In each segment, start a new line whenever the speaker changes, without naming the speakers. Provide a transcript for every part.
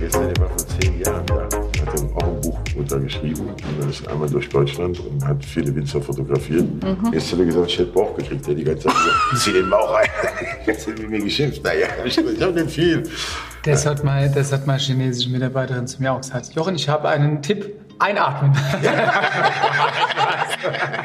gestern, der war vor zehn Jahren da. Hat dann auch ein Buch untergeschrieben und dann ist einmal durch Deutschland und hat viele Winzer fotografiert. Jetzt hat er gesagt, ich hätte Bauch gekriegt. Der die ganze Zeit gesagt, zieh den Bauch rein. Jetzt hat er mit mir geschimpft. Naja, ich, ich habe den viel.
Das hat, mal, das hat meine chinesische Mitarbeiterin zu mir auch gesagt. Jochen, ich habe einen Tipp. Einatmen.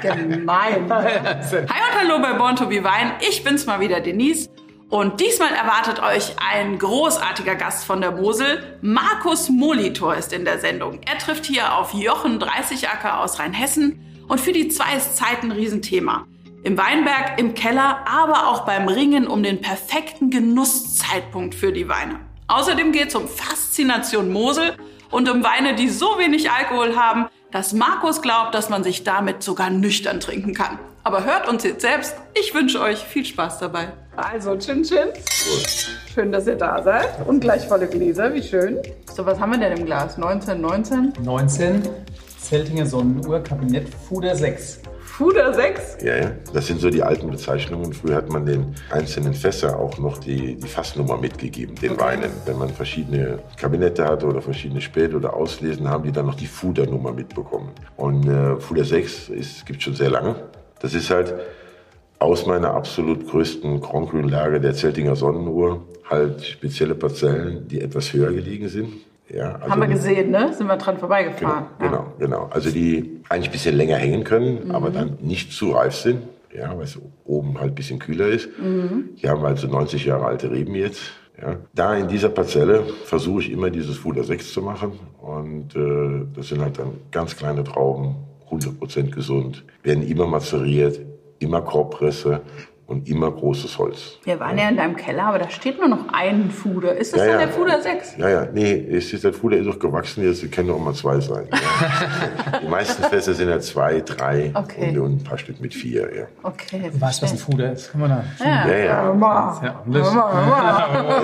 Gemein. Hi und hallo bei Born to be Wein. Ich bin's mal wieder, Denise. Und diesmal erwartet euch ein großartiger Gast von der Mosel. Markus Molitor ist in der Sendung. Er trifft hier auf Jochen 30 Acker aus Rheinhessen. Und für die zwei ist Zeit ein Riesenthema. Im Weinberg, im Keller, aber auch beim Ringen um den perfekten Genusszeitpunkt für die Weine. Außerdem geht's um Faszination Mosel und um Weine, die so wenig Alkohol haben, dass Markus glaubt, dass man sich damit sogar nüchtern trinken kann. Aber hört uns jetzt selbst. Ich wünsche euch viel Spaß dabei. Also, Chin Chin. Schön, dass ihr da seid. Und gleich volle Gläser, wie schön. So, was haben wir denn im Glas? 19, 19?
19, Zeltinger Sonnenuhr, Kabinett Fuder 6.
Fuder 6?
Ja, ja. Das sind so die alten Bezeichnungen. Früher hat man den einzelnen Fässer auch noch die, die Fassnummer mitgegeben, den Weinen. Wenn man verschiedene Kabinette hatte oder verschiedene Spät- oder Auslesen, haben die dann noch die Fudernummer mitbekommen. Und äh, Fuder 6 ist, gibt schon sehr lange. Das ist halt aus meiner absolut größten Krongrünlage der Zeltinger Sonnenuhr halt spezielle Parzellen, die etwas höher gelegen sind. Ja, also
Haben wir gesehen, ne? Sind wir dran
Genau,
vorbeigefahren.
genau, genau. Also die eigentlich ein bisschen länger hängen können, aber dann nicht zu reif sind. Ja, weil es oben halt ein bisschen kühler ist. Die haben also 90 Jahre alte Reben jetzt. Ja. Da in dieser Parzelle versuche ich immer dieses Fuder 6 zu machen. Und äh, das sind halt dann ganz kleine Trauben, 100% gesund, werden immer mazeriert, immer Korbpresse und immer großes Holz.
Wir waren ja in deinem Keller, aber da steht nur noch ein Fuder. Ist das
Ja,
dann
ja.
der Fuder 6?
Ja, ja, nee, es ist, der Fuder ist auch gewachsen, jetzt können auch mal zwei sein. Ja. Die meisten Fässer sind ja zwei, drei
Okay.
und, und ein paar Stück mit vier, ja.
Okay.
Du weißt, was ein Fuder ist. Kann man da.
Ja,
Ja, ja.
Das ist ja.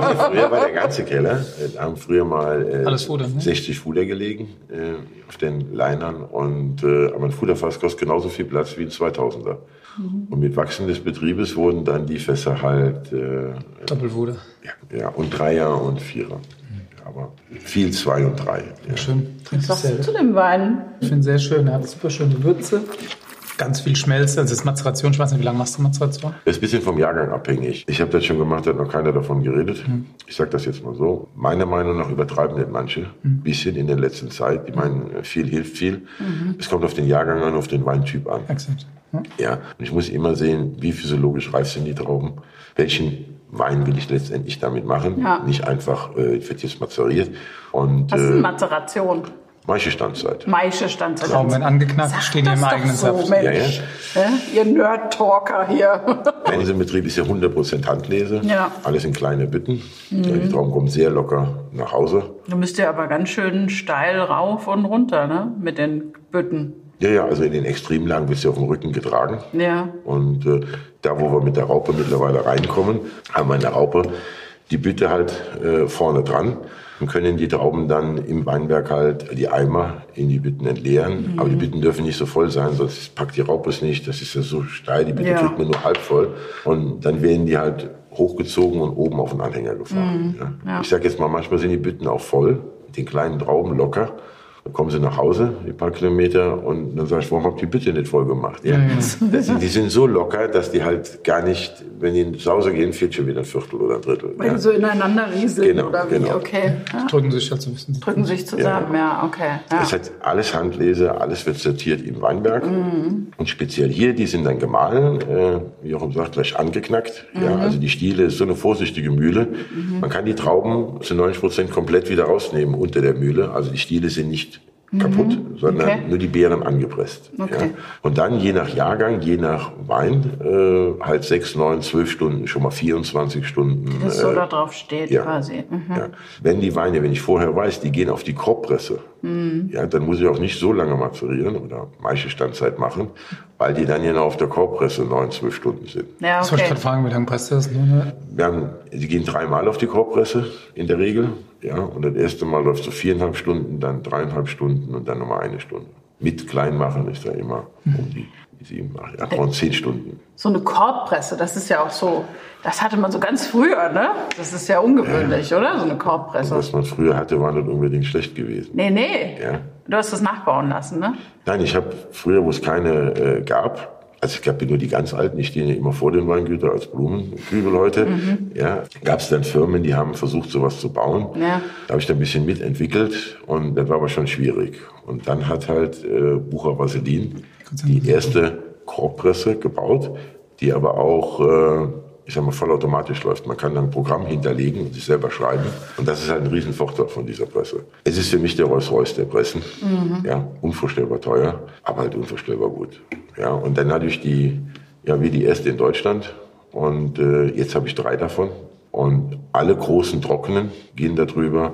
Also früher war der ganze Keller, äh, da haben früher mal äh,
Alles Fuder, ne?
60 Fuder gelegen äh, auf den Leinern und äh, aber ein Fuderfass kostet genauso viel Platz wie ein 2000er.
Mhm.
Und mit Wachsen des Betriebes wurden dann die Fässer halt äh,
Doppelfuder.
ja, ja, und Dreier und Vierer. Ja, aber viel zwei und drei. Ja.
Schön. Trinkst du
Was sagst du zu dem Wein?
Ich finde sehr schön. Er hat super schöne Würze. Ganz viel Schmelze. Also das ist Mazeration. Ich weiß nicht, wie lange machst du Mazeration?
Das ist ein bisschen vom Jahrgang abhängig. Ich habe das schon gemacht, hat noch keiner davon geredet. Ich sage das jetzt mal so. Meiner Meinung nach übertreiben nicht manche. Ein bisschen in der letzten Zeit. Die meinen, viel hilft viel. Es kommt auf den Jahrgang an, auf den Weintyp an.
Exakt. Ja.
Ja, und ich muss immer sehen, wie physiologisch reif sind die Trauben. Welchen Wein will ich letztendlich damit machen?
Ja.
Nicht einfach, äh, wird jetzt mazeriert. Und
Was ist
äh,
eine Mazeration?
Manche Standzeit.
Maische stand
Trauben werden angeknackt, stehen hier im eigenen
so,
Saft.
Mensch.
Ja,
Ja, Ihr Nerd-Talker hier.
Bei unserem Betrieb ist ja 100% Handlese.
Ja.
Alles in kleine Bütten. Ja, die Trauben kommen sehr locker nach Hause.
Du müsst ja aber ganz schön steil rauf und runter, ne? Mit den Bütten.
Ja, ja, also in den Extremlagen wird sie auf dem Rücken getragen.
Ja.
Und äh, da, wo wir mit der Raupe mittlerweile reinkommen, haben wir in der Raupe die Bütte halt äh, vorne dran und können die Trauben dann im Weinberg halt die Eimer in die Bütten entleeren. Aber die Bütten dürfen nicht so voll sein, sonst packt die Raupe es nicht. Das ist ja so steil, die Bütte
Ja.
kriegt man nur halb voll. Und dann werden die halt hochgezogen und oben auf den Anhänger gefahren. Ja.
Ja.
Ich sag jetzt mal, manchmal sind die Bütten auch voll, mit den kleinen Trauben locker. Dann kommen sie nach Hause, die paar Kilometer, und dann sag ich, warum habt ihr die Bütte nicht voll gemacht? Ja. Das sind, die sind so locker, dass die halt gar nicht, wenn die zu Hause gehen, fehlt schon wieder ein Viertel oder ein Drittel.
Weil
Ja.
die so ineinander rieseln
Genau,
oder wie?
genau.
Okay. Ja.
Drücken sich halt so ein bisschen.
Drücken sich zusammen, ja, okay. Ja.
Es hat alles Handlese, alles wird sortiert im Weinberg. Und speziell hier, die sind dann gemahlen, äh, wie Jochen sagt, gleich angeknackt. Ja, also die Stiele ist so eine vorsichtige Mühle. Man kann die Trauben zu 90 Prozent komplett wieder rausnehmen unter der Mühle. Also die Stiele sind nicht kaputt, sondern
Okay.
nur die Beeren angepresst.
Okay.
Ja. Und dann je nach Jahrgang, je nach Wein, äh, halt sechs, neun, zwölf Stunden, schon mal 24 Stunden.
Das so
äh,
da drauf steht
ja.
quasi. Mhm.
ja. Wenn die Weine, wenn ich vorher weiß, die gehen auf die Korbpresse,
Mhm.
ja, dann muss ich auch nicht so lange mazerieren oder manche Standzeit machen, weil die dann ja noch auf der Korbpresse neun, zwölf Stunden sind.
Ja,
Das wollte ich
okay.
gerade fragen, wie lange passt das? Nur eine-
Wir haben, die gehen dreimal auf die Korbpresse in der Regel, ja, und das erste Mal läuft so viereinhalb Stunden, dann dreieinhalb Stunden und dann nochmal eine Stunde. Mit Kleinmachen ist da immer um die, sieben, acht, ja, rund zehn Stunden.
So eine Korbpresse, das ist ja auch so, das hatte man so ganz früher, ne? Das ist ja ungewöhnlich, ja. oder? So eine Korbpresse.
Was man früher hatte, war nicht unbedingt schlecht gewesen.
Nee, nee. Ja. Du hast das nachbauen lassen, ne?
Nein, ich habe früher, wo es keine äh, gab, also es gab ja nur die ganz alten, die stehen ja immer vor den Weingütern als Blumenkübel heute. Mhm. Ja, gab es dann Firmen, die haben versucht, sowas zu bauen. Ja. Da habe ich dann ein bisschen mitentwickelt und das war aber schon schwierig. Und dann hat halt äh, Bucher Vaseline die erste Korbpresse gebaut, die aber auch äh, ich sag mal, vollautomatisch läuft. Man kann dann ein Programm hinterlegen und sich selber schreiben. Und das ist halt ein Riesenvorteil von dieser Presse. Es ist für mich der Rolls-Royce der Pressen. Mhm. Ja, unvorstellbar teuer, aber halt unvorstellbar gut. Ja, und dann hatte ich die, ja, wie die erste in Deutschland. Und äh, jetzt habe ich drei davon. Und alle großen Trockenen gehen darüber.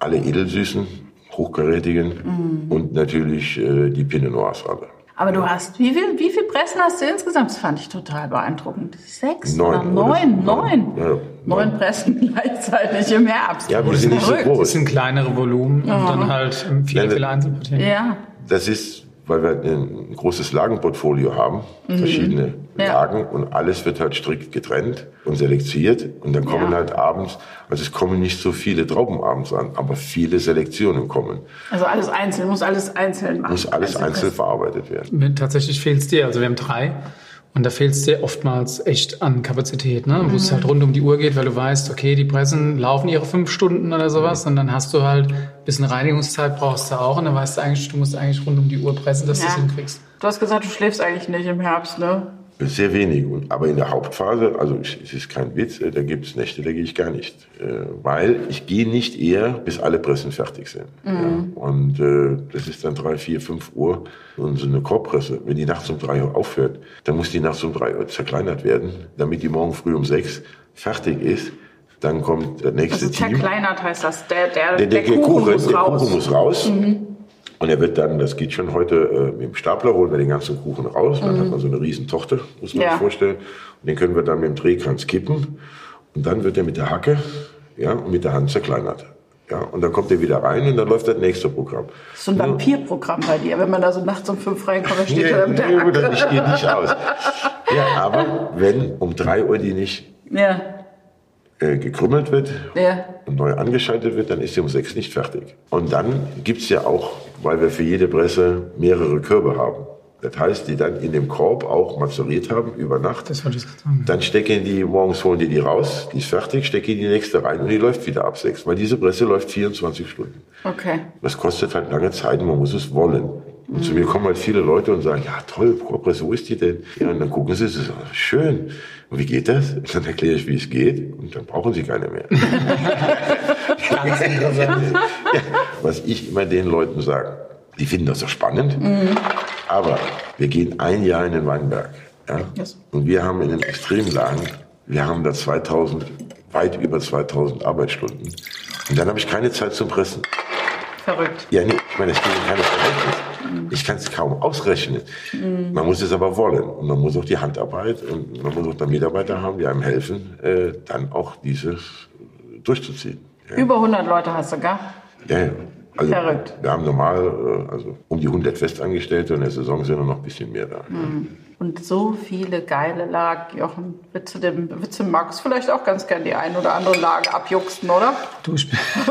Alle Edelsüßen, hochkarätigen mhm. und natürlich äh, die Pinot Noirs alle.
Aber du hast, wie viel, wie viel Pressen hast du insgesamt? Das fand ich total beeindruckend. Sechs
neun,
oder neun? Neun. Ja, neun Pressen gleichzeitig im Herbst.
Ja, wir sind nicht so groß.
Das sind kleinere Volumen und dann halt viele, viele Einzelpartien.
Ja.
Das ist weil wir ein großes Lagenportfolio haben, mhm. verschiedene ja. Lagen und alles wird halt strikt getrennt und selektiert und dann kommen ja. halt abends, also es kommen nicht so viele Trauben abends an, aber viele Selektionen kommen.
Also alles einzeln, muss alles einzeln machen.
Muss alles einzeln verarbeitet werden.
Tatsächlich fehlt es dir, also wir haben drei und da fehlt es dir oftmals echt an Kapazität, ne? wo mhm. es halt rund um die Uhr geht, weil du weißt, okay, die Pressen laufen ihre fünf Stunden oder sowas und dann hast du halt ein bisschen Reinigungszeit brauchst du auch und dann weißt du eigentlich, du musst eigentlich rund um die Uhr pressen, dass ja. du es hinkriegst.
Du hast gesagt, du schläfst eigentlich nicht im Herbst, ne?
Sehr wenig. Aber in der Hauptphase, also es ist kein Witz, äh, da gibt es Nächte, da gehe ich gar nicht. Äh, weil ich gehe nicht eher, bis alle Pressen fertig sind. Mhm. Ja. Und äh, das ist dann drei, vier, fünf Uhr. Und so eine Korbpresse, wenn die nachts um drei Uhr aufhört, dann muss die nachts um drei Uhr zerkleinert werden, damit die morgen früh um sechs fertig ist. Dann kommt der nächste also
Team. Zerkleinert heißt das, der, der,
der, der, der Kuchen, Kuchen, muss der raus. Kuchen muss raus. Mhm. Und er wird dann, das geht schon heute, äh, mit dem Stapler holen wir den ganzen Kuchen raus. Dann mhm. hat man so eine riesen Tochter, muss man ja. sich vorstellen. Und den können wir dann mit dem Drehkranz kippen. Und dann wird er mit der Hacke ja, und mit der Hand zerkleinert. Ja, und dann kommt er wieder rein und dann läuft das nächste Programm.
So ein Vampirprogramm bei dir, wenn man da so nachts um fünf reinkommt, dann steht nee, er mit der Hacke.
Das geht nicht aus. Ja, aber wenn um drei Uhr die nicht ja. Äh, gekrümmelt wird ja. und neu angeschaltet wird, dann ist sie um sechs nicht fertig. Und dann gibt's ja auch weil wir für jede Presse mehrere Körbe haben. Das heißt, die dann in dem Korb auch mazeriert haben über Nacht. Das wollte ich sagen. Dann stecken die, morgens holen die die raus, die ist fertig, stecken die nächste rein und die läuft wieder ab sechs. Weil diese Presse läuft 24 Stunden.
Okay.
Das kostet halt lange Zeit und man muss es wollen. Und mhm. zu mir kommen halt viele Leute und sagen, ja toll, Korbpresse, wo ist die denn? Ja, und dann gucken sie, es ist schön. Und wie geht das? Und dann erkläre ich, wie es geht und dann brauchen sie keine mehr. Ganz interessant. ja, was ich immer den Leuten sage, die finden das so spannend, mhm. aber wir gehen ein Jahr in den Weinberg. Ja? Yes. Und wir haben in den Extremlagen, wir haben da 2000, weit über 2000 Arbeitsstunden. Und dann habe ich keine Zeit zum Pressen.
Verrückt.
Ja, nee, ich meine, es geht in keines Verhältnis. Ich kann es kaum ausrechnen. Mhm. Man muss es aber wollen. Und man muss auch die Handarbeit und man muss auch da Mitarbeiter haben, die einem helfen, äh, dann auch dieses durchzuziehen.
Ja. Über 100 Leute hast du, gar?
Ja, ja. Also
Verrückt.
Wir haben normal äh, also um die 100 Festangestellte und in der Saison sind noch ein bisschen mehr da.
Mhm. Und so viele geile Lagen, Jochen. Bitte dem, bitte Max vielleicht auch ganz gern die ein oder andere Lage abjuxten, oder?
Du, ich bin,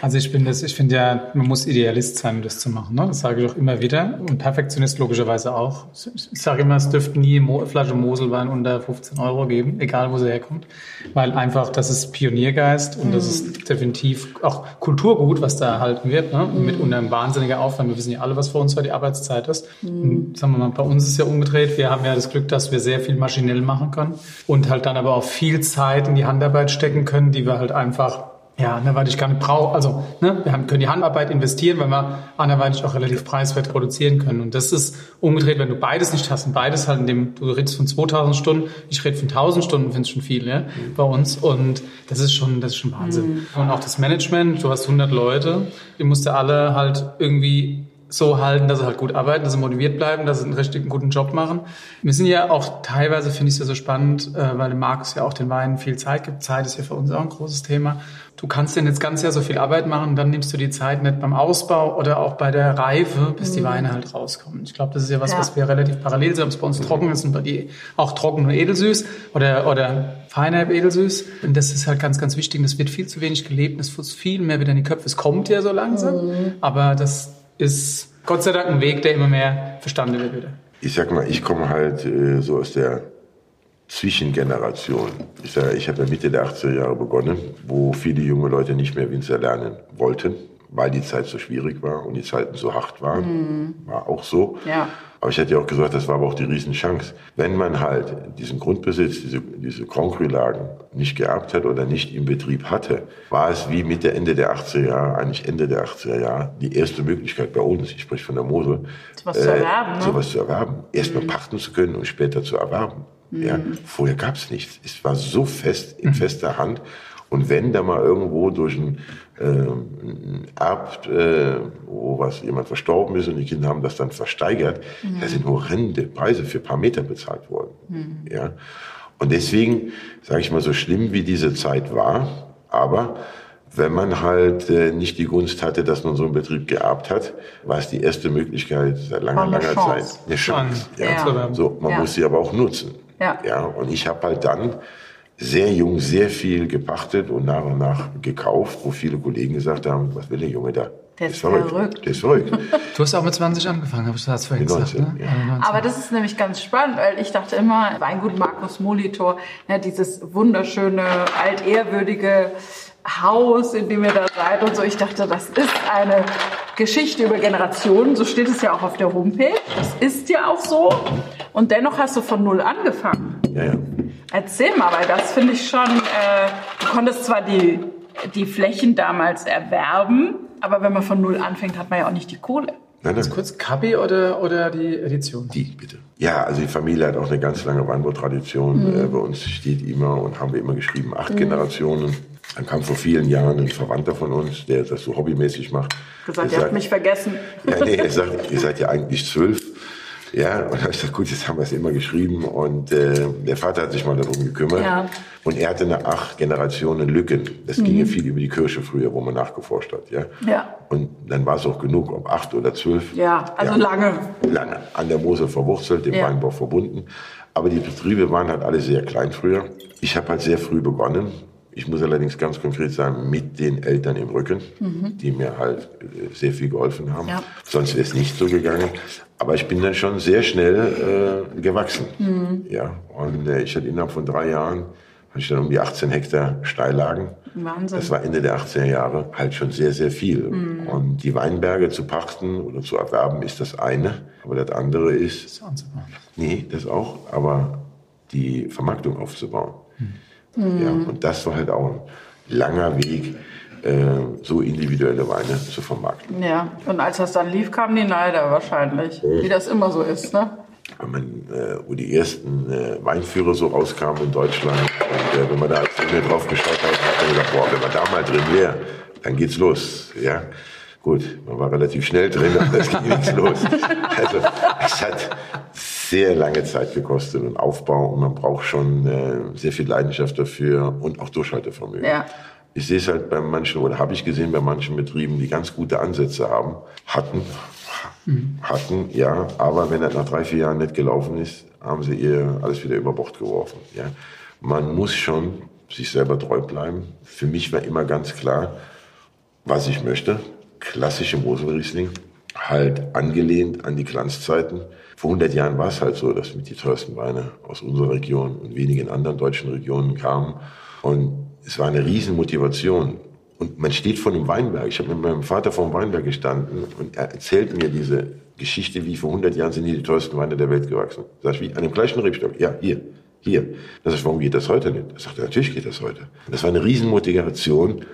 also ich bin das, ich finde ja, man muss Idealist sein, um das zu machen. Ne? Das sage ich auch immer wieder. Und Perfektionist logischerweise auch. Ich sage immer, es dürfte nie eine Flasche Moselwein unter 15 Euro geben, egal wo sie herkommt. Weil einfach, das ist Pioniergeist und das ist mhm. definitiv auch Kulturgut, was da erhalten wird. Ne? Mit unter einem wahnsinniger Aufwand. Wir wissen ja alle, was für uns heute die Arbeitszeit ist. Und, sagen wir mal, bei uns ist ja umgedreht umgedreht. Wir haben ja das Glück, dass wir sehr viel maschinell machen können und halt dann aber auch viel Zeit in die Handarbeit stecken können, die wir halt einfach ja, anderweitig gar nicht brauchen. Also, ne, wir haben, können die Handarbeit investieren, weil wir anderweitig auch relativ preiswert produzieren können. Und das ist umgedreht, wenn du beides nicht hast und beides halt in dem, du redest von 2000 Stunden, ich rede von 1000 Stunden, finde ich schon viel, ja, mhm. bei uns. Und das ist schon, das ist schon Wahnsinn. Mhm. Und auch das Management, du hast 100 Leute, die musst du alle halt irgendwie so halten, dass sie halt gut arbeiten, dass sie motiviert bleiben, dass sie einen richtig guten Job machen. Wir sind ja auch teilweise, finde ich es ja so spannend, äh, weil Markus ja auch den Weinen viel Zeit gibt. Zeit ist ja für uns auch ein großes Thema. Du kannst denn jetzt ganz Jahr so viel Arbeit machen, dann nimmst du die Zeit nicht beim Ausbau oder auch bei der Reife, bis mhm. die Weine halt rauskommen. Ich glaube, das ist ja was, ja. was wir relativ parallel sind, ob es bei uns trocken ist und bei dir auch trocken und edelsüß oder, oder feiner edelsüß. Und das ist halt ganz, ganz wichtig. Das wird viel zu wenig gelebt, es fußt viel mehr wieder in die Köpfe. Es kommt ja so langsam, mhm. aber das ist Gott sei Dank ein Weg, der immer mehr verstanden wird.
Ich sag mal, ich komme halt äh, so aus der Zwischengeneration. Ich sage, ich habe Mitte der 80er Jahre begonnen, wo viele junge Leute nicht mehr Winzer lernen wollten, weil die Zeit so schwierig war und die Zeiten so hart waren. Mhm. War auch so. Ja. Aber ich hätte ja auch gesagt, das war aber auch die Riesenchance. Wenn man halt diesen Grundbesitz, diese, diese Concrete-Lagen nicht geerbt hat oder nicht im Betrieb hatte, war es wie Mitte, Ende der 80er Jahre, eigentlich Ende der 80er Jahre, die erste Möglichkeit bei uns, ich spreche von der Mosel,
sowas äh, zu erwerben. Ne?
Sowas zu erwerben. Erstmal mhm. pachten zu können und später zu erwerben. Mhm. Ja, vorher gab es nichts. Es war so fest, in fester Hand. Und wenn da mal irgendwo durch ein, äh, ein Erb, äh, wo was jemand verstorben ist und die Kinder haben das dann versteigert, mhm. da sind horrende Preise für ein paar Meter bezahlt worden. Mhm. Ja. Und deswegen, sage ich mal, so schlimm wie diese Zeit war, aber wenn man halt äh, nicht die Gunst hatte, dass man so einen Betrieb geerbt hat, war es die erste Möglichkeit seit langer, langer
Chance.
Zeit. Eine Chance. Ja. ja. So, man ja. muss sie aber auch nutzen.
Ja.
ja und ich habe halt dann sehr jung sehr viel gepachtet und nach und nach gekauft, wo viele Kollegen gesagt haben, was will der Junge da?
Der ist, verrückt. verrückt.
Der ist verrückt.
Du hast auch mit 20 angefangen, habe ich das vorhin gesagt. 19, ne?
ja. Aber das ist nämlich ganz spannend, weil ich dachte immer, Weingut Markus Molitor, ne, dieses wunderschöne, altehrwürdige Haus, in dem ihr da seid und so. Ich dachte, das ist eine Geschichte über Generationen. So steht es ja auch auf der Homepage. Das ist ja auch so. Und dennoch hast du von null angefangen.
Ja, ja.
Erzähl mal, weil das finde ich schon, äh, du konntest zwar die, die Flächen damals erwerben, aber wenn man von null anfängt, hat man ja auch nicht die Kohle.
Nein, nein. kurz, Kabi oder, oder die Edition?
Die, bitte. Ja, also die Familie hat auch eine ganz lange Weinbautradition. Mhm. Äh, bei uns steht immer und haben wir immer geschrieben, acht mhm. Generationen. Dann kam vor vielen Jahren ein Verwandter von uns, der das so hobbymäßig macht.
Gesagt, ihr habt mich vergessen.
Ja, nee, er sagt, ihr seid ja eigentlich zwölf. Ja, und habe ich gesagt, gut, jetzt haben wir es immer geschrieben. Und äh, der Vater hat sich mal darum gekümmert. Ja. Und er hatte eine acht Generationen Lücken. Das mhm. ging ja viel über die Kirche früher, wo man nachgeforscht hat. Ja.
ja.
Und dann war es auch genug, ob acht oder zwölf.
Ja, also ja, lange.
Lange. An der Mosel verwurzelt, dem ja. Weinbau verbunden. Aber die Betriebe waren halt alle sehr klein früher. Ich habe halt sehr früh begonnen. Ich muss allerdings ganz konkret sagen, mit den Eltern im Rücken, mhm. die mir halt äh, sehr viel geholfen haben. Ja. Sonst wäre es nicht so gegangen. Aber ich bin dann schon sehr schnell äh, gewachsen. Mhm. Ja, und äh, ich hatte innerhalb von drei Jahren hatte ich dann um die 18 Hektar Steillagen.
Wahnsinn.
Das war Ende der 80er Jahre halt schon sehr, sehr viel. Mhm. Und die Weinberge zu pachten oder zu erwerben ist das eine. Aber das andere ist. Das anzubauen. Nee, das auch. Aber die Vermarktung aufzubauen. Mhm. Ja, und das war halt auch ein langer Weg, äh, so individuelle Weine zu vermarkten.
Ja, und als das dann lief, kamen die Neider wahrscheinlich, mhm. wie das immer so ist, ne?
Wenn man, äh, wo die ersten äh, Weinführer so rauskamen in Deutschland und äh, wenn man da als drauf geschaut hat, hat man gesagt, boah, wenn man da mal drin wäre, dann geht's los, ja. Gut, man war relativ schnell drin, aber es ging nichts los. Also es hat sehr lange Zeit gekostet und Aufbau und man braucht schon äh, sehr viel Leidenschaft dafür und auch Durchhaltevermögen. Ja. Ich sehe es halt bei manchen, oder habe ich gesehen bei manchen Betrieben, die ganz gute Ansätze haben, hatten, mhm. hatten, ja, aber wenn das nach drei, vier Jahren nicht gelaufen ist, haben sie ihr alles wieder über Bord geworfen. Ja. Man muss schon sich selber treu bleiben. Für mich war immer ganz klar, was ich möchte. Klassische Moselriesling, halt angelehnt an die Glanzzeiten. Vor 100 Jahren war es halt so, dass mit die teuersten Weine aus unserer Region und wenigen anderen deutschen Regionen kamen. Und es war eine Riesenmotivation. Und man steht vor einem Weinberg. Ich habe mit meinem Vater vor dem Weinberg gestanden und er erzählt mir diese Geschichte, wie vor 100 Jahren sind hier die teuersten Weine der Welt gewachsen. Sag ich, wie? An dem gleichen Rebstock? Ja, hier, hier. Das ist, warum geht das heute nicht? Er sagte, natürlich geht das heute. Das war eine Riesenmotivation,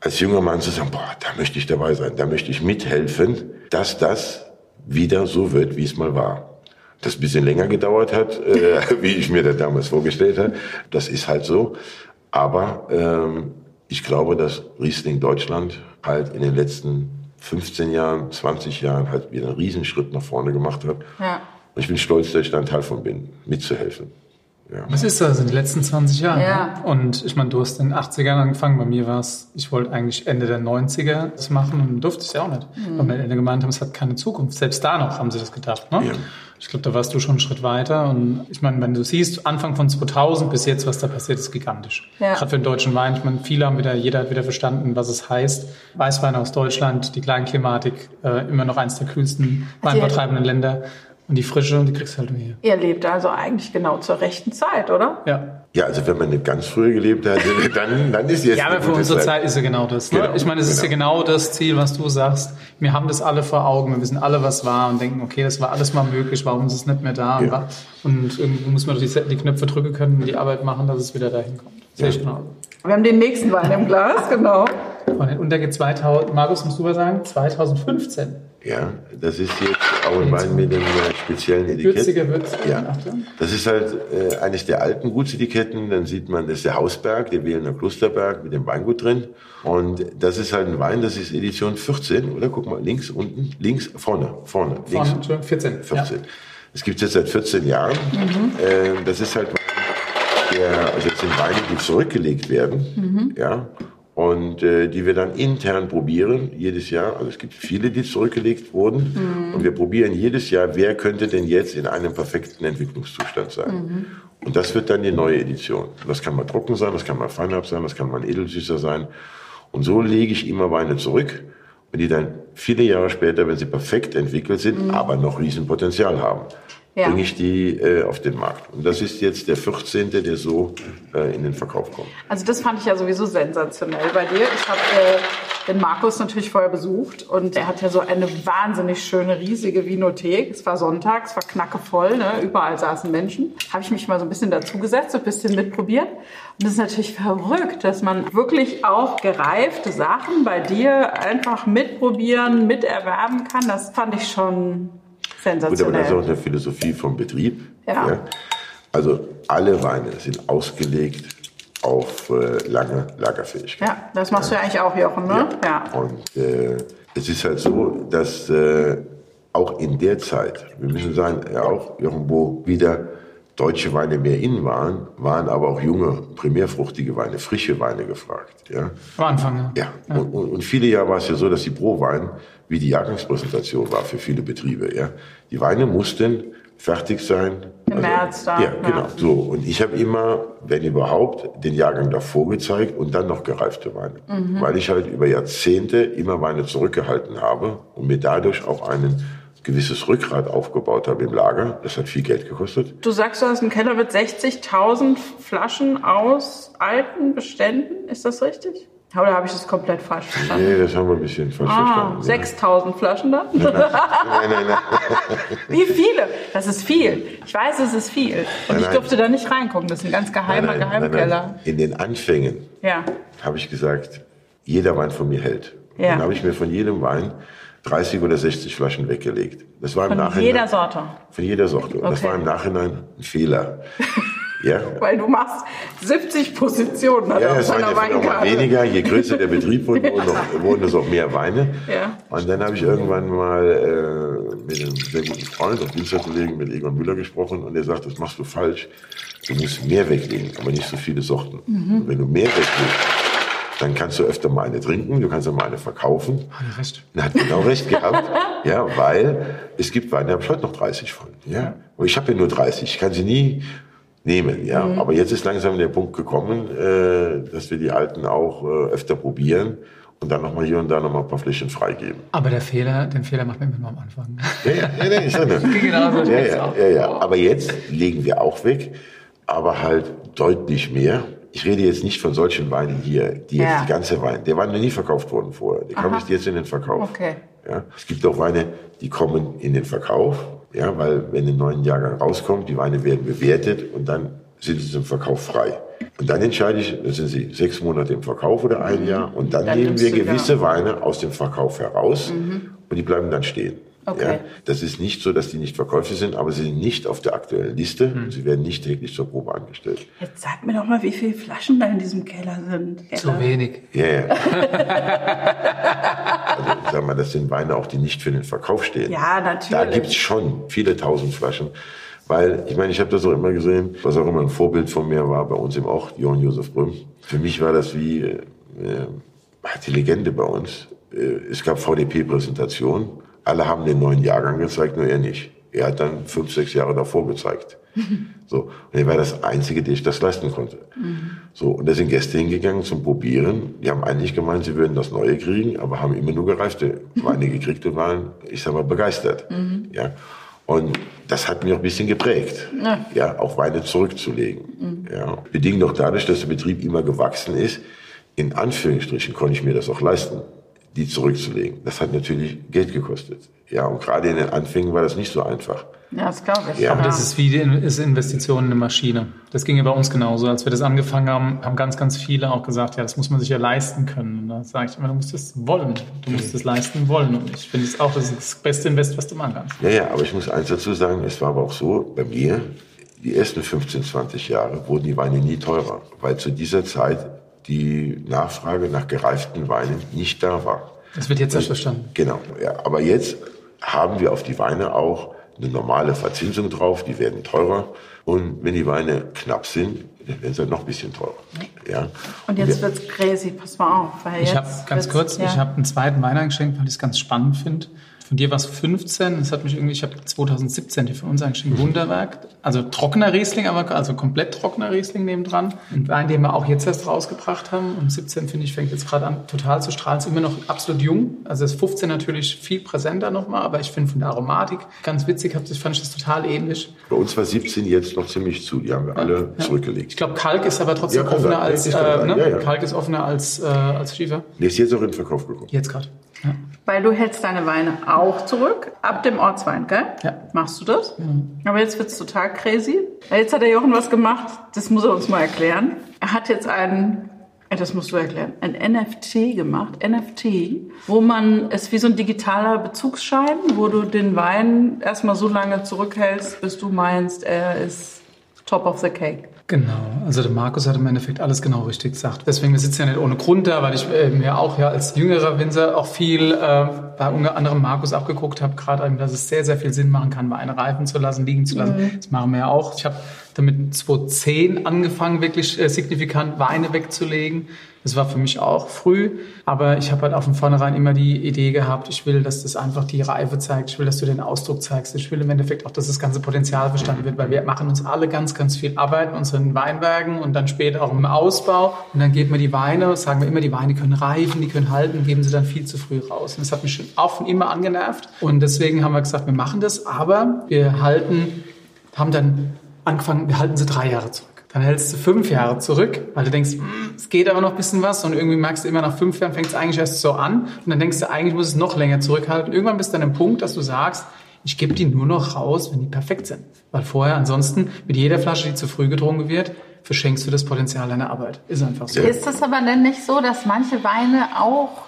als junger Mann zu sagen, boah, da möchte ich dabei sein, da möchte ich mithelfen, dass das wieder so wird, wie es mal war. Das ein bisschen länger gedauert hat, äh, wie ich mir das damals vorgestellt habe. Das ist halt so. Aber ähm, ich glaube, dass Riesling Deutschland halt in den letzten 15 Jahren, 20 Jahren halt wieder einen Riesenschritt nach vorne gemacht hat.
Ja.
Und ich bin stolz, dass ich da ein Teil von bin, mitzuhelfen. Ja.
Was ist das in den letzten 20 Jahren?
Ja.
ne? Und ich meine, du hast in den 80ern angefangen. Bei mir war es, ich wollte eigentlich Ende der 90er das machen und durfte es ja auch nicht. Weil meine Eltern gemeint haben, es hat keine Zukunft. Selbst da noch haben sie das gedacht. Ne?
Ja.
Ich glaube, da warst du schon einen Schritt weiter. Und ich meine, wenn du siehst, Anfang von 2000 bis jetzt, was da passiert, ist gigantisch.
Ja.
Gerade für den deutschen Wein. Ich meine, viele haben wieder, jeder hat wieder verstanden, was es heißt. Weißwein aus Deutschland, die Kleinklimatik, äh, immer noch eins der kühlsten
Also
weinvertreibenden Länder. Und die Frische, die kriegst du halt nur hier.
Ihr lebt also eigentlich genau zur rechten Zeit, oder?
Ja.
Ja, also wenn man nicht ganz früher gelebt hat, dann, dann ist jetzt
Ja, aber für unsere Zeit ist ja genau das. Ne?
Genau,
ich meine, es ist ja
genau.
genau das Ziel, was du sagst. Wir haben das alle vor Augen, wir wissen alle, was war und denken, okay, das war alles mal möglich, warum ist es nicht mehr da? Und,
Ja.
und irgendwo muss man doch die, die Knöpfe drücken können, die Arbeit machen, dass es wieder dahin kommt. Sehe ich genau.
Wir haben den nächsten Wein im Glas, genau.
Und der geht 2000, Markus, musst du was sagen? 2015.
Ja, das ist jetzt auch ein Wein mit einem speziellen Etikett.
Würziger Würz.
Ja, das ist halt äh, eines der alten Gutsetiketten. Dann sieht man, das ist der Hausberg, der Wählener Klosterberg mit dem Weingut drin. Und das ist halt ein Wein, das ist Edition 14, oder? Guck mal, links, unten, links, vorne, vorne, links,
Vorne, Entschuldigung, 14.
14. Das gibt es jetzt seit 14 Jahren. Äh, das ist halt der, also jetzt sind Weine, die zurückgelegt werden, ja, und äh, die wir dann intern probieren, jedes Jahr. Also es gibt viele, die zurückgelegt wurden. Und wir probieren jedes Jahr, wer könnte denn jetzt in einem perfekten Entwicklungszustand sein. Und das wird dann die neue Edition. Das kann mal trocken sein, das kann mal feinherb sein, das kann mal edelsüßer sein. Und so lege ich immer Weine zurück und die dann viele Jahre später, wenn sie perfekt entwickelt sind, aber noch Riesenpotenzial haben,
Ja.
bringe ich die äh, auf den Markt. Und das ist jetzt der 14., der so äh, in den Verkauf kommt.
Also das fand ich ja sowieso sensationell bei dir. Ich habe äh, den Markus natürlich vorher besucht und er hat ja so eine wahnsinnig schöne, riesige Vinothek. Es war Sonntag, es war knackevoll, ne? überall saßen Menschen. Habe ich mich mal so ein bisschen dazugesetzt, so ein bisschen mitprobiert. Und das ist natürlich verrückt, dass man wirklich auch gereifte Sachen bei dir einfach mitprobieren, miterwerben kann. Das fand ich schon
Gut, aber das ist auch
sensationell.
eine Philosophie vom Betrieb.
Ja.
Also alle Weine sind ausgelegt auf äh, lange Lagerfähigkeit.
Ja, das machst du ja eigentlich auch, Jochen, ne? Ja.
Und äh, es ist halt so, dass äh, auch in der Zeit, wir müssen sagen, ja, auch irgendwo wieder deutsche Weine mehr in waren, waren aber auch junge, primärfruchtige Weine, frische Weine gefragt. Ja,
Am Anfang, ja.
ja. Und, und, und viele Jahre war es ja so, dass die Pro-Wein wie die Jahrgangspräsentation war für viele Betriebe. Ja, die Weine mussten fertig sein.
Im März da,
Ja,
ja.
genau. So, und ich habe immer, wenn überhaupt, den Jahrgang davor gezeigt und dann noch gereifte Weine.
Mhm.
Weil ich halt über Jahrzehnte immer Weine zurückgehalten habe und mir dadurch auch ein gewisses Rückgrat aufgebaut habe im Lager. Das hat viel Geld gekostet.
Du sagst, du hast einen Keller mit 60.000 Flaschen aus alten Beständen. Ist das richtig? Oder habe ich das komplett falsch verstanden?
Nee, das haben wir ein bisschen falsch
Ah,
verstanden.
6.000 Flaschen dann?
Nein, nein, nein.
Wie viele? Das ist viel. Ich weiß, es ist viel. Und
Nein,
ich
nein.
durfte da nicht reingucken. Das ist ein ganz geheimer
Nein, nein, nein,
Geheimkeller.
nein. In den Anfängen
Ja.
habe ich gesagt, jeder Wein von mir hält.
Ja.
Dann habe ich mir von jedem Wein 30 oder 60 Flaschen weggelegt. Das war im
Von
Nachhinein.
jeder Sorte.
Von jeder Sorte. Und das
Okay.
war im Nachhinein ein Fehler. ja.
Weil du machst 70 Positionen
Ja,
auf
es waren ja auch mal weniger. Je größer der Betrieb wurde, wurden, noch, wurden es auch mehr Weine.
Ja.
Und dann habe ich irgendwann mal äh, mit einem sehr guten Freund, auch Dienstagskollegen, mit Egon Müller gesprochen und er sagt, das machst du falsch. Du musst mehr weglegen, aber nicht so viele Sorten.
Mhm.
Wenn du mehr weglegst, dann kannst du öfter mal eine trinken, du kannst auch mal eine verkaufen.
Hat er recht.
Er hat genau recht gehabt. Ja, weil es gibt Weine, da habe ich heute noch 30 von. Ja. Und ich habe ja nur 30, ich kann sie nie nehmen. Ja. Aber jetzt ist langsam der Punkt gekommen, äh, dass wir die alten auch äh, öfter probieren und dann nochmal hier und da nochmal ein paar Fläschchen freigeben.
Aber der Fehler, den Fehler macht man immer am Anfang.
Ja, ja, ja, ja, ich.
Genau so
ja, ja, ja, ja. Aber jetzt legen wir auch weg, aber halt deutlich mehr. Ich rede jetzt nicht von solchen Weinen hier, die jetzt
Ja.
die ganze Wein, der war noch nie verkauft worden vorher. Der kam
Aha.
jetzt jetzt in den Verkauf.
Okay.
Ja. Es gibt auch Weine, die kommen in den Verkauf, ja, weil wenn ein neuer Jahrgang rauskommt, die Weine werden bewertet und dann sind sie zum Verkauf frei. Und dann entscheide ich, sind sie sechs Monate im Verkauf oder ein Jahr und dann,
Dann
nehmen wir gewisse Weine aus dem Verkauf heraus und die bleiben dann stehen.
Okay.
Ja, das ist nicht so, dass die nicht verkäuflich sind, aber sie sind nicht auf der aktuellen Liste und sie werden nicht täglich zur Probe angestellt.
Jetzt sag mir doch mal, wie viele Flaschen da in diesem Keller sind.
Zu
Keller.
wenig.
Ja, ja. also sag mal, das sind Weine auch, die nicht für den Verkauf stehen.
Ja, natürlich.
Da gibt's schon viele tausend Flaschen. Weil, ich meine, ich habe das auch immer gesehen, was auch immer ein Vorbild von mir war, bei uns eben auch, Johann Josef Brüm. Für mich war das wie äh, die Legende bei uns. Äh, es gab VDP-Präsentationen, alle haben den neuen Jahrgang gezeigt, nur er nicht. Er hat dann fünf, sechs Jahre davor gezeigt. So. Und er war das Einzige, der ich das leisten konnte. Mhm. So. Und da sind Gäste hingegangen zum Probieren. Die haben eigentlich gemeint, sie würden das Neue kriegen, aber haben immer nur gereifte Weine gekriegt und waren, ich sag mal, begeistert. Mhm. Ja. Und das hat mich auch ein bisschen geprägt, ja, ja auch Weine zurückzulegen. Mhm. Ja. Bedingt auch dadurch, dass der Betrieb immer gewachsen ist, in Anführungsstrichen konnte ich mir das auch leisten die zurückzulegen. Das hat natürlich Geld gekostet. Ja, und gerade in den Anfängen war das nicht so einfach.
Ja, das glaube ich.
Ja. Aber das ist wie die Investition in eine Maschine. Das ging ja bei uns genauso. Als wir das angefangen haben, haben ganz, ganz viele auch gesagt, ja, das muss man sich ja leisten können. Und da sage ich immer, du musst es wollen. Du musst es leisten wollen. Und ich finde es auch, das ist das beste Invest, was du machen kannst.
Ja, ja, aber ich muss eins dazu sagen, es war aber auch so, bei mir, die ersten 15, 20 Jahre wurden die Weine nie teurer, weil zu dieser Zeit die Nachfrage nach gereiften Weinen nicht da war.
Das wird jetzt erst verstanden.
Genau, ja. Aber jetzt haben wir auf die Weine auch eine normale Verzinsung drauf, die werden teurer. Und wenn die Weine knapp sind, dann werden sie halt noch ein bisschen teurer. Ja.
Und jetzt wird es crazy, pass mal auf.
Weil ich habe ganz kurz, ja. ich habe einen zweiten Wein eingeschenkt, weil ich es ganz spannend finde. Von dir war es 15. Das hat mich irgendwie, ich habe 2017 die für uns eigentlich ein Wunderwerk. Also trockener Riesling, aber also komplett trockener Riesling nebendran. Und Wein, den wir auch jetzt erst rausgebracht haben. Und 17 finde ich fängt jetzt gerade an total zu strahlen. Ist immer noch absolut jung. Also das 15 natürlich viel präsenter nochmal, aber ich finde von der Aromatik ganz witzig. Ich fand ich das total ähnlich.
Bei uns war 17 jetzt noch ziemlich zu. Die haben wir alle ja. zurückgelegt.
Ich glaube, Kalk ist aber trotzdem ja, offener als, äh, ne? ja, Kalk ist offener als, äh, als Schiefer.
Der ist jetzt auch in den Verkauf gekommen.
Jetzt gerade.
Ja. Weil du hältst deine Weine auch zurück, ab dem Ortswein, gell?
Ja.
Machst du das? Ja. Aber jetzt wird's total crazy. Jetzt hat der Jochen was gemacht, das muss er uns mal erklären. Er hat jetzt einen, das musst du erklären, ein NFT gemacht, NFT, wo man, es wie so ein digitaler Bezugsschein, wo du den Wein erstmal so lange zurückhältst, bis du meinst, er ist top of the cake.
Genau, also der Markus hat im Endeffekt alles genau richtig gesagt. Deswegen, wir sitzen ja nicht ohne Grund da, weil ich äh, mir auch ja als jüngerer Winzer auch viel äh, bei unter anderem Markus abgeguckt habe, gerade eben, dass es sehr, sehr viel Sinn machen kann, Weine reifen zu lassen, liegen zu lassen. Mhm. Das machen wir ja auch. Ich habe damit 2010 angefangen, wirklich äh, signifikant Weine wegzulegen. Das war für mich auch früh, aber ich habe halt auch von vornherein immer die Idee gehabt, ich will, dass das einfach die Reife zeigt, ich will, dass du den Ausdruck zeigst, ich will im Endeffekt auch, dass das ganze Potenzial verstanden wird, weil wir machen uns alle ganz, ganz viel Arbeit in unseren Weinbergen und dann später auch im Ausbau und dann geben wir die Weine, sagen wir immer, die Weine können reifen, die können halten, geben sie dann viel zu früh raus. Und das hat mich schon von immer angenervt und deswegen haben wir gesagt, wir machen das, aber wir halten, haben dann angefangen, wir halten sie drei Jahre zurück. Dann hältst du fünf Jahre zurück, weil du denkst, hm, es geht aber noch ein bisschen was und irgendwie merkst du immer nach fünf Jahren fängt es eigentlich erst so an und dann denkst du, eigentlich muss es noch länger zurückhalten. Irgendwann bist du an einem Punkt, dass du sagst, ich gebe die nur noch raus, wenn die perfekt sind. Weil vorher ansonsten mit jeder Flasche, die zu früh getrunken wird, verschenkst du das Potenzial deiner Arbeit. Ist einfach so.
Ist das aber denn nicht so, dass manche Weine auch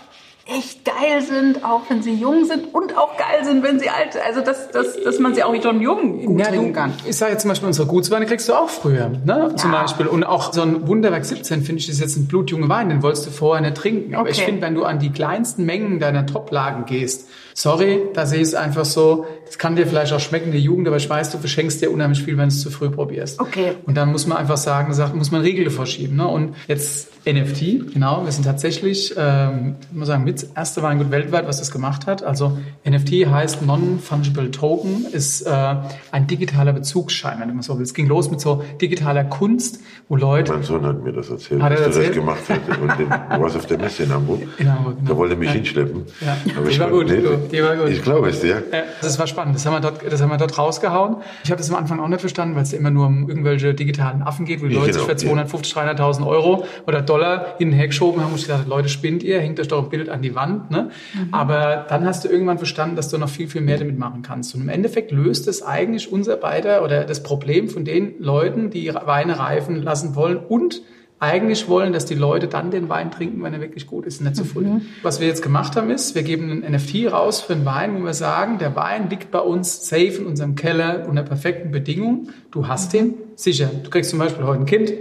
echt geil sind, auch wenn sie jung sind und auch geil sind, wenn sie alt sind. Also, dass, dass, dass man sie auch schon jung gut ja, trinken kann.
Ich sage jetzt zum Beispiel, unsere Gutsweine kriegst du auch früher, ne? Ja. zum Beispiel. Und auch so ein Wunderwerk 17, finde ich, ist jetzt ein blutjunger Wein, den wolltest du vorher nicht trinken. Aber okay. ich finde, wenn du an die kleinsten Mengen deiner Toplagen gehst, sorry, da sehe ich es einfach so, das kann dir vielleicht auch schmecken, die Jugend, aber ich weiß, du verschenkst dir unheimlich viel, wenn du es zu früh probierst.
Okay.
Und dann muss man einfach sagen, sagt, muss man Regeln vorschieben. Ne? Und jetzt NFT, genau, wir sind tatsächlich, ähm, ich muss sagen, mit erste Weingut weltweit, was das gemacht hat. Also NFT heißt Non-Fungible Token, ist äh, ein digitaler Bezugsschein, wenn man so will. Es ging los mit so digitaler Kunst, wo Leute...
Mein Sohn hat mir das erzählt, hat dass er das gemacht hat. Und den, du warst auf der Messe in Hamburg. In Hamburg, genau. Da wollte er mich ja. hinschleppen.
Ja. Aber ich war gut,
die war gut. Ich glaube es, ja.
ja. Das war spannend. Das haben wir dort, das haben wir dort rausgehauen. Ich habe das am Anfang auch nicht verstanden, weil es immer nur um irgendwelche digitalen Affen geht, wo die Leute genau, sich für 250, 300.000 Euro oder Dollar hin und her geschoben haben und gesagt, Leute, spinnt ihr, hängt euch doch ein Bild an die Wand. Ne? Mhm. Aber dann hast du irgendwann verstanden, dass du noch viel, viel mehr damit machen kannst. Und im Endeffekt löst es eigentlich unser beider oder das Problem von den Leuten, die Weine reifen lassen wollen und eigentlich wollen, dass die Leute dann den Wein trinken, wenn er wirklich gut ist, nicht zu früh. Mhm. Was wir jetzt gemacht haben, ist, wir geben einen NFT raus für einen Wein, wo wir sagen, der Wein liegt bei uns safe in unserem Keller unter perfekten Bedingungen. Du hast den, sicher. Du kriegst zum Beispiel heute ein Kind,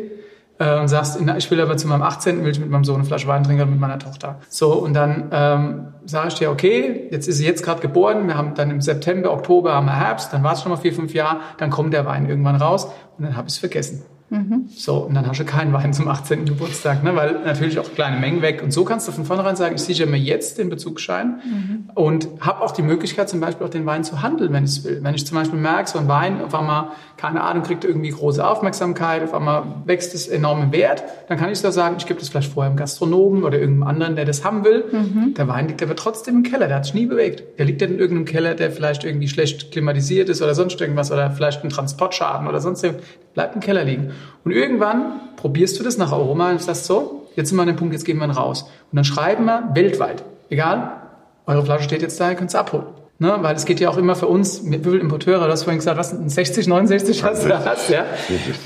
äh, und sagst, ich will aber zu meinem 18. will ich mit meinem Sohn eine Flasche Wein trinken oder mit meiner Tochter. So, und dann ähm, sage ich dir, okay, jetzt ist sie jetzt gerade geboren, wir haben dann im September, Oktober haben wir Herbst, dann war es schon mal vier, fünf Jahre, dann kommt der Wein irgendwann raus und dann habe ich es vergessen. Mhm. So, und dann hast du keinen Wein zum 18. Geburtstag, ne? weil natürlich auch kleine Mengen weg. Und so kannst du von vornherein sagen, ich sichere mir jetzt den Bezugsschein mhm. und habe auch die Möglichkeit, zum Beispiel auch den Wein zu handeln, wenn ich es will. Wenn ich zum Beispiel merke, so ein Wein auf einmal, keine Ahnung, kriegt irgendwie große Aufmerksamkeit, auf einmal wächst es enorm im Wert, dann kann ich da sagen, ich gebe das vielleicht vorher im Gastronomen oder irgendeinem anderen, der das haben will. Mhm. Der Wein liegt aber trotzdem im Keller, der hat sich nie bewegt. Der liegt ja in irgendeinem Keller, der vielleicht irgendwie schlecht klimatisiert ist oder sonst irgendwas oder vielleicht ein Transportschaden oder sonst irgendwas. Bleibt im Keller liegen. Und irgendwann probierst du das nach Aroma und sagst so, jetzt sind wir an dem Punkt, jetzt gehen wir raus. Und dann schreiben wir weltweit, egal, eure Flasche steht jetzt da, ihr könnt es abholen. Ne, weil es geht ja auch immer für uns, wie viele Importeure, du hast vorhin gesagt, was, 60, 69 hast du da hast, ja?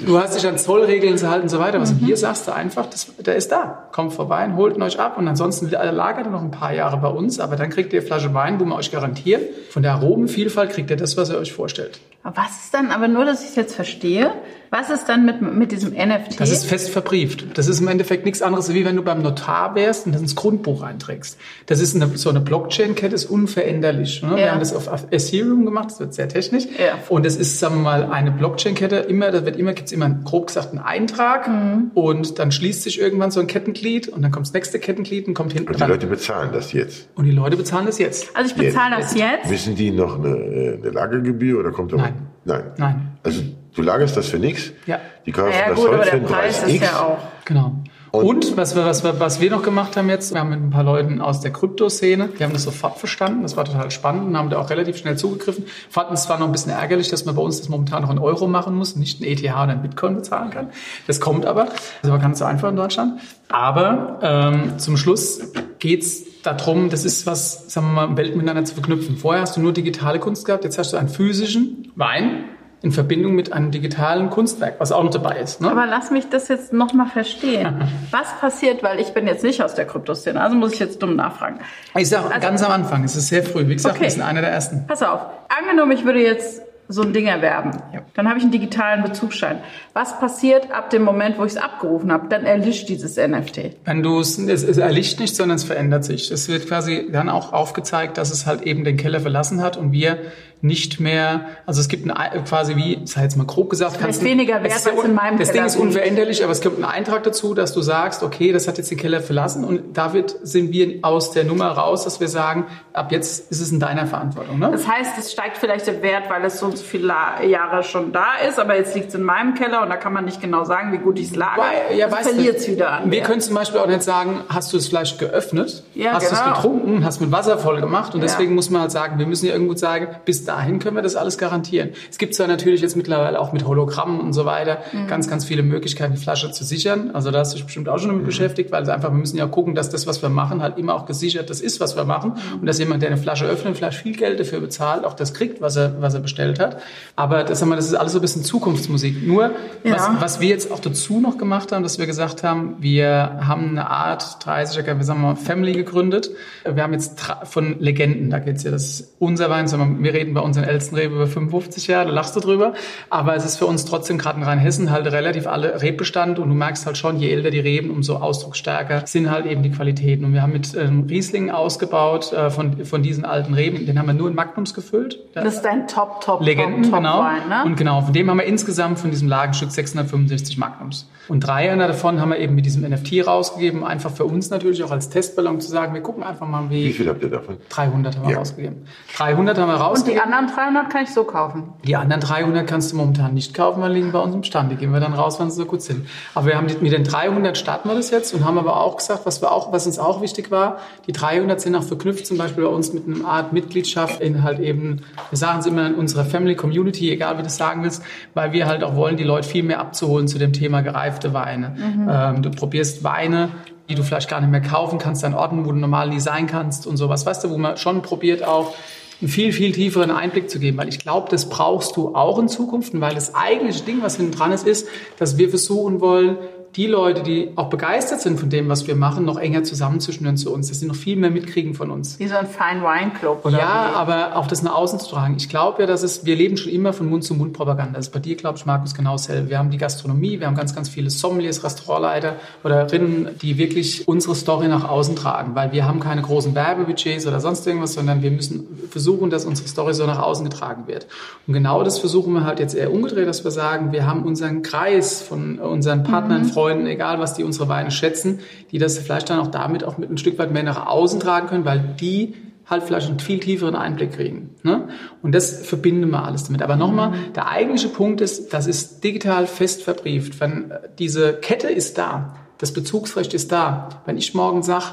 Du hast dich an Zollregeln zu halten und so weiter. Was mhm. hier sagst du einfach, das, der ist da. Kommt vorbei und holt ihn euch ab. Und ansonsten lagert er noch ein paar Jahre bei uns, aber dann kriegt ihr Flasche Wein, wo wir euch garantieren, von der Aromenvielfalt kriegt ihr das, was ihr euch vorstellt.
Was ist dann, aber nur, dass ich es jetzt verstehe, was ist dann mit, mit diesem NFT?
Das ist fest verbrieft. Das ist im Endeffekt nichts anderes, wie wenn du beim Notar wärst und das ins Grundbuch einträgst. Das ist eine, so eine Blockchain-Kette, ist unveränderlich. Ne? Ja. Wir haben das auf Ethereum gemacht, das wird sehr technisch. Ja. Und es ist, sagen wir mal, eine Blockchain-Kette. Immer, da wird immer, gibt's immer, grob gesagt, einen Eintrag. Mhm. Und dann schließt sich irgendwann so ein Kettenglied und dann kommt das nächste Kettenglied und kommt hinten
Und die dran. Leute bezahlen das jetzt.
Und die Leute bezahlen das jetzt.
Also ich bezahle das jetzt.
Wissen die noch eine, äh, eine Lagergebühr oder kommt da
Nein.
Nein.
Nein.
Also Du lagerst das für nichts.
Ja.
Die kaufen
ja,
das
gut,
Holz
der Preis ist ja auch.
Genau. Und, und, was, wir, was, wir, was wir noch gemacht haben jetzt, wir haben mit ein paar Leuten aus der Kryptoszene, die haben das sofort verstanden, das war total spannend und haben da auch relativ schnell zugegriffen. Fanden es zwar noch ein bisschen ärgerlich, dass man bei uns das momentan noch in Euro machen muss, nicht in ETH oder in Bitcoin bezahlen kann. Das kommt aber, das ist aber ganz so einfach in Deutschland. Aber ähm, zum Schluss geht's darum, das ist was, sagen wir mal, Welt miteinander zu verknüpfen. Vorher hast du nur digitale Kunst gehabt, jetzt hast du einen physischen Wein, in Verbindung mit einem digitalen Kunstwerk, was auch noch dabei ist.
Ne? Aber lass mich das jetzt nochmal verstehen. was passiert, weil ich bin jetzt nicht aus der Kryptoszene, also muss ich jetzt dumm nachfragen.
Ich sage also, ganz am Anfang, es ist sehr früh. Wie gesagt, okay. wir sind einer der Ersten.
Pass auf, angenommen, ich würde jetzt so ein Ding erwerben. Ja. Dann habe ich einen digitalen Bezugsschein. Was passiert ab dem Moment, wo ich es abgerufen habe? Dann erlischt dieses NFT.
Wenn du es, es erlischt nicht, sondern es verändert sich. Es wird quasi dann auch aufgezeigt, dass es halt eben den Keller verlassen hat und wir nicht mehr, also es gibt ein, quasi wie, das sei jetzt mal grob gesagt,
das heißt weniger wert als in meinem
Das Keller Ding ist unveränderlich, aber es gibt einen Eintrag dazu, dass du sagst, okay, das hat jetzt den Keller verlassen und damit sind wir aus der Nummer raus, dass wir sagen, ab jetzt ist es in deiner Verantwortung. Ne?
Das heißt, es steigt vielleicht der Wert, weil es so und so viele Jahre schon da ist, aber jetzt liegt es in meinem Keller und da kann man nicht genau sagen, wie gut ich es lagere.
Ja, das verliert es wieder an. Wir Wert. können zum Beispiel auch nicht sagen, hast du es vielleicht geöffnet, ja, hast genau. du es getrunken, hast mit Wasser voll gemacht und ja. deswegen muss man halt sagen, wir müssen ja irgendwo sagen, bis dahin können wir das alles garantieren. Es gibt zwar natürlich jetzt mittlerweile auch mit Hologrammen und so weiter mhm. ganz, ganz viele Möglichkeiten, die Flasche zu sichern. Also da hast du dich bestimmt auch schon damit mhm. beschäftigt, weil es einfach, wir müssen ja gucken, dass das, was wir machen, halt immer auch gesichert das ist, was wir machen. Mhm. Und dass jemand, der eine Flasche öffnet, vielleicht viel Geld dafür bezahlt, auch das kriegt, was er, was er bestellt hat. Aber das, haben wir, das ist alles so ein bisschen Zukunftsmusik. Nur, ja. was, was wir jetzt auch dazu noch gemacht haben, dass wir gesagt haben, wir haben eine Art 30er, wir sagen mal, Family gegründet. Wir haben jetzt von Legenden, da geht's ja, das ist unser Wein, sondern wir reden bei unseren ältesten Rebe über 55 Jahre, da lachst du drüber. Aber es ist für uns trotzdem gerade in Rheinhessen halt relativ alle Rebbestand und du merkst halt schon, je älter die Reben, umso ausdrucksstärker sind halt eben die Qualitäten. Und wir haben mit ähm, Riesling ausgebaut äh, von, von diesen alten Reben, den haben wir nur in Magnums gefüllt.
Das ist dein Top, Top,
Legenden,
Top,
genau.
Wein, ne?
Und genau, von dem haben wir insgesamt von diesem Lagenstück 665 Magnums. Und 300 davon haben wir eben mit diesem NFT rausgegeben, einfach für uns natürlich auch als Testballon zu sagen, wir gucken einfach mal, wie...
Wie viel habt ihr davon?
300 haben wir ja. rausgegeben. 300 haben wir rausgegeben.
Die anderen 300 kann ich so kaufen?
Die anderen 300 kannst du momentan nicht kaufen, weil liegen bei uns im Stand. Die gehen wir dann raus, wenn sie so gut sind. Aber wir haben mit den 300 starten wir das jetzt und haben aber auch gesagt, was, wir auch, was uns auch wichtig war, die 300 sind auch verknüpft zum Beispiel bei uns mit einer Art Mitgliedschaft in halt eben, wir sagen es immer in unserer Family Community, egal wie du das sagen willst, weil wir halt auch wollen, die Leute viel mehr abzuholen zu dem Thema gereifte Weine. Mhm. Ähm, du probierst Weine, die du vielleicht gar nicht mehr kaufen kannst an Orten, wo du normal nie sein kannst und sowas. Weißt du, wo man schon probiert auch, einen viel, viel tieferen Einblick zu geben, weil ich glaube, das brauchst du auch in Zukunft, weil das eigentliche Ding, was hinten dran ist, ist, dass wir versuchen wollen, die Leute, die auch begeistert sind von dem, was wir machen, noch enger zusammenzuschnüren zu uns, dass sie noch viel mehr mitkriegen von uns.
Wie so ein Fine Wine Club, oder?
Ja, aber auch das nach außen zu tragen. Ich glaube ja, dass es, wir leben schon immer von Mund zu Mund Propaganda. Das ist bei dir, glaube ich, Markus, genau dasselbe. Wir haben die Gastronomie, wir haben ganz, ganz viele Sommeliers, Restaurantleiter oder Rinnen, die wirklich unsere Story nach außen tragen, weil wir haben keine großen Werbebudgets oder sonst irgendwas, sondern wir müssen versuchen, dass unsere Story so nach außen getragen wird. Und genau das versuchen wir halt jetzt eher umgedreht, dass wir sagen, wir haben unseren Kreis von unseren Partnern, mhm. Freunden, egal was die unsere Weine schätzen, die das vielleicht dann auch damit auch mit ein Stück weit mehr nach außen tragen können, weil die halt vielleicht einen viel tieferen Einblick kriegen. Ne? Und das verbinden wir alles damit. Aber nochmal, mhm. der eigentliche Punkt ist, das ist digital fest verbrieft. Wenn äh, diese Kette ist da, das Bezugsrecht ist da. Wenn ich morgen sage,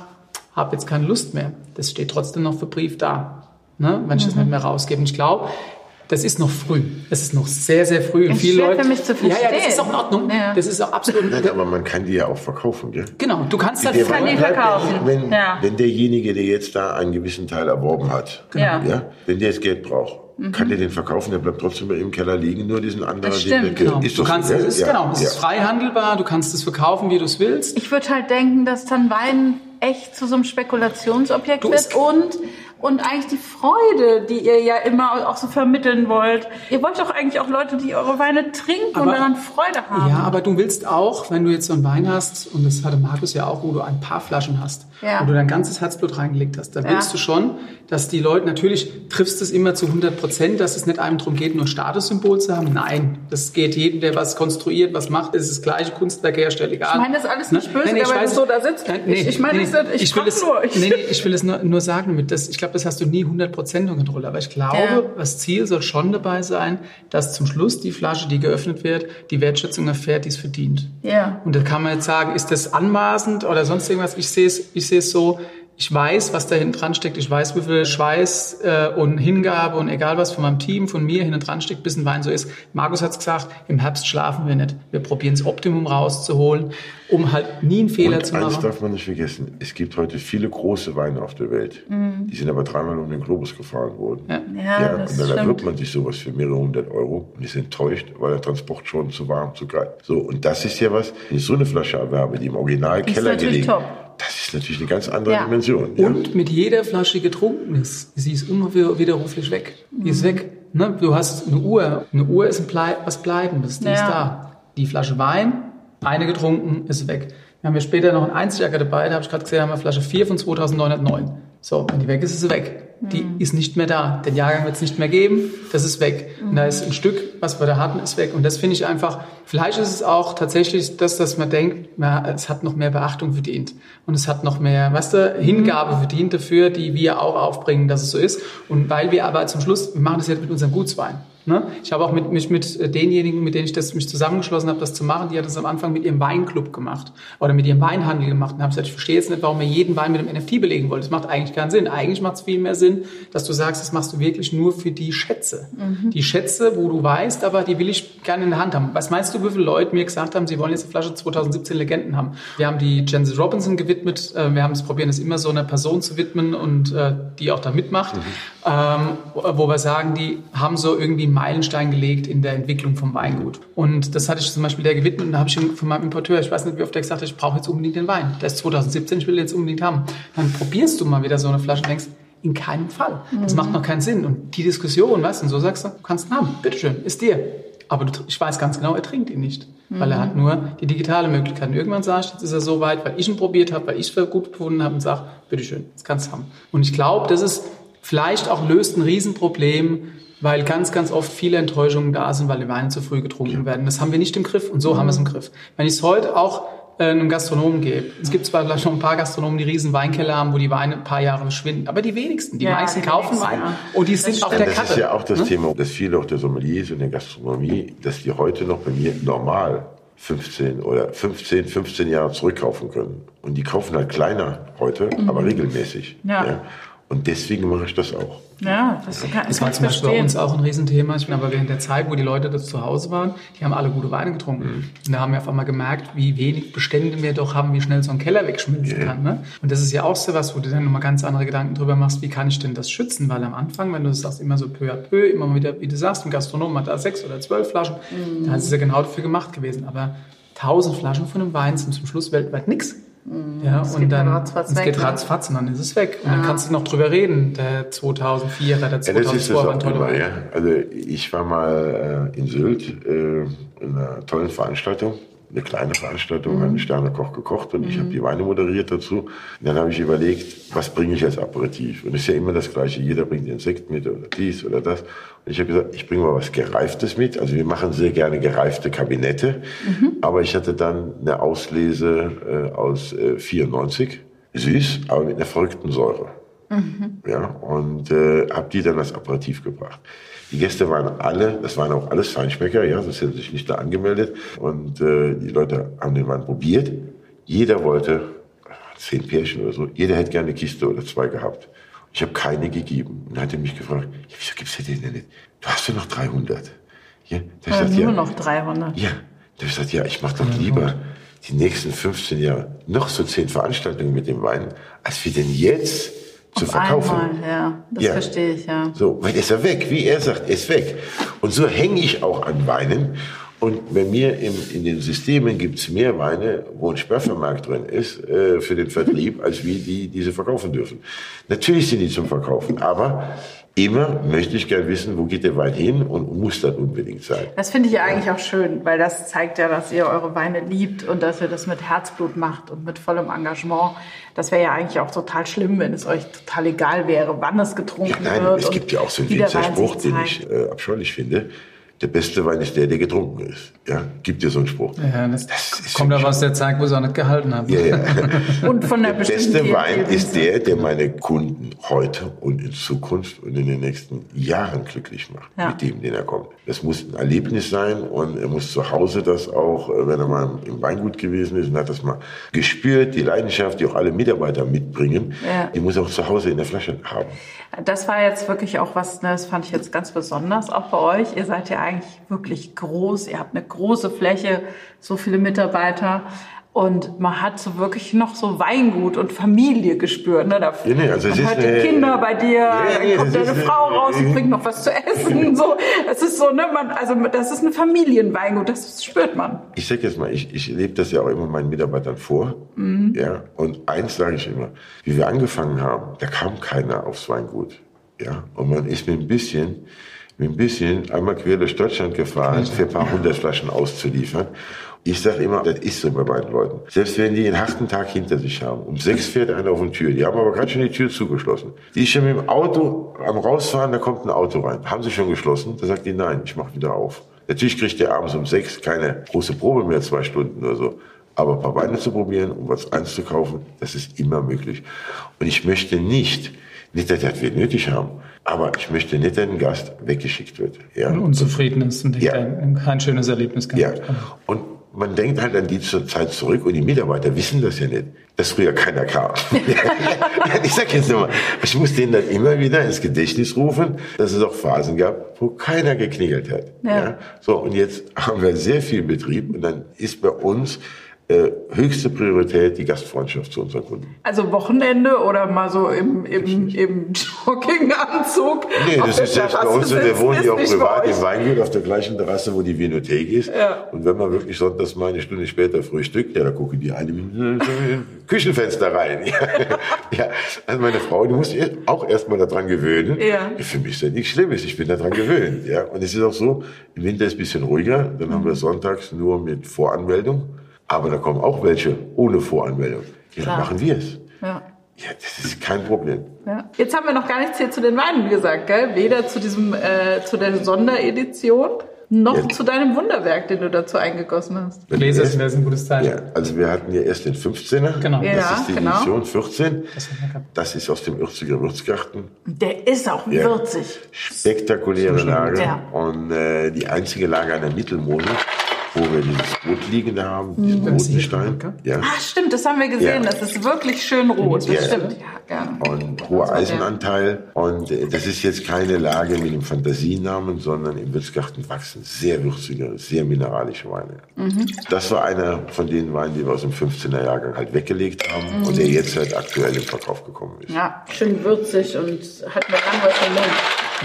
habe jetzt keine Lust mehr, das steht trotzdem noch verbrieft da. Ne? Wenn ich mhm. das nicht mehr rausgebe. Und ich glaube, das ist noch früh. Es ist noch sehr, sehr früh.
Und viele Leute, für mich zu verstehen.
Ja, ja, das ist auch in Ordnung. Ja. Das ist auch absolut.
Nein, aber man kann die ja auch verkaufen, gell?
Genau, du kannst halt
kann die verkaufen.
Wenn, ja. wenn derjenige, der jetzt da einen gewissen Teil erworben hat,
genau. ja.
ja. wenn der jetzt Geld braucht, mhm. kann der den verkaufen, der bleibt trotzdem bei ihm im Keller liegen, nur diesen anderen.
Das stimmt.
Genau. Ist du kannst, es ist, Genau, es ist frei handelbar, du kannst es verkaufen, wie du es willst.
Ich würde halt denken, dass dann Wein echt zu so einem Spekulationsobjekt du, wird und und eigentlich die Freude, die ihr ja immer auch so vermitteln wollt. Ihr wollt doch eigentlich auch Leute, die eure Weine trinken aber, und daran Freude haben.
Ja, aber du willst auch, wenn du jetzt so einen Wein hast, und das hatte Markus ja auch, wo du ein paar Flaschen hast, ja. wo du dein ganzes Herzblut reingelegt hast, dann willst du schon, dass die Leute, natürlich triffst es immer zu 100 Prozent, dass es nicht einem darum geht, nur ein Statussymbol zu haben. Nein, das geht jedem, der was konstruiert, was macht, ist das gleiche Kunstwerk herstellt, egal.
Ich meine das alles nicht böse, nee, nee, aber weiß, so da sitzt.
Nee, ich, ich meine, nee, ich, ich will es nur. Ich, nee, nee, ich will es nur, nur sagen, damit das, ich glaube, das hast du nie 100 Prozent unter Kontrolle. Aber ich glaube, das Ziel soll schon dabei sein, dass zum Schluss die Flasche, die geöffnet wird, die Wertschätzung erfährt, die es verdient.
Ja.
Und da kann man jetzt sagen, ist das anmaßend oder sonst irgendwas? Ich sehe es, ich sehe es so, ich weiß, was da hinten dran steckt. Ich weiß, wie viel Schweiß äh, und Hingabe und egal was von meinem Team, von mir hinten dran steckt, bis ein Wein so ist. Markus hat es gesagt, im Herbst schlafen wir nicht. Wir probieren das Optimum rauszuholen, um halt nie einen Fehler
und
zu machen.
Eins darf man nicht vergessen. Es gibt heute viele große Weine auf der Welt. Mhm. Die sind aber dreimal um den Globus gefahren worden.
Ja, ja, ja
und dann erwirbt man sich sowas für mehrere hundert Euro und ist enttäuscht, weil der Transport schon zu warm, zu kalt. So, und das ist ja was, wenn ich so eine Flasche erwerbe, die im Original Keller gelegen
top
das ist natürlich eine ganz andere ja. Dimension. Ja.
Und mit jeder Flasche getrunken ist, sie ist unwiderruflich weg. Die mhm. ist weg. Ne? Du hast eine Uhr. Eine Uhr ist ein Blei was Bleibendes. Die ja. ist da. Die Flasche Wein, eine getrunken, ist weg. Wir haben ja später noch einen Einzeljacker dabei. Da habe ich gerade gesehen, haben wir Flasche 4 von 2909. So, wenn die weg ist, ist sie weg die mhm. ist nicht mehr da. Den Jahrgang wird es nicht mehr geben, das ist weg. Mhm. Und da ist ein Stück, was wir da hatten, ist weg. Und das finde ich einfach, vielleicht ist es auch tatsächlich das, dass man denkt, na, es hat noch mehr Beachtung verdient. Und es hat noch mehr, weißt du, Hingabe mhm. verdient dafür, die wir auch aufbringen, dass es so ist. Und weil wir aber zum Schluss, wir machen das jetzt mit unserem Gutswein. Ne? Ich habe auch mit, mich mit denjenigen, mit denen ich das, mich zusammengeschlossen habe, das zu machen, die hat das am Anfang mit ihrem Weinclub gemacht oder mit ihrem Weinhandel gemacht und habe gesagt, ich verstehe jetzt nicht, warum ihr jeden Wein mit einem NFT belegen wollt. Das macht eigentlich keinen Sinn. Eigentlich macht es viel mehr Sinn, dass du sagst, das machst du wirklich nur für die Schätze. Mhm. Die Schätze, wo du weißt, aber die will ich gerne in der Hand haben. Was meinst du, wie viele Leute mir gesagt haben, sie wollen jetzt eine Flasche 2017 Legenden haben? Wir haben die Jensen Robinson gewidmet. Äh, wir haben es probiert, es immer so einer Person zu widmen und äh, die auch da mitmacht. Mhm. Ähm, wo wir sagen, die haben so irgendwie einen Meilenstein gelegt in der Entwicklung vom Weingut. Und das hatte ich zum Beispiel der gewidmet und da habe ich von meinem Importeur, ich weiß nicht, wie oft der gesagt hat, ich brauche jetzt unbedingt den Wein. Der ist 2017, ich will den jetzt unbedingt haben. Dann probierst du mal wieder so eine Flasche und denkst, in keinem Fall. Das mhm. macht noch keinen Sinn. Und die Diskussion, weißt du, und so sagst du, du kannst ihn haben, bitteschön, ist dir. Aber du, ich weiß ganz genau, er trinkt ihn nicht. Mhm. Weil er hat nur die digitale Möglichkeit. Und irgendwann sagst du, jetzt ist er so weit, weil ich ihn probiert habe, weil ich es gut befunden habe und sag, bitteschön, jetzt kannst du haben. Und ich glaube, das ist vielleicht auch löst ein Riesenproblem, weil ganz, ganz oft viele Enttäuschungen da sind, weil die Weine zu früh getrunken werden. Das haben wir nicht im Griff und so mhm. haben wir es im Griff. Wenn ich es heute auch äh, einem Gastronomen gebe, es gibt zwar vielleicht noch ein paar Gastronomen, die riesen Weinkeller haben, wo die Weine ein paar Jahre verschwinden, aber die wenigsten, die ja, meisten die kaufen Wein ja. und die das sind auf der Karte.
Das ist ja auch das ne? Thema, dass viele auch der Sommeliers und der Gastronomie, dass die heute noch bei mir normal 15 oder 15, 15 Jahre zurückkaufen können. Und die kaufen halt kleiner heute, mhm. aber regelmäßig.
Ja. ja.
Und deswegen mache ich das auch.
Ja, das kann
Das war zum Beispiel bei uns auch ein Riesenthema. Ich bin aber während der Zeit, wo die Leute das zu Hause waren, die haben alle gute Weine getrunken. Mhm. Und da haben wir auf einmal gemerkt, wie wenig Bestände wir doch haben, wie schnell so ein Keller wegschmilzen yeah. kann. Ne? Und das ist ja auch so was, wo du dann nochmal ganz andere Gedanken drüber machst, wie kann ich denn das schützen? Weil am Anfang, wenn du das sagst, immer so peu à peu, immer wieder, wie du sagst, ein Gastronom hat da sechs oder zwölf Flaschen, mhm. da ist es ja genau dafür gemacht gewesen. Aber 1000 Flaschen von einem Wein sind zum Schluss weltweit nichts. Ja,
Es
und
geht
dann
ratzfatz
es
weg,
geht
ne?
ratzfatz und dann ist es weg. Und dann kannst du noch drüber reden. Der 2004er, der
Ja, das ist
2002
es
war
auch
ein toller
immer, ja. Also ich war mal äh, in Sylt äh, in einer tollen Veranstaltung, eine kleine Veranstaltung, einen Sternekoch gekocht und ich habe die Weine moderiert dazu. Und dann habe ich überlegt, was bringe ich als Aperitif? Und es ist ja immer das Gleiche. Jeder bringt den Sekt mit oder dies oder das. Und ich habe gesagt, ich bringe mal was Gereiftes mit. Also wir machen sehr gerne gereifte Kabinette. Aber ich hatte dann eine Auslese äh, aus äh, 94. Süß, aber mit einer verrückten Säure. Ja, und äh, habe die dann als Aperitif gebracht. Die Gäste waren alle, das waren auch alles Feinschmecker, ja, sonst hätten sich nicht da angemeldet. Und äh, die Leute haben den Wein probiert. Jeder wollte, zehn Pärchen oder so, jeder hätte gerne eine Kiste oder zwei gehabt. Ich habe keine gegeben. Und dann hat er mich gefragt, ja, wieso gibt's denn denn nicht? Du hast ja noch 300. Ja, da hab ich
Ja,
gesagt,
nur
ja,
noch 300.
ja, da hab ich gesagt, ja, ich mache doch lieber die nächsten 15 Jahre noch so zehn Veranstaltungen mit dem Wein, als wir denn jetzt zu
Auf
verkaufen.
einmal, ja. Das
Ja.
verstehe ich, ja.
So, weil ist er weg, wie er sagt, ist weg. Und so hänge ich auch an Weinen. Und bei mir im, in den Systemen gibt's mehr Weine, wo ein Sperrvermerk drin ist äh, für den Vertrieb, als wie die diese verkaufen dürfen. Natürlich sind die zum Verkaufen, aber immer möchte ich gern wissen, wo geht der Wein hin und muss das unbedingt sein.
Das finde ich ja eigentlich auch schön, weil das zeigt ja, dass ihr eure Weine liebt und dass ihr das mit Herzblut macht und mit vollem Engagement. Das wäre ja eigentlich auch total schlimm, wenn es euch total egal wäre, wann es getrunken
Nein,
wird.
es gibt ja auch so einen
wie der
Wiener
Wein
Spruch,
sich
den ich äh, abscheulich finde. Der beste Wein ist der, der getrunken ist. Ja, gibt dir so einen Spruch.
Ja, das,
Das ist
kommt aber aus der Zeit, wo sie auch nicht gehalten haben.
Ja, ja.
Und von der
Der beste Wein ist der, der meine Kunden heute und in Zukunft und in den nächsten Jahren glücklich macht,
Ja.
mit dem, den er kommt. Das muss ein Erlebnis sein und er muss zu Hause das auch, äh, wenn er mal im Weingut gewesen ist und hat das mal gespürt, die Leidenschaft, die auch alle Mitarbeiter mitbringen,
Ja.
die muss er auch zu Hause in der Flasche haben.
Das war jetzt wirklich auch was, ne, das fand ich jetzt ganz besonders, auch bei euch. Ihr seid ja eigentlich wirklich groß, ihr habt eine große Fläche, so viele Mitarbeiter. Und man hat so wirklich noch so Weingut und Familie gespürt. Ne? Da
Ja, nee, also es
man hört die Kinder bei dir,
Ja,
dann kommt deine
eine-
Frau raus und bringt noch was zu essen. So, es ist so, ne, man, also das ist ein Familienweingut, das spürt man.
Ich sag jetzt mal, ich, ich lebe das ja auch immer meinen Mitarbeitern vor. Ja, und eins sage ich immer, wie wir angefangen haben, da kam keiner aufs Weingut. Ja, und man ist mit ein bisschen, mit ein bisschen einmal quer durch Deutschland gefahren, für ein paar hundert Flaschen auszuliefern. Ich sage immer, das ist so bei beiden Leuten. Selbst wenn die einen harten Tag hinter sich haben, um sechs fährt einer auf die Tür, die haben aber gerade schon die Tür zugeschlossen. Die ist schon mit dem Auto am rausfahren, da kommt ein Auto rein. Haben sie schon geschlossen? Da sagt die, nein, ich mache wieder auf. Natürlich kriegt der abends um sechs keine große Probe mehr, zwei Stunden oder so. Aber ein paar Weine zu probieren, um was einzukaufen, das ist immer möglich. Und ich möchte nicht, nicht, dass wir nötig haben, aber ich möchte nicht, dass ein Gast weggeschickt wird. Ja.
Und unzufrieden ist und
Ja.
kein, kein schönes Erlebnis
Ja.
gehabt hat.
Und man denkt halt an die zur Zeit zurück und die Mitarbeiter wissen das ja nicht, dass früher keiner kam. ich sag jetzt nochmal, ich muss denen dann immer wieder ins Gedächtnis rufen, dass es auch Phasen gab, wo keiner geknigelt hat.
Ja.
So, und jetzt haben wir sehr viel Betrieb und dann ist bei uns höchste Priorität die Gastfreundschaft zu unseren Kunden.
Also Wochenende oder mal so im, im, im Jogginganzug.
Nee, das ist selbst bei uns, wir wohnen ja auch privat im. Weingut auf der gleichen Terrasse, wo die Vinothek ist.
Ja.
Und wenn man wirklich sonntags mal eine Stunde später frühstückt, ja, da gucken die alle mit dem Küchenfenster rein. Ja. ja, also meine Frau, die muss ihr auch erstmal daran gewöhnen.
Ja.
Für mich ist das nichts Schlimmes, ich bin daran gewöhnt. Ja. Und es ist auch so, im Winter ist es ein bisschen ruhiger, dann haben wir sonntags nur mit Voranmeldung. Aber da kommen auch welche ohne Voranmeldung. Ja,
Klar.
dann machen wir es.
Ja.
Ja, das ist kein Problem.
Ja. Jetzt haben wir noch gar nichts hier zu den Weinen gesagt, gell? Weder zu diesem, äh, zu der Sonderedition, noch
Ja.
zu deinem Wunderwerk, den du dazu eingegossen hast.
Gläser sind das ein gutes Zeichen.
Ja, also wir hatten ja erst den 15er.
Genau.
Das
Ja,
ist die
genau.
Edition 14.
Das haben wir gehabt.
Das ist aus dem Ürziger Würzgarten.
Der ist auch
Ja.
würzig.
Spektakuläre Lage.
Ja.
Und äh, die einzige Lage an der Mittelmone, wo wir dieses Rot liegende haben, diesen
Das
roten Stein.
schon,
Ja.
Ah, stimmt, das haben wir gesehen.
Ja.
Das ist wirklich schön rot. Das
Ja.
stimmt. Ja, gerne.
Und hoher Eisenanteil. Und äh, das ist jetzt keine Lage mit dem Fantasienamen, sondern im Würzgarten wachsen sehr würzige, sehr mineralische Weine. Das war einer von den Weinen, die wir aus dem 15er Jahrgang halt weggelegt haben und der jetzt halt aktuell im Verkauf gekommen ist.
Ja, schön würzig und hat mir lang was im Mund.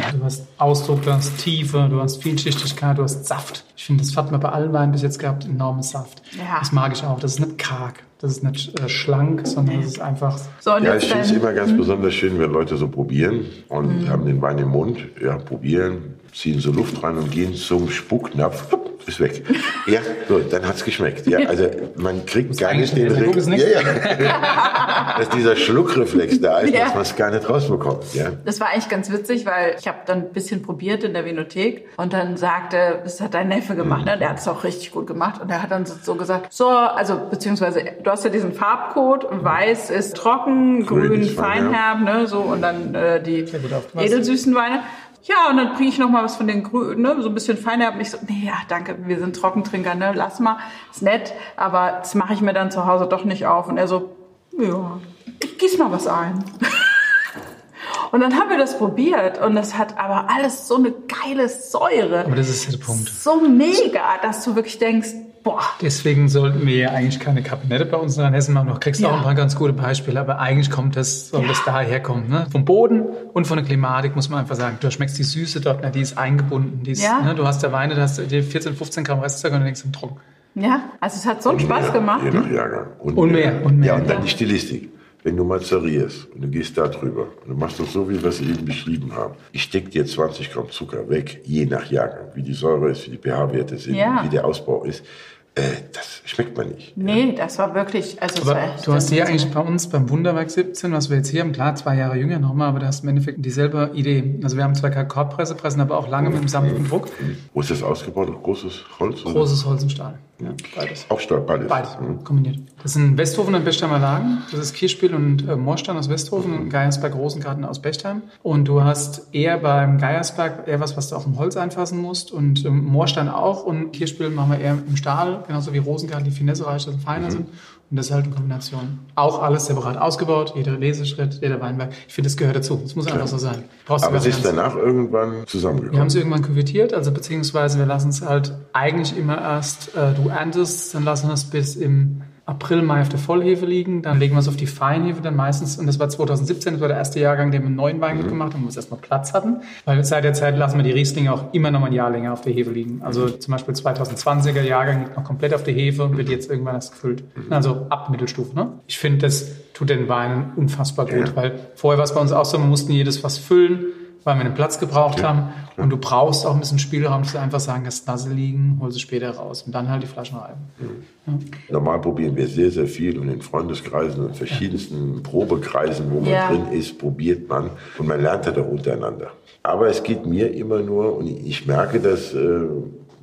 Ja, du hast Ausdruck, du hast Tiefe, du hast Vielschichtigkeit, du hast Saft. Ich finde, das hat man bei allen Weinen bis jetzt gehabt, enormen Saft.
Ja.
Das mag ich auch. Das ist nicht karg, das ist nicht äh, schlank, sondern das ist einfach
So,
Ja, ich finde es immer ganz besonders schön, wenn Leute so probieren und
Mhm.
haben den Wein im Mund, ja, probieren, ziehen so Luft rein und gehen zum Spucknapf, ist weg. Ja, so, dann hat's geschmeckt. Ja, also man kriegt gar nicht den
gutes
ja, ja. Dass dieser Schluckreflex da ist,
Ja.
dass man es gar nicht rausbekommt. Ja.
Das war eigentlich ganz witzig, weil ich habe dann ein bisschen probiert in der Vinothek und dann sagte, das hat dein Neffe gemacht, ne? der hat es auch richtig gut gemacht und der hat dann so, gesagt, so, also beziehungsweise du hast ja diesen Farbcode, weiß ist trocken,
Grün feinherb.
ne, so und dann äh, die edelsüßen Weine. Ja, und dann bringe ich noch mal was von den Grünen, ne, so ein bisschen feinherb. Und ich so, nee, ja, danke, wir sind Trockentrinker, ne, lass mal, ist nett, aber das mache ich mir dann zu Hause doch nicht auf. Und er so, ja, ich gieß mal was ein. Und dann haben wir das probiert und das hat aber alles so eine geile Säure.
Aber das ist der Punkt.
So mega, dass du wirklich denkst, boah,
Deswegen sollten wir ja eigentlich keine Kabinette bei uns in Hessen machen. Du kriegst
Ja.
auch ein paar ganz gute Beispiele, aber eigentlich kommt das, soll das daher kommen. Ne? Vom Boden und von der Klimatik muss man einfach sagen. Du schmeckst die Süße dort, ne? die ist eingebunden. Die ist,
Ja.
ne? Du hast der Weine, da hast du dir 14, 15 Gramm Restzucker und du denkst, sind trocken.
ja, also es hat so einen Spaß
Ja,
gemacht.
Je nach Jahrgang.
Und mehr, und mehr.
Ja, und dann
Ja.
die Stilistik. Wenn du mazerierst und du gehst da drüber und du machst das so, wie wir es eben beschrieben haben. Ich steck dir 20 Gramm Zucker weg, je nach Jahrgang, wie die Säure ist, wie die pH-Werte sind,
Ja.
wie der Ausbau ist. Äh, das schmeckt man nicht.
Nee, das war wirklich, also
Aber
war
du hast hier eigentlich bei uns beim Wunderwerk 17, was wir jetzt hier haben, klar, zwei Jahre jünger nochmal, aber da hast du im Endeffekt dieselbe Idee. Also wir haben zwar keine Korbpresse, pressen aber auch lange mit dem sanften Druck.
Wo ist das ausgebaut? Großes Holz? oder?
Großes Holz und Stahl. Ja, beides.
Auch Stahl, beides.
Beides
Mhm.
kombiniert. Das sind Westhofen und Bechtheimer Lagen. Das ist Kirchspiel und äh, Moorstein aus Westhofen und Geiersberg Rosengarten aus Bechtheim. Und du hast eher beim Geiersberg eher was, was du auch im Holz einfassen musst und ähm, Moorstein auch und Kirchspiel machen wir eher im Stahl, genauso wie Rosengarten, die finessereicher und feiner sind. Und das ist halt eine Kombination. Auch alles separat ausgebaut, jeder Leseschritt, jeder Weinberg. Ich finde, das gehört dazu. Das muss einfach so sein. Brauchst
Aber es ist danach irgendwann
wir haben
zusammengekommen.
es irgendwann küvettiert, also beziehungsweise wir lassen es halt eigentlich immer erst, äh, du erntest, dann lassen wir es bis im April, Mai auf der Vollhefe liegen, dann legen wir es auf die Feinhefe dann meistens, und das war 2017, das war der erste Jahrgang, den wir einen neuen Wein gemacht haben, wo wir erstmal Platz hatten, weil seit der Zeit lassen wir die Rieslinge auch immer noch mal ein Jahr länger auf der Hefe liegen. Also zum Beispiel 2020er Jahrgang liegt noch komplett auf der Hefe und wird jetzt irgendwann erst gefüllt. Also ab Mittelstufe. Ne? Ich finde, das tut den Weinen unfassbar gut,
Ja.
weil vorher war es bei uns auch so, wir mussten jedes Fass füllen, weil wir den Platz gebraucht haben. Und du brauchst auch ein bisschen Spielraum, dass du einfach sagen kannst, Nase liegen, hol sie später raus und dann halt die Flaschen reiben.
Normal probieren wir sehr, sehr viel und in Freundeskreisen und verschiedensten Probekreisen, wo man
Ja.
drin ist, probiert man und man lernt halt auch untereinander. Aber es geht mir immer nur, und ich merke, dass äh,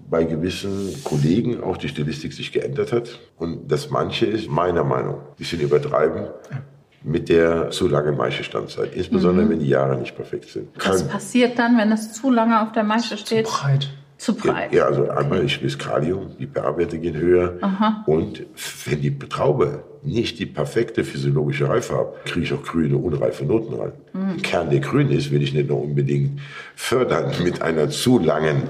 bei gewissen Kollegen auch die Stilistik sich geändert hat und dass manche ist, meiner Meinung, die sind übertreiben mit der zu langen Maischestandzeit, insbesondere wenn die Jahre nicht perfekt sind.
Was
Kann-
passiert dann, wenn es zu lange auf der Maische steht?
Breit.
Zu breit.
Ja, also einmal ich will Kalium, die pH-Werte gehen höher. Und wenn die Traube nicht die perfekte physiologische Reife hat, kriege ich auch grüne, unreife Noten rein. Ein Kern, der grün ist, will ich nicht noch unbedingt fördern mit einer zu langen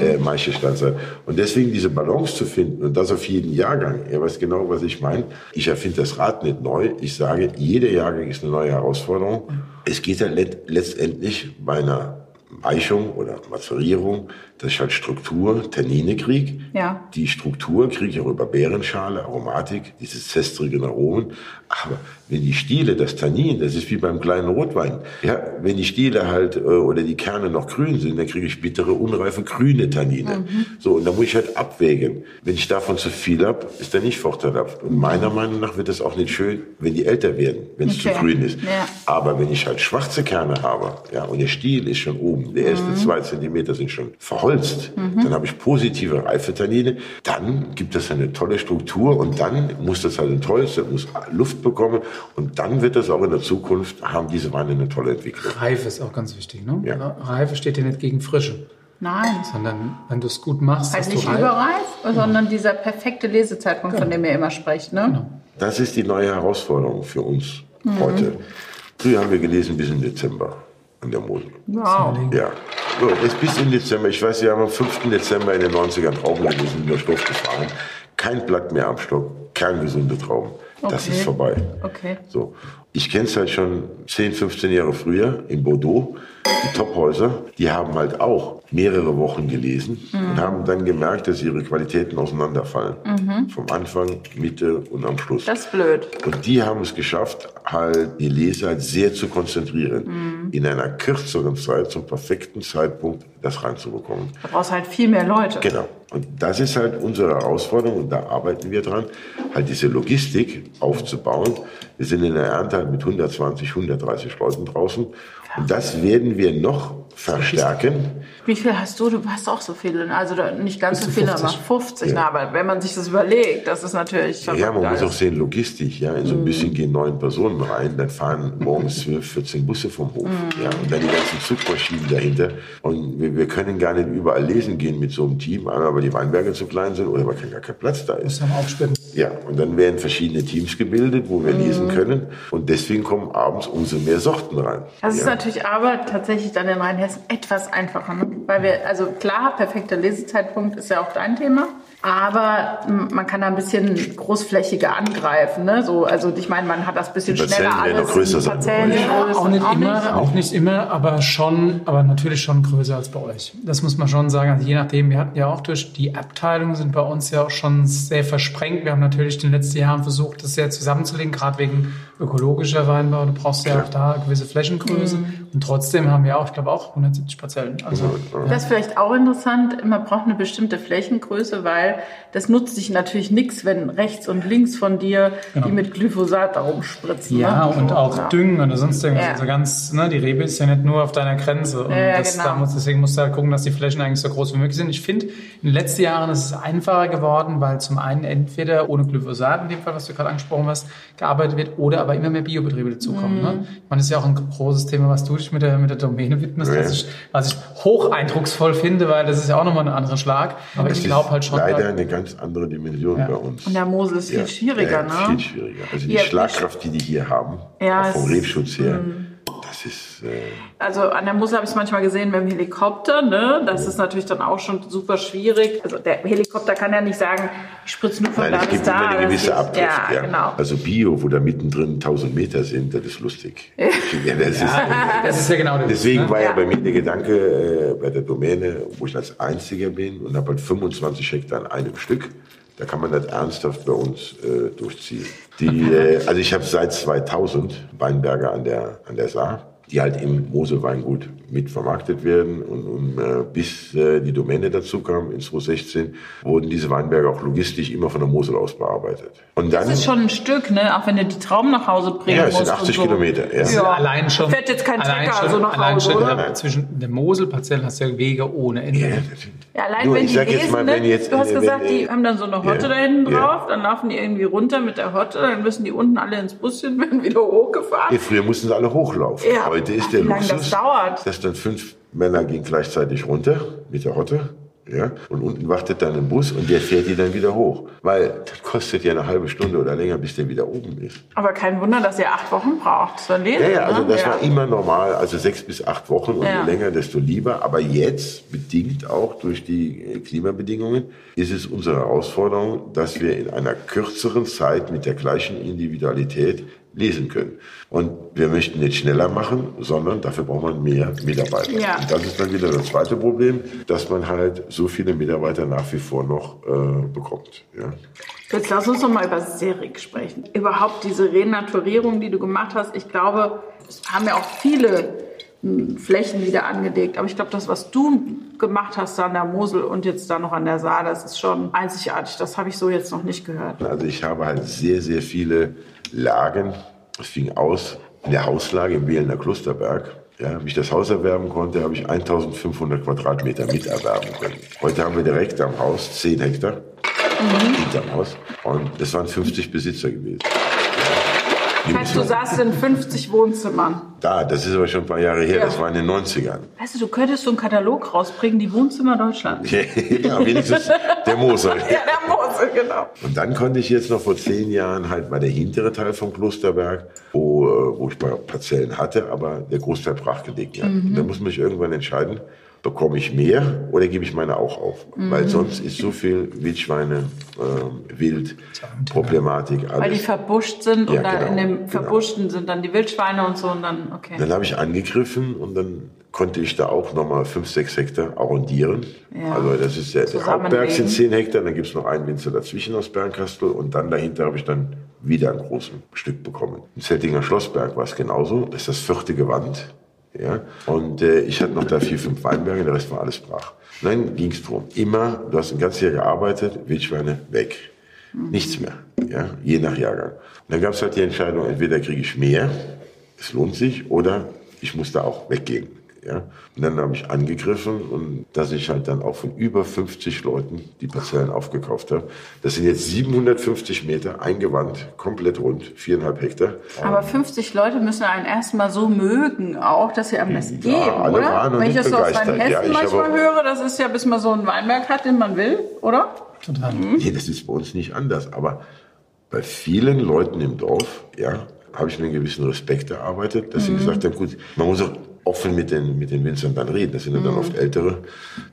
äh, Maischestandzeit. Und deswegen diese Balance zu finden und das auf jeden Jahrgang. Er weiß genau, was ich meine. Ich erfinde das Rad nicht neu. Ich sage, jeder Jahrgang ist eine neue Herausforderung. Es geht ja let letztendlich bei einer Eichung oder Mazerierung, dass ich halt Struktur, Tannine kriege.
Ja.
Die Struktur kriege ich auch über Beerenschale, Aromatik, diese zestrigen Aromen. Aber wenn die Stiele, das Tannin, das ist wie beim kleinen Rotwein. Ja, wenn die Stiele halt äh, oder die Kerne noch grün sind, dann kriege ich bittere, unreife, grüne Tannine. So, und da muss ich halt abwägen. Wenn ich davon zu viel habe, ist der nicht vorteilhaft. Und meiner Meinung nach wird es auch nicht schön, wenn die älter werden, wenn es
Okay.
zu grün ist.
Ja.
Aber wenn ich halt schwarze Kerne habe, ja, und der Stiel ist schon oben, der erste zwei Zentimeter sind schon verholzt, dann habe ich positive Reifetannine, dann gibt es eine tolle Struktur und dann muss das halt ins Holz, das muss Luft bekommen und dann wird das auch in der Zukunft, haben diese Weine eine tolle Entwicklung.
Reife ist auch ganz wichtig. Ne?
Ja.
Reife steht ja nicht gegen Frische,
Nein.
sondern wenn du es gut machst, hast
nicht überreif, sondern dieser perfekte Lesezeitpunkt, von dem ihr immer sprecht, ne?
Das ist die neue Herausforderung für uns heute. Früher haben wir gelesen bis in Dezember an der Mosel.
Wow.
Ja. So, jetzt bis in Dezember. Ich weiß, wir haben am 5. Dezember in den 90ern Trauben gelesen, in der Stoff gefahren. Kein Blatt mehr am Stock, kerngesunde Trauben. Das
Okay.
ist vorbei.
Okay.
So. Ich kenne es halt schon 10, 15 Jahre früher in Bordeaux. Die Tophäuser, die haben halt auch mehrere Wochen gelesen
Mhm.
und haben dann gemerkt, dass ihre Qualitäten auseinanderfallen. Vom Anfang, Mitte und am Schluss.
Das ist blöd.
Und die haben es geschafft, halt die Leser sehr zu konzentrieren, in einer kürzeren Zeit zum perfekten Zeitpunkt das reinzubekommen.
Da brauchst halt viel mehr Leute.
Genau. Und das ist halt unsere Herausforderung und da arbeiten wir dran, halt diese Logistik aufzubauen. Wir sind in der Ernte mit 120, 130 Leuten draußen und das werden wir noch verstärken.
Wie viel hast du? Du hast auch so viele. Also da- nicht ganz so viele, aber
50.
50.
Ja.
Na, aber wenn man sich das überlegt, das ist natürlich
Ja, man muss auch sehen, Logistik, ja, in so ein bisschen gehen neun Personen rein, dann fahren morgens 12, 14 Busse vom Hof, ja, und dann die ganzen Zugmaschinen dahinter. Und wir, wir können gar nicht überall lesen gehen mit so einem Team, einmal weil die Weinberge zu klein sind oder weil kein, gar kein Platz da ist.
Das haben aufsperren.
Ja, und dann werden verschiedene Teams gebildet, wo wir lesen können. Und deswegen kommen abends umso mehr Sorten rein.
Das ist
ja.
natürlich aber tatsächlich dann in Rheinhessen etwas einfacher, ne? weil wir, also klar, perfekter Lesezeitpunkt ist ja auch dein Thema, aber m, man kann da ein bisschen großflächiger angreifen, ne? So, also ich meine, man hat das bisschen
Die Parzellen
schneller alles.
noch größer
die
sein
Ja, auch nicht immer,
nicht.
auch nicht immer, aber schon, aber natürlich schon größer als bei euch. Das muss man schon sagen. Also je nachdem, wir hatten ja auch durch die Abteilungen sind bei uns ja auch schon sehr versprengt. Wir haben natürlich in den letzten Jahren versucht, das sehr zusammenzulegen, gerade wegen ökologischer Weinbau. Du brauchst ja auch da gewisse Flächengröße. Und trotzdem haben wir auch, ich glaube auch 170 Parzellen. Also
Das ist vielleicht auch interessant. Man braucht eine bestimmte Flächengröße, weil das nutzt sich natürlich nichts, wenn rechts und links von dir die mit Glyphosat da rumspritzen.
Genau. Ja,
ne?
und
So,
auch
ja.
Düngen oder sonst irgendwas.
Ja.
Also ganz, ne, die Rebe ist ja nicht nur auf deiner Grenze. Und
Ja,
das,
genau.
da muss, deswegen musst du halt gucken, dass die Flächen eigentlich so groß wie möglich sind. Ich finde, in den letzten Jahren ist es einfacher geworden, weil zum einen entweder ohne Glyphosat, in dem Fall, was du gerade angesprochen hast, gearbeitet wird, oder aber immer mehr Biobetriebe dazukommen.
Mhm.
Ne? Ich meine, das ist ja auch ein großes Thema, was du dich mit der, mit der Domäne widmest,
Ja.
was, ich, was ich hoch eindrucksvoll finde, weil das ist ja auch nochmal ein anderer Schlag. Aber
Das
ich glaube halt schon.
leider eine ganz andere Dimension
Ja.
bei uns.
Und der Mosel ist viel
Ja,
schwieriger,
ja,
ne?
Viel schwieriger. Also die
Ja,
Schlagkraft, die die hier haben, vom. Rebschutz her, das ist... Äh,
Also an der Mosel habe ich es manchmal gesehen beim Helikopter, ne? Das ist natürlich dann auch schon super schwierig. Also der Helikopter kann ja nicht sagen, ich spritze nur von
Nein,
da
es
bis
gibt
da.
immer eine
Das
gewisse Abdrift.
Ja,
Ja,
genau.
Also Bio, wo da mittendrin 1000 Meter sind, das ist lustig. Ja, das ist,
Das ist ja genau Witz,
deswegen
ne?
war ja.
Ja.
bei mir der Gedanke äh, bei der Domäne, wo ich als Einziger bin und habe halt 25 Hektar an einem Stück. Da kann man das ernsthaft bei uns äh, durchziehen. Die, äh, also ich habe seit 2000 Weinberge an der, an der Saar, die halt im Moselweingut mit vermarktet werden. Und, und äh, bis äh, die Domäne dazu kam, in 2016, wurden diese Weinberge auch logistisch immer von der Mosel aus bearbeitet. Und dann,
Das ist schon ein Stück, ne? Auch wenn du die Trauben nach Hause bringen
Ja, es sind
musst.
80
und so.
Kilometer, ja.
Also
Ja.
allein schon.
Fährt jetzt kein
allein
Trecker
schon,
so nach
allein
Hause,
schon,
oder?
ja, Zwischen der Moselparzelle hast du ja Wege ohne Ende.
ja,
Ja, allein
Nur,
wenn
ich
die
sag jetzt
lesen,
mal,
ne?
wenn jetzt-
du hast
wenn-
gesagt,
wenn-
die haben dann so eine Hotte
Ja,
da hinten
ja.
drauf, dann laufen die irgendwie runter mit der Hotte, dann müssen die unten alle ins Buschen, werden wieder hochgefahren.
Ja, früher mussten sie alle hochlaufen.
Ja.
Heute ist der
Wie lange das
Luxus,
dauert.
dass dann fünf Männer gehen gleichzeitig runter mit der Hotte. Ja, und unten wartet dann ein Bus und der fährt die dann wieder hoch. Weil das kostet ja eine halbe Stunde oder länger, bis der wieder oben ist.
Aber kein Wunder, dass ihr acht Wochen braucht zur Lesen.
Ja, ja, also
ne?
das
ja.
war immer normal, also sechs bis acht Wochen und
Ja.
je länger, desto lieber. Aber jetzt, bedingt auch durch die äh, Klimabedingungen, ist es unsere Herausforderung, dass wir in einer kürzeren Zeit mit der gleichen Individualität lesen können. Und wir möchten nicht schneller machen, sondern dafür braucht man mehr Mitarbeiter.
Ja.
Und das ist dann wieder das zweite Problem, dass man halt so viele Mitarbeiter nach wie vor noch äh, bekommt. Ja.
Jetzt lass uns noch mal über Serik sprechen. Überhaupt diese Renaturierung, die du gemacht hast, ich glaube, es haben ja auch viele hm, Flächen wieder angelegt. Aber ich glaube, das, was du gemacht hast da an der Mosel und jetzt da noch an der Saar, das ist schon einzigartig. Das habe ich so jetzt noch nicht gehört.
Also ich habe halt sehr, sehr viele Lagen. Es fing aus in der Hauslage im Wählener Klosterberg. Ja, wie ich das Haus erwerben konnte, habe ich 1500 Quadratmeter miterwerben können. Heute haben wir direkt am Haus 10 Hektar hinterm Haus. Und das waren 50 Besitzer gewesen.
Das heißt, du saßt in 50 Wohnzimmern.
da, das ist aber schon ein paar Jahre her,
Ja.
das war in den 90ern.
Weißt du, du könntest so einen Katalog rausbringen, die Wohnzimmer Deutschlands.
ja, wenigstens der Moser.
Ja, der Mosel, genau.
Und dann konnte ich jetzt noch vor zehn Jahren halt mal der hintere Teil vom Klosterberg, wo, äh, wo ich mal Parzellen hatte, aber der Großteil brachgelegt. Ja. Und da muss man sich irgendwann entscheiden, bekomme ich mehr oder gebe ich meine auch auf? Mhm. Weil sonst ist so viel Wildschweine, äh, Wild, Problematik,
alles. Weil die verbuscht sind ja, und da genau, in dem genau. Verbuschten genau. sind dann die Wildschweine und so und dann, okay.
Dann habe ich angegriffen und dann konnte ich da auch nochmal 5, 6 Hektar arrondieren. Ja. Also das ist der, der Hauptberg sind 10 Hektar, dann gibt es noch einen Winzer dazwischen aus Bernkastel und dann dahinter habe ich dann wieder ein großes Stück bekommen. Im Zeltinger Schlossberg war es genauso, das ist das vierte Gewand. Ja? Und äh, ich hatte noch da vier, fünf Weinberge, der Rest war alles brach. Ging es darum, immer, du hast ein ganzes Jahr gearbeitet, Wildschweine weg. Nichts mehr, ja, je nach Jahrgang. Und dann gab es halt die Entscheidung, entweder kriege ich mehr, es lohnt sich, oder ich muss da auch weggehen. Ja? Und dann habe ich angegriffen und dass ich halt dann auch von über 50 Leuten die Parzellen aufgekauft habe. Das sind jetzt 750 Meter eingewandt, komplett rund, viereinhalb Hektar.
Aber 50 Leute müssen einen erstmal so mögen auch, dass sie einem das ja, geben, alle oder? Waren Wenn ich das so aus meinen Hessen ja, manchmal höre, das ist ja, bis man so einen Weinberg hat, den man will, oder?
Total. Mhm. Nee, das ist bei uns nicht anders. Aber bei vielen Leuten im Dorf, ja, habe ich mir einen gewissen Respekt erarbeitet, dass mhm. sie gesagt haben, gut, man muss auch offen mit den, mit den Winzern dann reden. Das sind ja dann mhm. oft ältere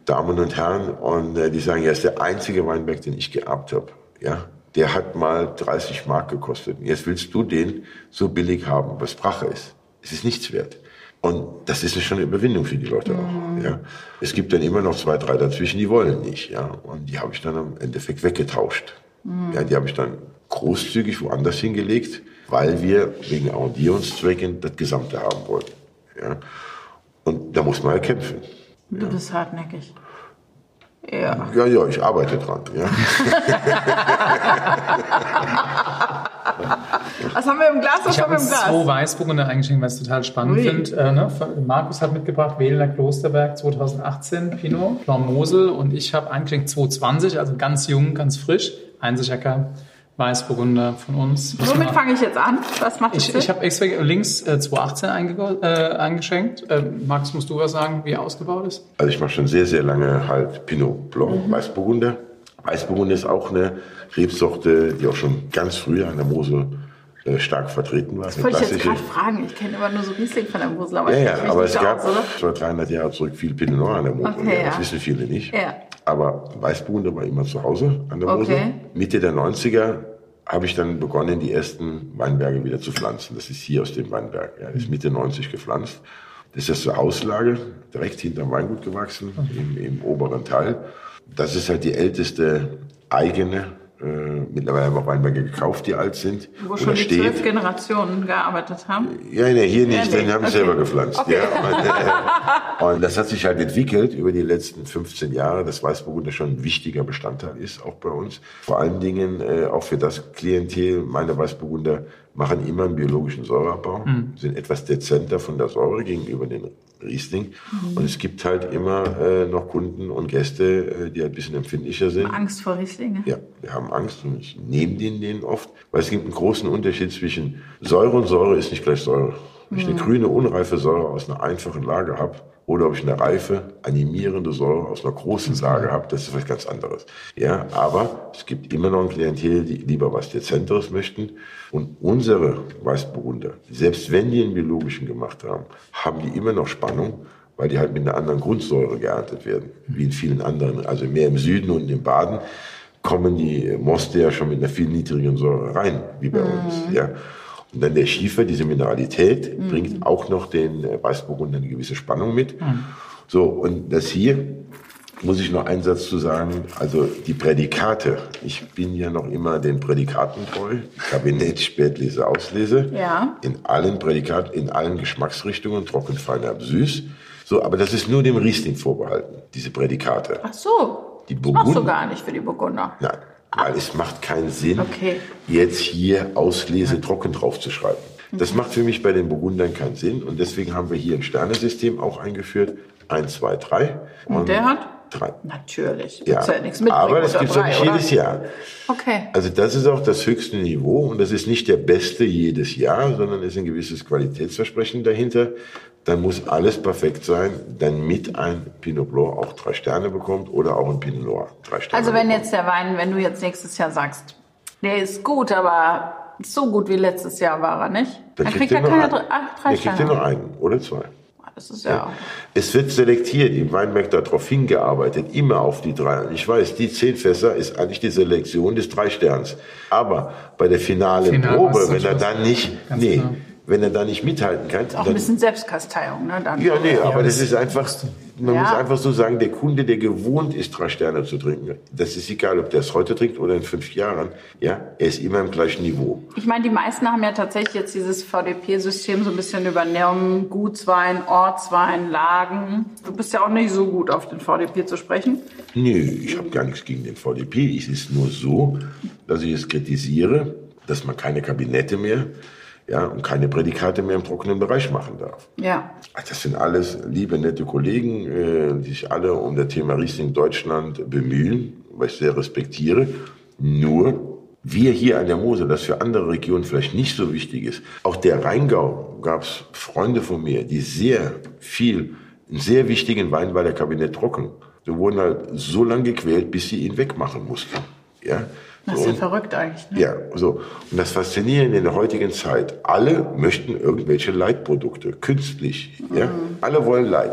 Damen und Herren und äh, die sagen, ja, ist der einzige Weinberg, den ich geerbt habe. Ja, der hat mal 30 Mark gekostet. Jetzt willst du den so billig haben, was Brache ist. Es ist nichts wert. Und das ist schon eine Überwindung für die Leute auch. Mhm. Ja. Es gibt dann immer noch zwei, drei dazwischen, die wollen nicht. Ja. Und die habe ich dann im Endeffekt weggetauscht. Mhm. Ja, die habe ich dann großzügig woanders hingelegt, weil wir wegen Arrondierungszwecken das Gesamte haben wollten. Ja. Und da muss man ja kämpfen.
Du
ja.
bist hartnäckig.
Ja. Ja, ja, ich arbeite dran. Ja.
Was haben wir im Glas? Was
ich habe im Glas? zwei Weißburgunder eingeschenkt, was ich total spannend finde. Äh, ne? Markus hat mitgebracht Wähler Klosterberg 2018 Pinot Blanc Mosel und ich habe eingeschenkt 2020, also ganz jung, ganz frisch. Einsicherker Weißburgunder von uns.
Womit fange ich jetzt an? Was macht
Ich, ich habe extra links äh, 218 einge äh, eingeschenkt. Äh, Max, musst du was sagen, wie er ausgebaut ist?
Also ich mache schon sehr, sehr lange halt Pinot Blanc, mhm. Weißburgunder. Weißburgunder ist auch eine Rebsorte, die auch schon ganz früh an der Mosel äh, stark vertreten war.
Das wollte ich jetzt gerade fragen. Ich kenne immer nur so Riesling von der Mosel.
Aber ja, ja, aber es gab vor 300 Jahren zurück viel Pinot Noir an der Mosel. Okay, ja, das wissen viele nicht. Ja. Aber Weißburgunder war immer zu Hause an der Mosel. Okay. Mitte der 90er habe ich dann begonnen, die ersten Weinberge wieder zu pflanzen. Das ist hier aus dem Weinberg. Ja, das ist Mitte 90 gepflanzt. Das ist zur Auslage, direkt hinterm Weingut gewachsen, im, im oberen Teil. Das ist halt die älteste eigene äh, mittlerweile haben auch Weinberge gekauft, die alt sind.
Wo schon die zwölf Generationen gearbeitet haben?
Ja, nee, hier nicht, ja, nee. den haben okay. selber gepflanzt. Okay. Ja. Und, äh, und, das hat sich halt entwickelt über die letzten 15 Jahre, dass Weißburgunder schon ein wichtiger Bestandteil ist, auch bei uns. Vor allen Dingen äh, auch für das Klientel, meine Weißburgunder machen immer einen biologischen Säureabbau, mhm. sind etwas dezenter von der Säure gegenüber den Riesling. Mhm. Und es gibt halt immer äh, noch Kunden und Gäste, äh, die ein bisschen empfindlicher sind.
Angst vor Riesling?
Ja, wir haben Angst und ich nehme den denen oft, weil es gibt einen großen Unterschied zwischen Säure und Säure ist nicht gleich Säure. Wenn ich eine mhm. grüne, unreife Säure aus einer einfachen Lage habe, oder ob ich eine reife, animierende Säure aus einer großen Sage habe, das ist was ganz anderes. Ja, aber es gibt immer noch ein Klientel, die lieber was Dezenteres möchten. Und unsere Weißburgunder, selbst wenn die einen biologischen gemacht haben, haben die immer noch Spannung, weil die halt mit einer anderen Grundsäure geerntet werden, wie in vielen anderen, also mehr im Süden und im Baden kommen die Moste ja schon mit einer viel niedrigeren Säure rein, wie bei mhm. uns. Ja. Und dann der Schiefer, diese Mineralität, mhm. bringt auch noch den äh, Weißburgunder eine gewisse Spannung mit. Mhm. So, und das hier muss ich noch einen Satz zu sagen. Also die Prädikate. Ich bin ja noch immer den Prädikaten treu. Kabinett, Spätlese, Auslese.
Ja.
In allen Prädikaten, in allen Geschmacksrichtungen, trocken, fein, süß. So, aber das ist nur dem Riesling vorbehalten, diese Prädikate.
Ach so. Die Burgund das machst du gar nicht für die Burgunder.
Nein. Weil es macht keinen Sinn, okay. jetzt hier Auslese trocken drauf zu schreiben. Das mhm. macht für mich bei den Burgundern keinen Sinn und deswegen haben wir hier ein Sternesystem auch eingeführt. Eins, zwei, drei.
Und, und der hat?
Drei.
Natürlich.
Ja, ja nichts aber das gibt es auch nicht jedes Jahr.
Okay.
Also das ist auch das höchste Niveau und das ist nicht der beste jedes Jahr, sondern es ist ein gewisses Qualitätsversprechen dahinter dann muss alles perfekt sein, damit ein Pinot Blanc auch drei Sterne bekommt oder auch ein Pinot Noir drei Sterne
Also wenn
bekommt.
jetzt der Wein, wenn du jetzt nächstes Jahr sagst, der ist gut, aber so gut wie letztes Jahr war er nicht,
dann, dann kriegt, er keine drei, drei Sterne. Dann kriegt er nur einen oder zwei.
Das ist ja.
Es wird selektiert, im Weinberg darauf hingearbeitet, immer auf die drei. Ich weiß, die zehn Fässer ist eigentlich die Selektion des drei Sterns. Aber bei der finalen
Final
Probe, wenn er dann nicht, nee,
genau.
Wenn er da nicht mithalten kann,
Auch ein
dann,
bisschen Selbstkasteiung, ne? Dann.
ja, nee, aber das
das-
ist einfach, man
Ja.
muss einfach so sagen, der Kunde, der gewohnt ist, drei Sterne zu trinken, das ist egal, ob der es heute trinkt oder in fünf Jahren, ja, er ist immer im gleichen Niveau.
Ich meine, die meisten haben ja tatsächlich jetzt dieses VDP-System so ein bisschen übernommen. Gutswein, Ortswein, Lagen. Du bist ja auch nicht so gut auf den VDP zu sprechen.
Nö, ich habe gar nichts gegen den VDP. Es ist nur so, dass ich es kritisiere, dass man keine Kabinette mehr ja, und keine Prädikate mehr im trockenen Bereich machen darf.
Ja.
Das sind alles liebe, nette Kollegen, äh, die sich alle um das Thema Riesling Deutschland bemühen, was ich sehr respektiere. Nur wir hier an der Mosel, das für andere Regionen vielleicht nicht so wichtig ist. Auch der Rheingau gab es Freunde von mir, die sehr viel, einen sehr wichtigen Wein bei der Kabinett trocken. Die wurden halt so lange gequält, bis sie ihn wegmachen mussten. Ja?
Das ist ja
und-
verrückt eigentlich. Ne?
ja, so. Und das Faszinierende in der heutigen Zeit, alle möchten irgendwelche Leitprodukte, künstlich. Ja? Alle wollen Leit.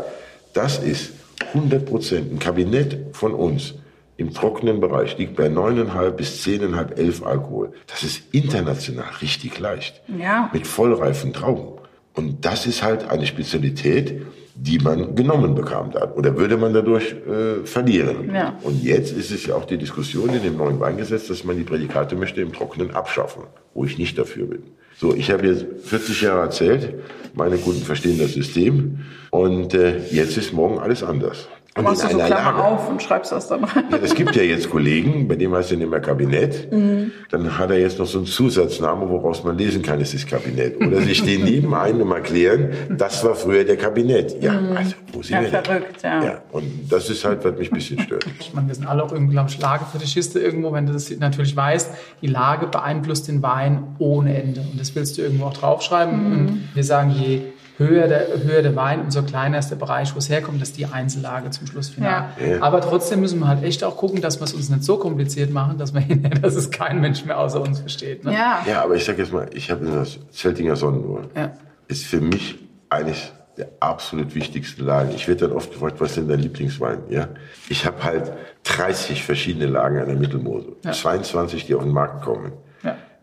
Das ist 100 Prozent. Ein Kabinett von uns im trockenen Bereich liegt bei 9,5 bis 10,5, 11 Alkohol. Das ist international richtig leicht.
Ja.
Mit vollreifen Trauben. Und das ist halt eine Spezialität, die man genommen bekam da. Oder würde man dadurch äh, verlieren.
Ja.
Und jetzt ist es ja auch die Diskussion in dem neuen Weingesetz, dass man die Prädikate möchte im Trockenen abschaffen, wo ich nicht dafür bin. So, ich habe jetzt 40 Jahre erzählt, meine Kunden verstehen das System und äh, jetzt ist morgen alles anders. Und
Machst du so Klammer
Lage-
auf und schreibst das dann rein.
ja, es gibt ja jetzt Kollegen, bei dem heißt er nicht mehr Kabinett. Dann hat er jetzt noch so einen Zusatzname, woraus man lesen kann, es ist Kabinett. Oder sie stehen neben einem und erklären, das war früher der Kabinett. Ja, also, wo sind
Ja,
wir
verrückt, ja.
ja. Und das ist halt, was mich ein bisschen stört.
Ich meine, wir sind alle auch irgendwie, glaube ich, Lagefetischiste irgendwo, wenn du das natürlich weißt. Die Lage beeinflusst den Wein ohne Ende. Und das willst du irgendwo auch draufschreiben. Und wir sagen, je höher der, höher der Wein, umso kleiner ist der Bereich, wo es herkommt. Das ist die Einzellage zum Schlussfinale.
Ja. Ja.
Aber trotzdem müssen wir halt echt auch gucken, dass wir es uns nicht so kompliziert machen, dass, wir, dass es kein Mensch mehr außer uns versteht. Ne?
Ja.
Ja, aber ich sag jetzt mal, ich habe das Zeltinger Sonnenuhr.
Ja.
Ist für mich eines der absolut wichtigsten Lagen. Ich werde dann oft gefragt, was ist denn dein Lieblingswein? Ja, ich habe halt 30 verschiedene Lagen an der Mittelmosel,
Ja.
22, die auf den Markt kommen.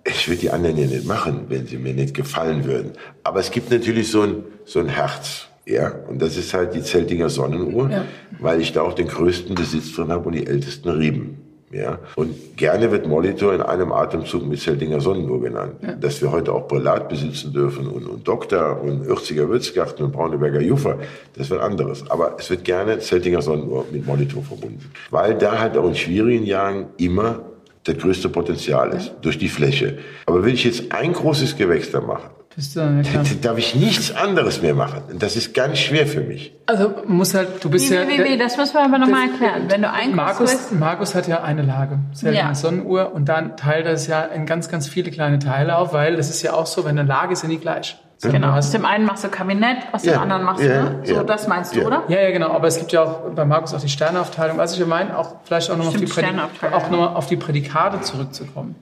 Ja.
Ich würde die anderen ja nicht machen, wenn sie mir nicht gefallen würden. Aber es gibt natürlich so ein, so ein Herz. Ja, und das ist halt die Zeltinger Sonnenuhr,
Ja.
weil ich da auch den größten Besitz drin habe und die ältesten Reben. Ja, und gerne wird Molitor in einem Atemzug mit Zeltinger Sonnenuhr genannt. Dass wir heute auch Prälat besitzen dürfen und, und Doktor und 80er Würzgarten und Brauneberger Juffer, das wird anderes. Aber es wird gerne Zeltinger Sonnenuhr mit Molitor verbunden. Weil da halt auch in schwierigen Jahren immer das größte Potenzial ist, durch die Fläche. Aber will ich jetzt ein großes Gewächs da
Bist dann,
dann darf ich nichts anderes mehr machen. Das ist ganz schwer für mich.
Also muss halt, du bist
Wie,
ja.
wie, wie, das müssen wir aber nochmal erklären. Wenn du einkaufst,
Markus, Markus hat ja eine Lage, Seltene
Ja.
Sonnenuhr, und dann teilt er es ja in ganz, ganz viele kleine Teile auf, weil das ist ja auch so, wenn eine Lage ist ja nie gleich. Sondern
genau,
du
aus dem einen machst du Kabinett, aus dem
Ja,
anderen machst du,
ja,
ne? So,
ja.
das meinst du,
Ja.
oder?
ja, ja, genau. Aber es gibt ja auch bei Markus auch die Sterneaufteilung. Was ich ja meine, auch vielleicht auch nochmal auf, die auch noch mal auf die Prädikate zurückzukommen.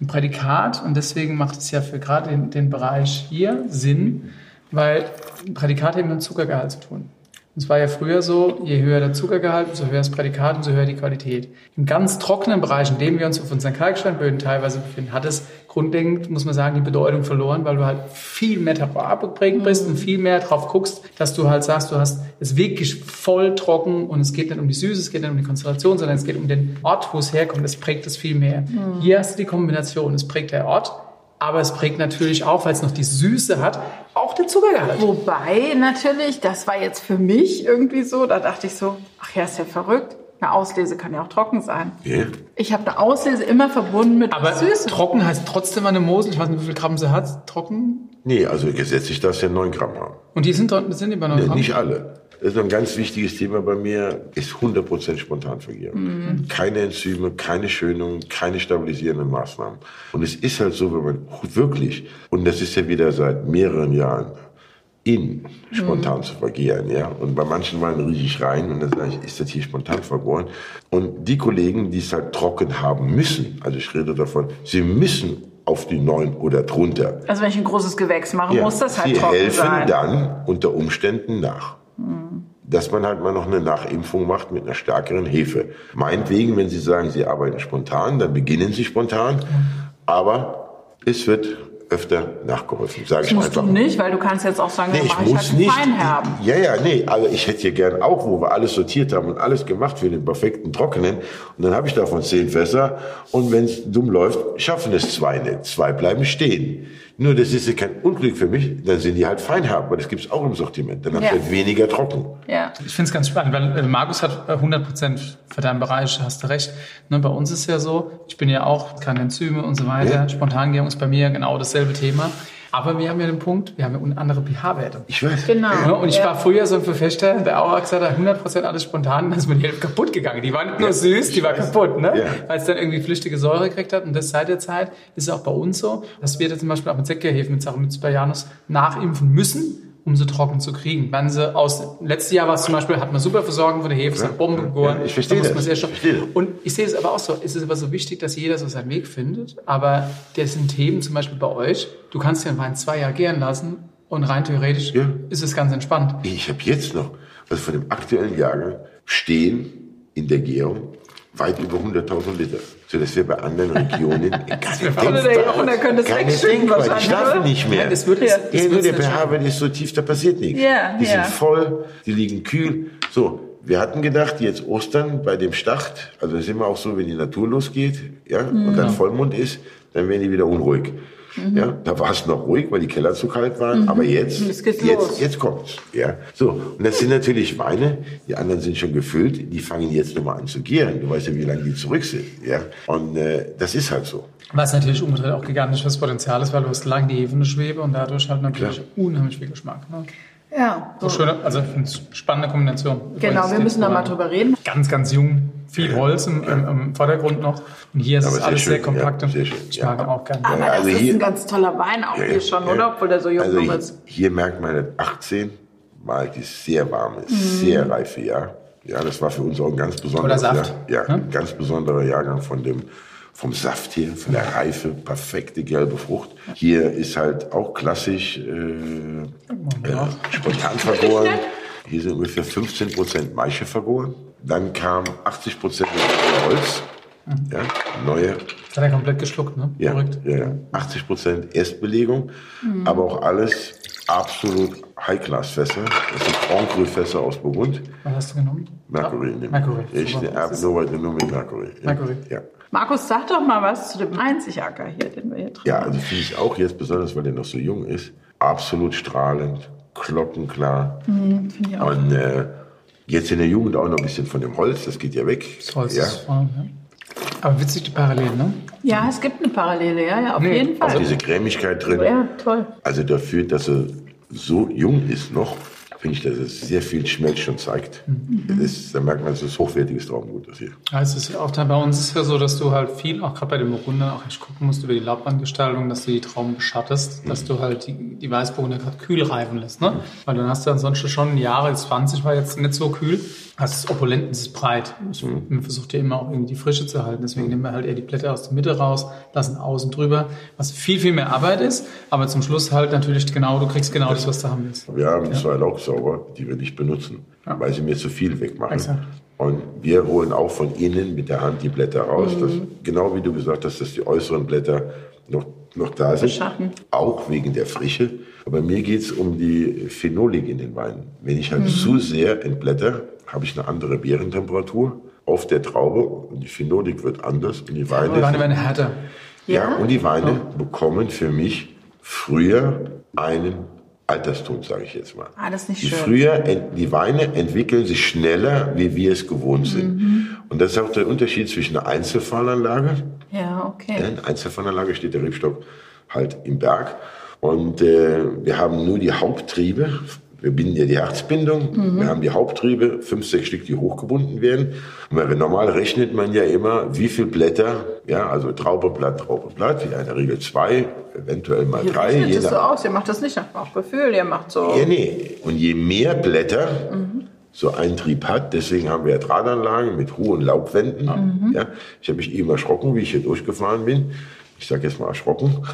Ein Prädikat, und deswegen macht es ja für gerade den, den Bereich hier Sinn, weil ein Prädikat hat eben mit dem Zuckergehalt zu tun. Und es war ja früher so, je höher der Zuckergehalt, umso höher das Prädikat, umso höher die Qualität. Im ganz trockenen Bereich, in dem wir uns auf unseren Kalksteinböden teilweise befinden, hat es grundlegend, muss man sagen, die Bedeutung verloren, weil du halt viel mehr darauf geprägt bist und viel mehr drauf guckst, dass du halt sagst, du hast es wirklich voll trocken und es geht nicht um die Süße, es geht nicht um die Konzentration, sondern es geht um den Ort, wo es herkommt. Es prägt es viel mehr. Hier hast du die Kombination. Es prägt der Ort, aber es prägt natürlich auch, weil es noch die Süße hat, auch den Zuckergehalt.
Wobei natürlich, das war jetzt für mich irgendwie so, da dachte ich so, ach ja, ist ja verrückt. Eine Auslese kann ja auch trocken sein.
Ja?
Ich habe eine Auslese immer verbunden mit
Aber
was Süßem.
trocken heißt trotzdem eine Mosel. Ich weiß nicht, wie viel Gramm sie hat. Trocken.
Nee, also gesetzlich darf es ja 9 Gramm haben.
Und die sind, sind die bei 9
Nee,
Gramm.
nicht alle. Das ist ein ganz wichtiges Thema bei mir, ist 100% Spontanvergärung. Keine Enzyme, keine Schönung, keine stabilisierenden Maßnahmen. Und es ist halt so, wenn man wirklich, und das ist ja wieder seit mehreren Jahren, in spontan zu vergären, ja. Und bei manchen Weinen rieche ich rein und dann sage ich, ist das hier spontan vergoren? Und die Kollegen, die es halt trocken haben müssen, also ich rede davon, sie müssen auf die 9 oder drunter.
Also wenn ich ein großes Gewächs mache,
Ja,
muss das halt trocken
helfen
sein.
dann unter Umständen nach. Dass man halt mal noch eine Nachimpfung macht mit einer stärkeren Hefe. Meinetwegen, wenn Sie sagen, Sie arbeiten spontan, dann beginnen Sie spontan. Aber es wird öfter nachgeholfen, sage
Das
ich
musst du
einfach.
nicht, weil du kannst jetzt auch sagen,
Nee, ich
mache ich
muss
halt
nicht.
Feinherben.
Ja, ja, nee, aber ich hätte hier gern auch, wo wir alles sortiert haben und alles gemacht für den perfekten Trockenen. Und dann habe ich davon zehn Fässer. Und wenn es dumm läuft, schaffen es zwei nicht. Zwei bleiben stehen. Nur das ist ja kein Unglück für mich. Dann sind die halt Feinherben, weil das gibt's auch im Sortiment. Dann
Ja.
hast du halt weniger trocken.
Ja.
Ich finde es ganz spannend, weil äh, Markus hat äh, 100% für deinen Bereich, hast du recht. Ne, bei uns ist ja so, ich bin ja auch keine Enzyme und so weiter.
Ja.
Spontangärung ist bei mir genau dasselbe Thema. Aber wir haben ja den Punkt, wir haben ja andere pH-Werte.
Ich weiß.
Genau.
Ja, und ich
Ja.
war früher so ein Verfechter, der auch gesagt hat, 100% alles spontan, dann ist mir die Hälfte kaputt gegangen. Die war nicht nur süß, die war kaputt, ne?
Ja.
Weil es dann irgendwie flüchtige Säure gekriegt hat. Und das seit der Zeit ist es auch bei uns so, dass wir da zum Beispiel auch mit Sekkerhefen, mit Saccharomyces baianus nachimpfen müssen, um sie trocken zu kriegen. Wenn sie aus, letztes Jahr war es zum Beispiel, hat man super Versorgung von der Hefe, hat Bomben gegoren.
Ja, ich verstehe
Da
das. Ich verstehe.
Und ich sehe es aber auch so, es ist aber so wichtig, dass jeder so seinen Weg findet. Aber das sind Themen zum Beispiel bei euch, du kannst den Wein zwei Jahre gären lassen und rein theoretisch
Ja.
ist es ganz entspannt.
Ich habe jetzt noch, also von dem aktuellen Jahrgang, stehen in der Gärung weit über 100.000 Liter. So dass wir bei anderen Regionen
der Jochen, könnte es
keine. Ich
wahrscheinlich,
darf
oder?
nicht mehr.
Nein, das wird-
Ja.
das
Ja, nur
wird's
der pH-Wert ist so tief, da passiert nichts.
Ja,
die
ja.
sind voll, die liegen kühl. So, wir hatten gedacht, jetzt Ostern bei dem Start, also es ist immer auch so, wenn die Natur losgeht, ja, und dann Vollmond ist, dann werden die wieder unruhig. Ja, da war es noch ruhig, weil die Keller zu kalt waren, aber jetzt,
Jetzt los.
jetzt kommt's. Ja, so. Und das sind natürlich Weine, die anderen sind schon gefüllt, die fangen jetzt nochmal an zu gären. Du weißt ja, wie lange die zurück sind. Ja, und äh, das ist halt so.
Was natürlich umgedreht auch gigantisches Potenzial ist, weil du hast lang die Hefe in der Schwebe und dadurch halt natürlich
Klar.
unheimlich viel Geschmack. Ne?
Ja.
So schöne, also ich finde es spannende Kombination.
Genau, wir müssen da mal drüber reden.
Ganz, ganz jung, viel Holz im, im, im Vordergrund noch. Und hier ist
Aber
es alles
schön,
sehr kompakt
ja,
und
sehr schön,
ich
ja.
mag auch gerne.
Aber
Ja, also
das ist
hier-
ein ganz toller Wein auch
Ja,
hier
ja,
schon,
ja.
oder? Obwohl der so jung
also
ist.
hier merkt man, 18 war dieses sehr warme, sehr reife Jahr. Ja, das war für uns auch ein ganz
Saft,
Jahr. Ja,
ne?
ein ganz besonderer Jahrgang von dem, vom Saft her, von der Reife, perfekte gelbe Frucht. Hier ist halt auch klassisch äh, äh, spontan vergoren. Hier sind ungefähr 15 Prozent Maische vergoren. Dann kam 80 Prozent Holz. Ja, neue
Das hat er komplett geschluckt, ne?
ja, ja, ja. 80 Prozent Erstbelegung, aber auch alles absolut High-Class-Fässer. Das sind Grand Cru-Fässer aus Burgund.
Was hast du genommen?
Mercury.
Ja, Mercury.
Ich habe nur nur mit Mercury.
Mercury.
Ja.
Markus, sag doch mal was zu dem Einzigacker hier, den wir hier drin
ja, also finde ich auch jetzt, besonders weil der noch so jung ist, absolut strahlend, glockenklar.
Finde ich auch.
Und äh, jetzt in der Jugend auch noch ein bisschen von dem Holz, das geht ja weg.
Das Holz
ja.
ist voll, ja. Aber witzig die Parallelen, ne?
Ja, es gibt eine Parallele, ja, ja, auf
Nee,
jeden Fall.
Auch diese Cremigkeit drin.
ja, toll.
Also dafür, dass er so jung ist noch, finde ich, dass es sehr viel Schmelz schon zeigt. Das ist, da merkt man, es ist hochwertiges Traubengut, das hier.
Ja, es ist auch da bei uns ist ja so, dass du halt viel, auch gerade bei dem Burgunder, auch echt gucken musst über die Laubbandgestaltung, dass du die Trauben beschattest, dass du halt die, die Weißburgunder gerade kühl reifen lässt, ne? Weil dann hast du ansonsten schon Jahre, 20 war jetzt nicht so kühl, hast es opulent, es ist breit. Ich, Man versucht ja immer auch irgendwie die Frische zu halten, deswegen nehmen wir halt eher die Blätter aus der Mitte raus, lassen außen drüber, was viel, viel mehr Arbeit ist, aber zum Schluss halt natürlich genau, du kriegst genau das, was du haben willst.
Wir haben zwei Laugsauger, die wir nicht benutzen, weil sie mir zu viel wegmachen.
Exakt.
Und wir holen auch von innen mit der Hand die Blätter raus. Das, genau wie du gesagt hast, dass die äußeren Blätter noch, noch da sind.
Beschatten.
Auch wegen der Frische. Aber mir geht's um die Phenolik in den Weinen. Wenn ich halt zu sehr entblätter, habe ich eine andere Beerentemperatur auf der Traube und die Phenolik wird anders und die Weine
Die Weine werden härter.
ja,
Ja?
und die Weine bekommen für mich früher einen Alterston, sage ich jetzt mal.
Ah, das ist nicht
die
schön.
Früher, die Weine entwickeln sich schneller, wie wir es gewohnt sind.
Mhm.
Und das ist auch der Unterschied zwischen einer Einzelfallanlage.
Ja, okay.
in der Einzelfallanlage steht der Rebstock halt im Berg. Und äh, wir haben nur die Haupttriebe. Wir binden ja die Herzbindung.
Mhm.
Wir haben die Haupttriebe, fünf, sechs Stück, die hochgebunden werden. Und normal rechnet man ja immer, wie viel Blätter, ja, also Traubeblatt, Traubeblatt, in der Regel zwei, eventuell mal
Ihr
drei. je
es so aus, ihr macht das nicht nach Bauchgefühl, ihr macht so...
ja, nee. Und je mehr Blätter so ein Trieb hat, deswegen haben wir ja Drahtanlagen mit hohen Laubwänden. Ja, ich habe mich eben erschrocken, wie ich hier durchgefahren bin. ich sage jetzt mal erschrocken,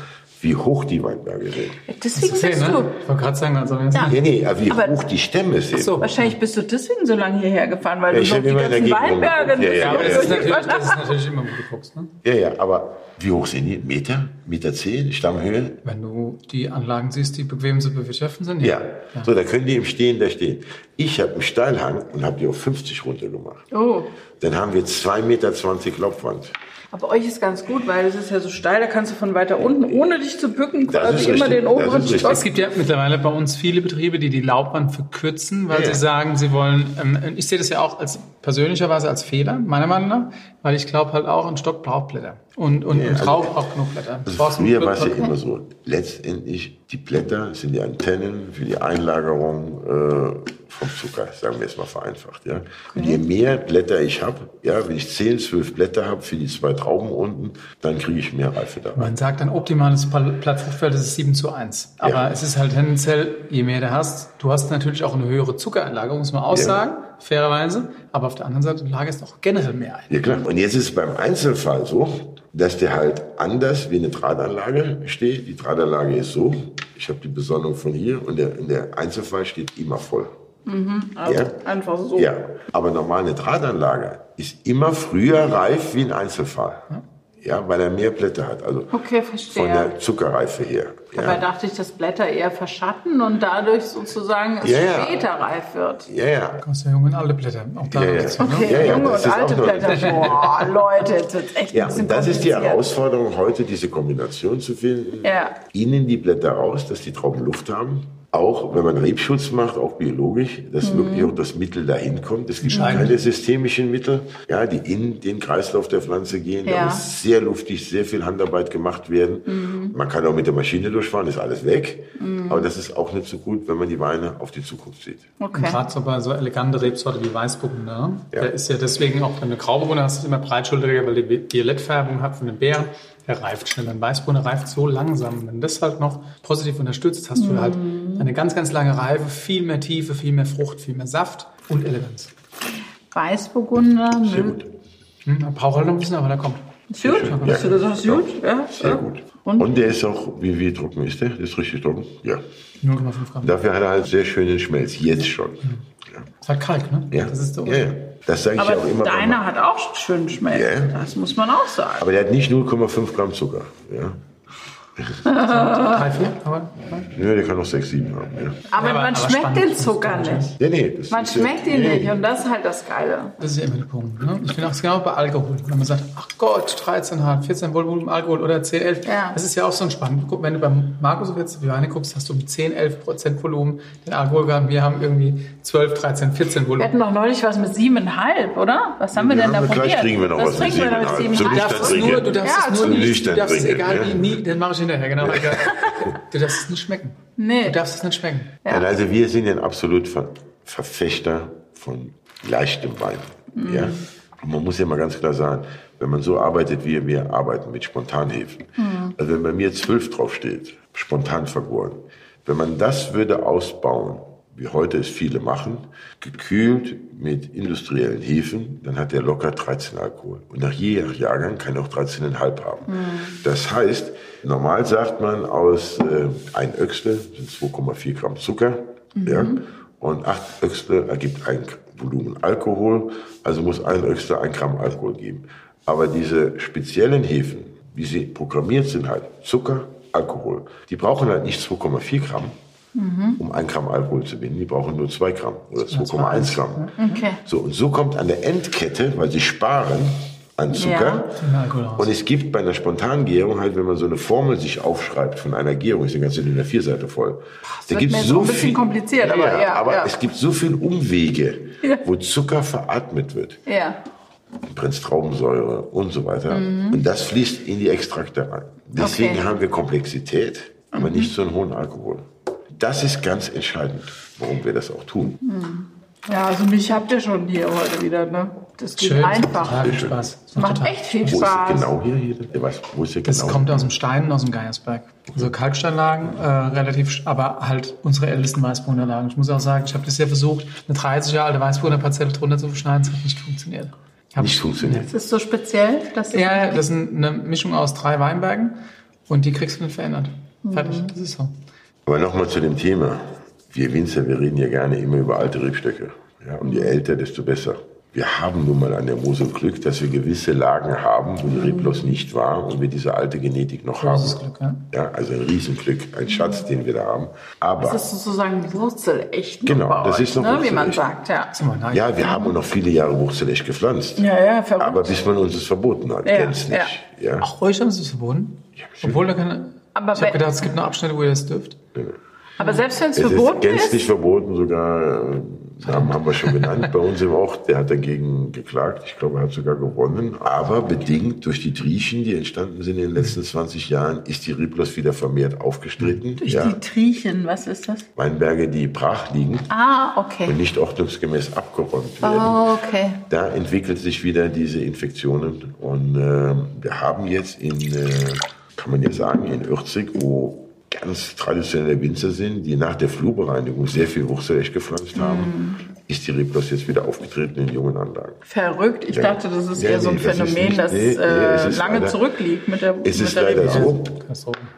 wie hoch die Weinberge sind.
Deswegen bist
ne?
du.
Ich wollte gerade sagen, also
Ja.
Nee, nee, aber wie
Aber-
hoch die Stämme sind.
so.
Wahrscheinlich bist du deswegen so lange hierher gefahren, weil
Ja, ich
du noch die ganzen Weinberge.
Ja,
nicht
ja,
aber
ja,
das ist,
ja.
natürlich, das ist natürlich immer, wo du guckst. Ne?
Ja, ja, aber wie hoch sind die? Meter? Meter zehn? Stammhöhe?
Wenn du die Anlagen siehst, die bequem zu bewirtschaften sind.
Ja. So, da können die im Stehen da stehen. Ich habe einen Steilhang und habe die auf 50 runtergemacht.
Oh.
Dann haben wir 2,20 Meter Laubwand.
Aber euch ist ganz gut, weil es ist ja so steil, da kannst du von weiter unten, ohne dich zu bücken, quasi immer
richtig,
den oberen. Stock.
Es gibt ja mittlerweile bei uns viele Betriebe, die die Laubwand verkürzen, weil
Ja,
sie sagen, sie wollen, ähm, ich sehe das ja auch als persönlicherweise als Fehler, meiner Meinung nach, weil ich glaube halt auch, ein Stock braucht Blätter. Und, und
Ja,
ein
also-
braucht genug Blätter.
Also
genug
war es ja immer so. Letztendlich, die Blätter sind die Antennen für die Einlagerung äh, vom Zucker, sagen wir jetzt mal vereinfacht. Ja? Und je mehr Blätter ich habe, ja, wenn ich 10, 12 Blätter habe für die zwei Trauben unten, dann kriege ich mehr Reife da rein.
Man sagt, ein optimales Blattfruchtfeld ist 7 zu 1. Aber
Ja.
es ist halt tendenziell, je mehr du hast, du hast natürlich auch eine höhere Zuckeranlage, muss man aussagen, fairerweise. Aber auf der anderen Seite, du lagerst auch generell mehr ein.
Ja klar. Und jetzt ist es beim Einzelfall so, dass der halt anders wie eine Drahtanlage steht. Die Drahtanlage ist so, ich habe die Besonnung von hier und der, und der Einzelfall steht immer voll.
Also
Ja.
einfach so.
Ja, aber normal eine Drahtanlage ist immer früher reif wie ein Einzelfall. Ja, weil er mehr Blätter hat. Also
Okay,
von
verstehe.
der Zuckerreife her.
Dabei
Ja,
dachte ich, dass Blätter eher verschatten und dadurch sozusagen es
Ja, ja.
später reif wird.
ja. ja.
Aus der jungen alle Blätter. Auch da
Ja, ja.
gibt's, ne?
Okay,
Ja, ja,
junge
das
und
ist
alte Blätter. Boah, Leute, jetzt wird's echt
Ja,
ein bisschen
und das ist die. Herausforderung heute, diese Kombination zu finden.
Ja.
Innen die Blätter raus, dass die Trauben Luft haben. Auch wenn man Rebschutz macht, auch biologisch, dass
Mhm.
wirklich auch das Mittel dahin kommt. Es gibt keine systemischen Mittel, ja, die in den Kreislauf der Pflanze gehen. Da
Ja.
muss sehr luftig, sehr viel Handarbeit gemacht werden.
Mhm.
Man kann auch mit der Maschine durchfahren, ist alles weg. Aber das ist auch nicht so gut, wenn man die Weine auf die Zukunft sieht.
Und
Okay.
gerade so bei so eleganten Rebsorte wie Weißburgunder, ne?
Ja.
der ist ja deswegen auch, wenn du Grauburgunder hast, ist immer breitschulteriger, weil die Violettfärbung hat von den Beeren. Der reift schnell. Ein Weißburgunder reift so langsam. Wenn du das halt noch positiv unterstützt, hast du halt eine ganz, ganz lange Reife, viel mehr Tiefe, viel mehr Frucht, viel mehr Saft und Eleganz.
Weißburgunder,
Sehr gut.
Hm, braucht halt noch ein bisschen, aber da kommt.
Ist gut?
Ja.
Hast du gesagt, ist gut? Ja.
Sehr
ja.
gut.
Und?
Und, der ist auch, wie, wie trocken ist der? Der ist richtig trocken? Ja.
0,5 Gramm.
Dafür hat er halt sehr schönen Schmelz, jetzt schon. Ja.
ist halt Kalk, ne?
Ja,
Das ist der
ja, ja. Das sage ich
Aber
ja auch immer.
deiner hat auch schön Schmelz.
Ja.
Das muss man auch sagen.
aber der hat nicht 0,5 Gramm Zucker. Ja.
Drei, vier, aber
ja, der kann auch 6, 7 haben. Ja,
Aber,
aber-
man
aber
schmeckt
spannend.
den Zucker nicht.
ja nee. Das
Man
ja-
schmeckt ihn
nee.
nicht und das ist halt das Geile.
Das ist ja immer der Punkt. Ne? Ich bin auch genau bei Alkohol. Wenn man sagt, ach Gott, 13,5, 14 Volumen Alkohol oder 10, 11.
Ja.
Das ist ja auch so ein spannend. Guck, wenn du beim Markus jetzt die Weine guckst, hast du um 10, 11 Prozent Volumen den Alkohol gehabt. Wir haben irgendwie 12, 13, 14
Wir
Volumen.
hatten doch neulich was mit siebeneinhalb, oder? Was haben wir denn da
aber gleich
probiert?
kriegen wir noch was
wir noch mit
siebeneinhalb. Zum
Du darfst es nur, du darfst es nur nicht, du darfst es egal wie, nie, den mache ich hinterher, genau. Du darfst es nicht schmecken.
Nee.
Du darfst es nicht schmecken.
Ja.
Also wir sind ja ein absolut Ver Verfechter von leichtem Wein.
Mhm.
Ja? Und man muss ja mal ganz klar sagen, wenn man so arbeitet, wie wir arbeiten mit Spontanhefen,
Mhm.
also wenn bei mir zwölf draufsteht, spontan vergoren, wenn man das würde ausbauen, wie heute es viele machen, gekühlt mit industriellen Hefen, dann hat der locker 13 Alkohol. Und nach je nach Jahrgang kann er auch 13,5 haben. Das heißt, normal sagt man, aus äh, ein Öxle sind 2,4 Gramm Zucker, ja, und acht Öxle ergibt ein Volumen Alkohol, also muss ein Öxle ein Gramm Alkohol geben. Aber diese speziellen Hefen, wie sie programmiert sind halt, Zucker, Alkohol, die brauchen halt nicht 2,4 Gramm, um ein Gramm Alkohol zu binden. Die brauchen nur 2 Gramm oder 2,1 Gramm.
Okay.
So, und so kommt an der Endkette, weil sie sparen an Zucker.
Raus.
Und es gibt bei einer Spontangärung halt, wenn man so eine Formel sich aufschreibt von einer Gärung, ist eine ganze DIN A4-Seite voll. Da gibt's
mir jetzt auch ein bisschen kompliziert, aber ja,
aber
ja.
es gibt so viel Umwege,
Ja.
wo Zucker veratmet wird.
Ja.
Traubensäure und so weiter. Und das fließt in die Extrakte rein. Deswegen
Mhm. Okay. Mhm.
haben wir Komplexität, aber nicht so einen hohen Alkohol. Das ist ganz entscheidend, warum wir das auch tun.
Ja, also mich habt ihr schon hier heute wieder, ne? Das geht
Schön.
einfach.
Total viel. Spaß. Das
Macht
total-
echt viel
Wo ist
Spaß.
es genau hier? hier? Der weiß, wo ist
Das
genau?
kommt aus dem Stein, aus dem Geiersberg. Also Kalksteinlagen, äh, relativ, aber halt unsere ältesten Weißburgunder Ich muss auch sagen, ich habe das ja versucht, eine 30 Jahre alte Weißburgunder Parzelle drunter zu beschneiden, es hat nicht funktioniert.
nicht funktioniert.
Das ist so speziell, dass das
Ja, das ist eine Mischung aus drei Weinbergen und die kriegst du nicht verändert. Fertig, das ist so.
Aber nochmal zu dem Thema. Wir Winzer, wir reden ja gerne immer über alte Rebstöcke. Ja, und je älter, desto besser. Wir haben nun mal an der Mosel Glück, dass wir gewisse Lagen haben, wo die Reblos nicht war und wir diese alte Genetik noch
Großes
haben.
Glück, ja.
Ja, also ein Riesenglück, ein Schatz, den wir da haben. Aber
Das ist sozusagen wurzelecht noch
Genau,
bei
das
euch,
ist noch
ne? wie man sagt. Ja,
ja, wir haben noch viele Jahre Wurzelecht gepflanzt.
ja, ja verrückt.
Aber bis man uns es verboten hat,
Ja,
gänzlich. Ja.
Ach, euch haben sie es verboten? Obwohl da keine.
Aber
ich habe gedacht, es gibt noch Abschnitte, wo ihr das dürft.
Aber selbst wenn es verboten
ist gänzlich
ist,
verboten, sogar, äh, Namen haben wir schon genannt, bei uns im Ort, der hat dagegen geklagt, ich glaube, er hat sogar gewonnen, aber bedingt durch die Triechen, die entstanden sind in den letzten 20 Jahren, ist die Riblos wieder vermehrt aufgestritten.
durch
Ja,
die Triechen, was ist das?
Weinberge, die brach liegen
Ah, okay.
und nicht ordnungsgemäß abgeräumt werden.
Oh, okay.
Da entwickelt sich wieder diese Infektionen und äh, wir haben jetzt in, äh, kann man ja sagen, in Ürzig, wo ganz traditionelle Winzer sind, die nach der Flurbereinigung sehr viel Wurzelecht gepflanzt haben, ist die Reblos jetzt wieder aufgetreten in jungen Anlagen.
Verrückt. Ich
Ja.
dachte, das ist
Ja,
eher so ein
nee, das
Phänomen,
nicht-
das
nee, nee,
äh,
ist
lange
leider-
zurückliegt mit der
Es
mit
ist
der
leider so,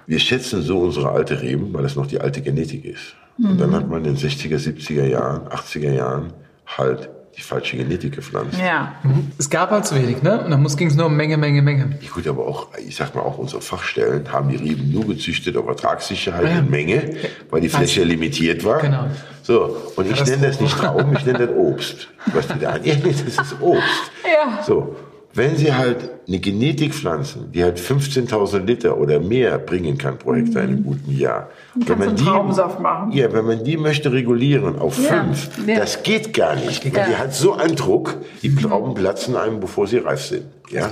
wir schätzen so unsere alte Reben, weil es noch die alte Genetik ist. Und dann hat man in den 60er, 70er Jahren, 80er Jahren halt die falsche Genetik gepflanzt.
Ja.
Es gab halt zu wenig, ne? Und dann ging es nur um Menge, Menge, Menge.
Ja, gut, aber auch, ich sag mal, auch unsere Fachstellen haben die Reben nur gezüchtet auf Ertragssicherheit
Ja.
und Menge, weil die Fläche limitiert war.
Genau.
So, und ich nenne das nicht Trauben, ich nenne das Obst. Was die da an? Ja, nee, das ist Obst.
Ja.
So, wenn Sie halt eine Genetik pflanzen, die halt 15.000 Liter oder mehr bringen kann pro Hektar in einem guten Jahr. Wenn
kannst du Traubensaft machen.
Ja, wenn man die möchte regulieren auf
Ja,
fünf,
ja.
das geht gar nicht. Weil
Ja.
die hat so einen Druck, die Trauben platzen einem, bevor sie reif sind. Ja?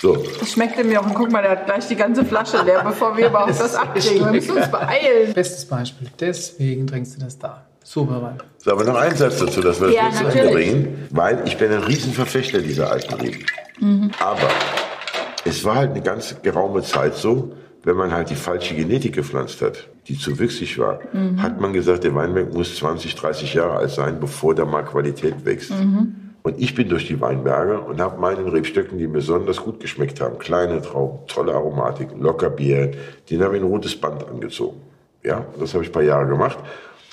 So,
Das schmeckte mir auch. Und guck mal, der hat gleich die ganze Flasche leer, bevor wir überhaupt das abkriegen. Wir müssen uns beeilen.
Bestes Beispiel. Deswegen trinkst du das da. Super Wein.
So, aber noch ein Satz dazu, dass wir das
Ja, natürlich.
bringen, weil ich bin ein Riesenverfechter dieser alten Reben. Aber es war halt eine ganz geraume Zeit so, wenn man halt die falsche Genetik gepflanzt hat, die zu wüchsig war, hat man gesagt, der Weinberg muss 20, 30 Jahre alt sein, bevor da mal Qualität wächst. Und ich bin durch die Weinberge und habe meinen Rebstöcken, die mir besonders gut geschmeckt haben, kleine Trauben, tolle Aromatik, locker Bier, den habe ich ein rotes Band angezogen. Ja, das habe ich ein paar Jahre gemacht.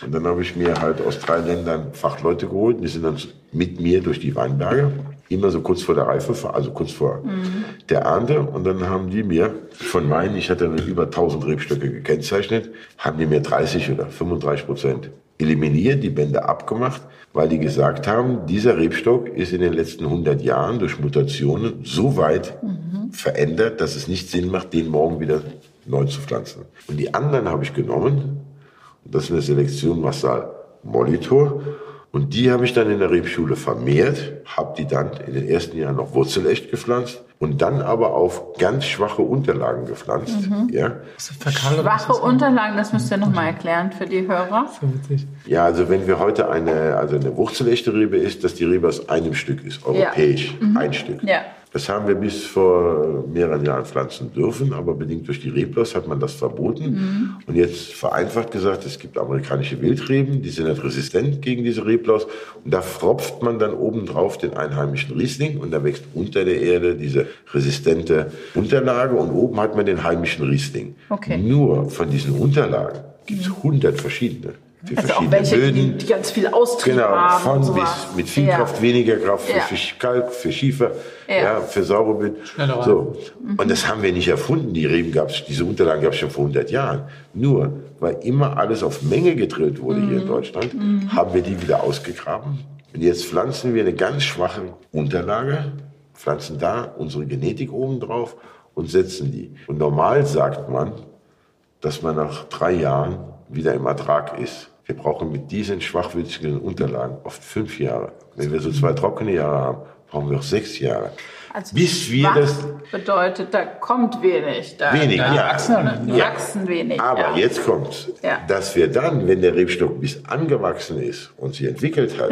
Und dann habe ich mir halt aus drei Ländern Fachleute geholt. Die sind dann mit mir durch die Weinberge. Immer so kurz vor der Reife, also kurz vor der Ernte. Und dann haben die mir von meinen, ich hatte über 1000 Rebstöcke gekennzeichnet, haben die mir 30 oder 35 Prozent eliminiert, die Bänder abgemacht, weil die gesagt haben, dieser Rebstock ist in den letzten 100 Jahren durch Mutationen so weit verändert, dass es nicht Sinn macht, den morgen wieder neu zu pflanzen. Und die anderen habe ich genommen, und das ist eine Selektion Massal Molitor. Und die habe ich dann in der Rebschule vermehrt, habe die dann in den ersten Jahren noch wurzelecht gepflanzt und dann aber auf ganz schwache Unterlagen gepflanzt. Ja.
Das ist verkalt oder
Schwache? Unterlagen, das müsst ihr nochmal erklären für die Hörer.
So witzig.
ja, also wenn wir heute eine, also eine wurzelechte Rebe ist, dass die Rebe aus einem Stück ist, europäisch, ein Stück.
Ja.
Das haben wir bis vor mehreren Jahren pflanzen dürfen, aber bedingt durch die Reblos hat man das verboten. Und jetzt vereinfacht gesagt, es gibt amerikanische Wildreben, die sind halt resistent gegen diese Reblos. Und da fropft man dann obendrauf den einheimischen Riesling und da wächst unter der Erde diese resistente Unterlage und oben hat man den heimischen Riesling.
Okay.
Nur von diesen Unterlagen gibt es 100 verschiedene. Für
Also auch
verschiedene
welche, die,
Böden.
die ganz viel Austrieb
Genau,
haben.
von
und
bis mit viel
ja.
Kraft, weniger Kraft für,
Ja.
für Kalk, für Schiefer,
Ja.
ja. für saure Böden.
Schneller
So. Und das haben wir nicht erfunden. Die Reben gab's, diese Unterlagen gab es schon vor 100 Jahren. Nur, weil immer alles auf Menge gedrillt wurde hier in Deutschland, haben wir die wieder ausgegraben. Und jetzt pflanzen wir eine ganz schwache Unterlage, pflanzen da unsere Genetik oben drauf und setzen die. Und normal sagt man, dass man nach drei Jahren wieder im Ertrag ist. Wir brauchen mit diesen schwachwüchsigen Unterlagen oft fünf Jahre. Wenn wir so zwei trockene Jahre haben, brauchen wir auch sechs Jahre.
Also
Bis wir das
bedeutet, da kommt wenig. Da,
wenig,
da
ja.
wachsen,
ja.
wachsen wenig.
Aber
ja.
jetzt kommt's,
Ja.
dass wir dann, wenn der Rebstock bis angewachsen ist und sich entwickelt hat,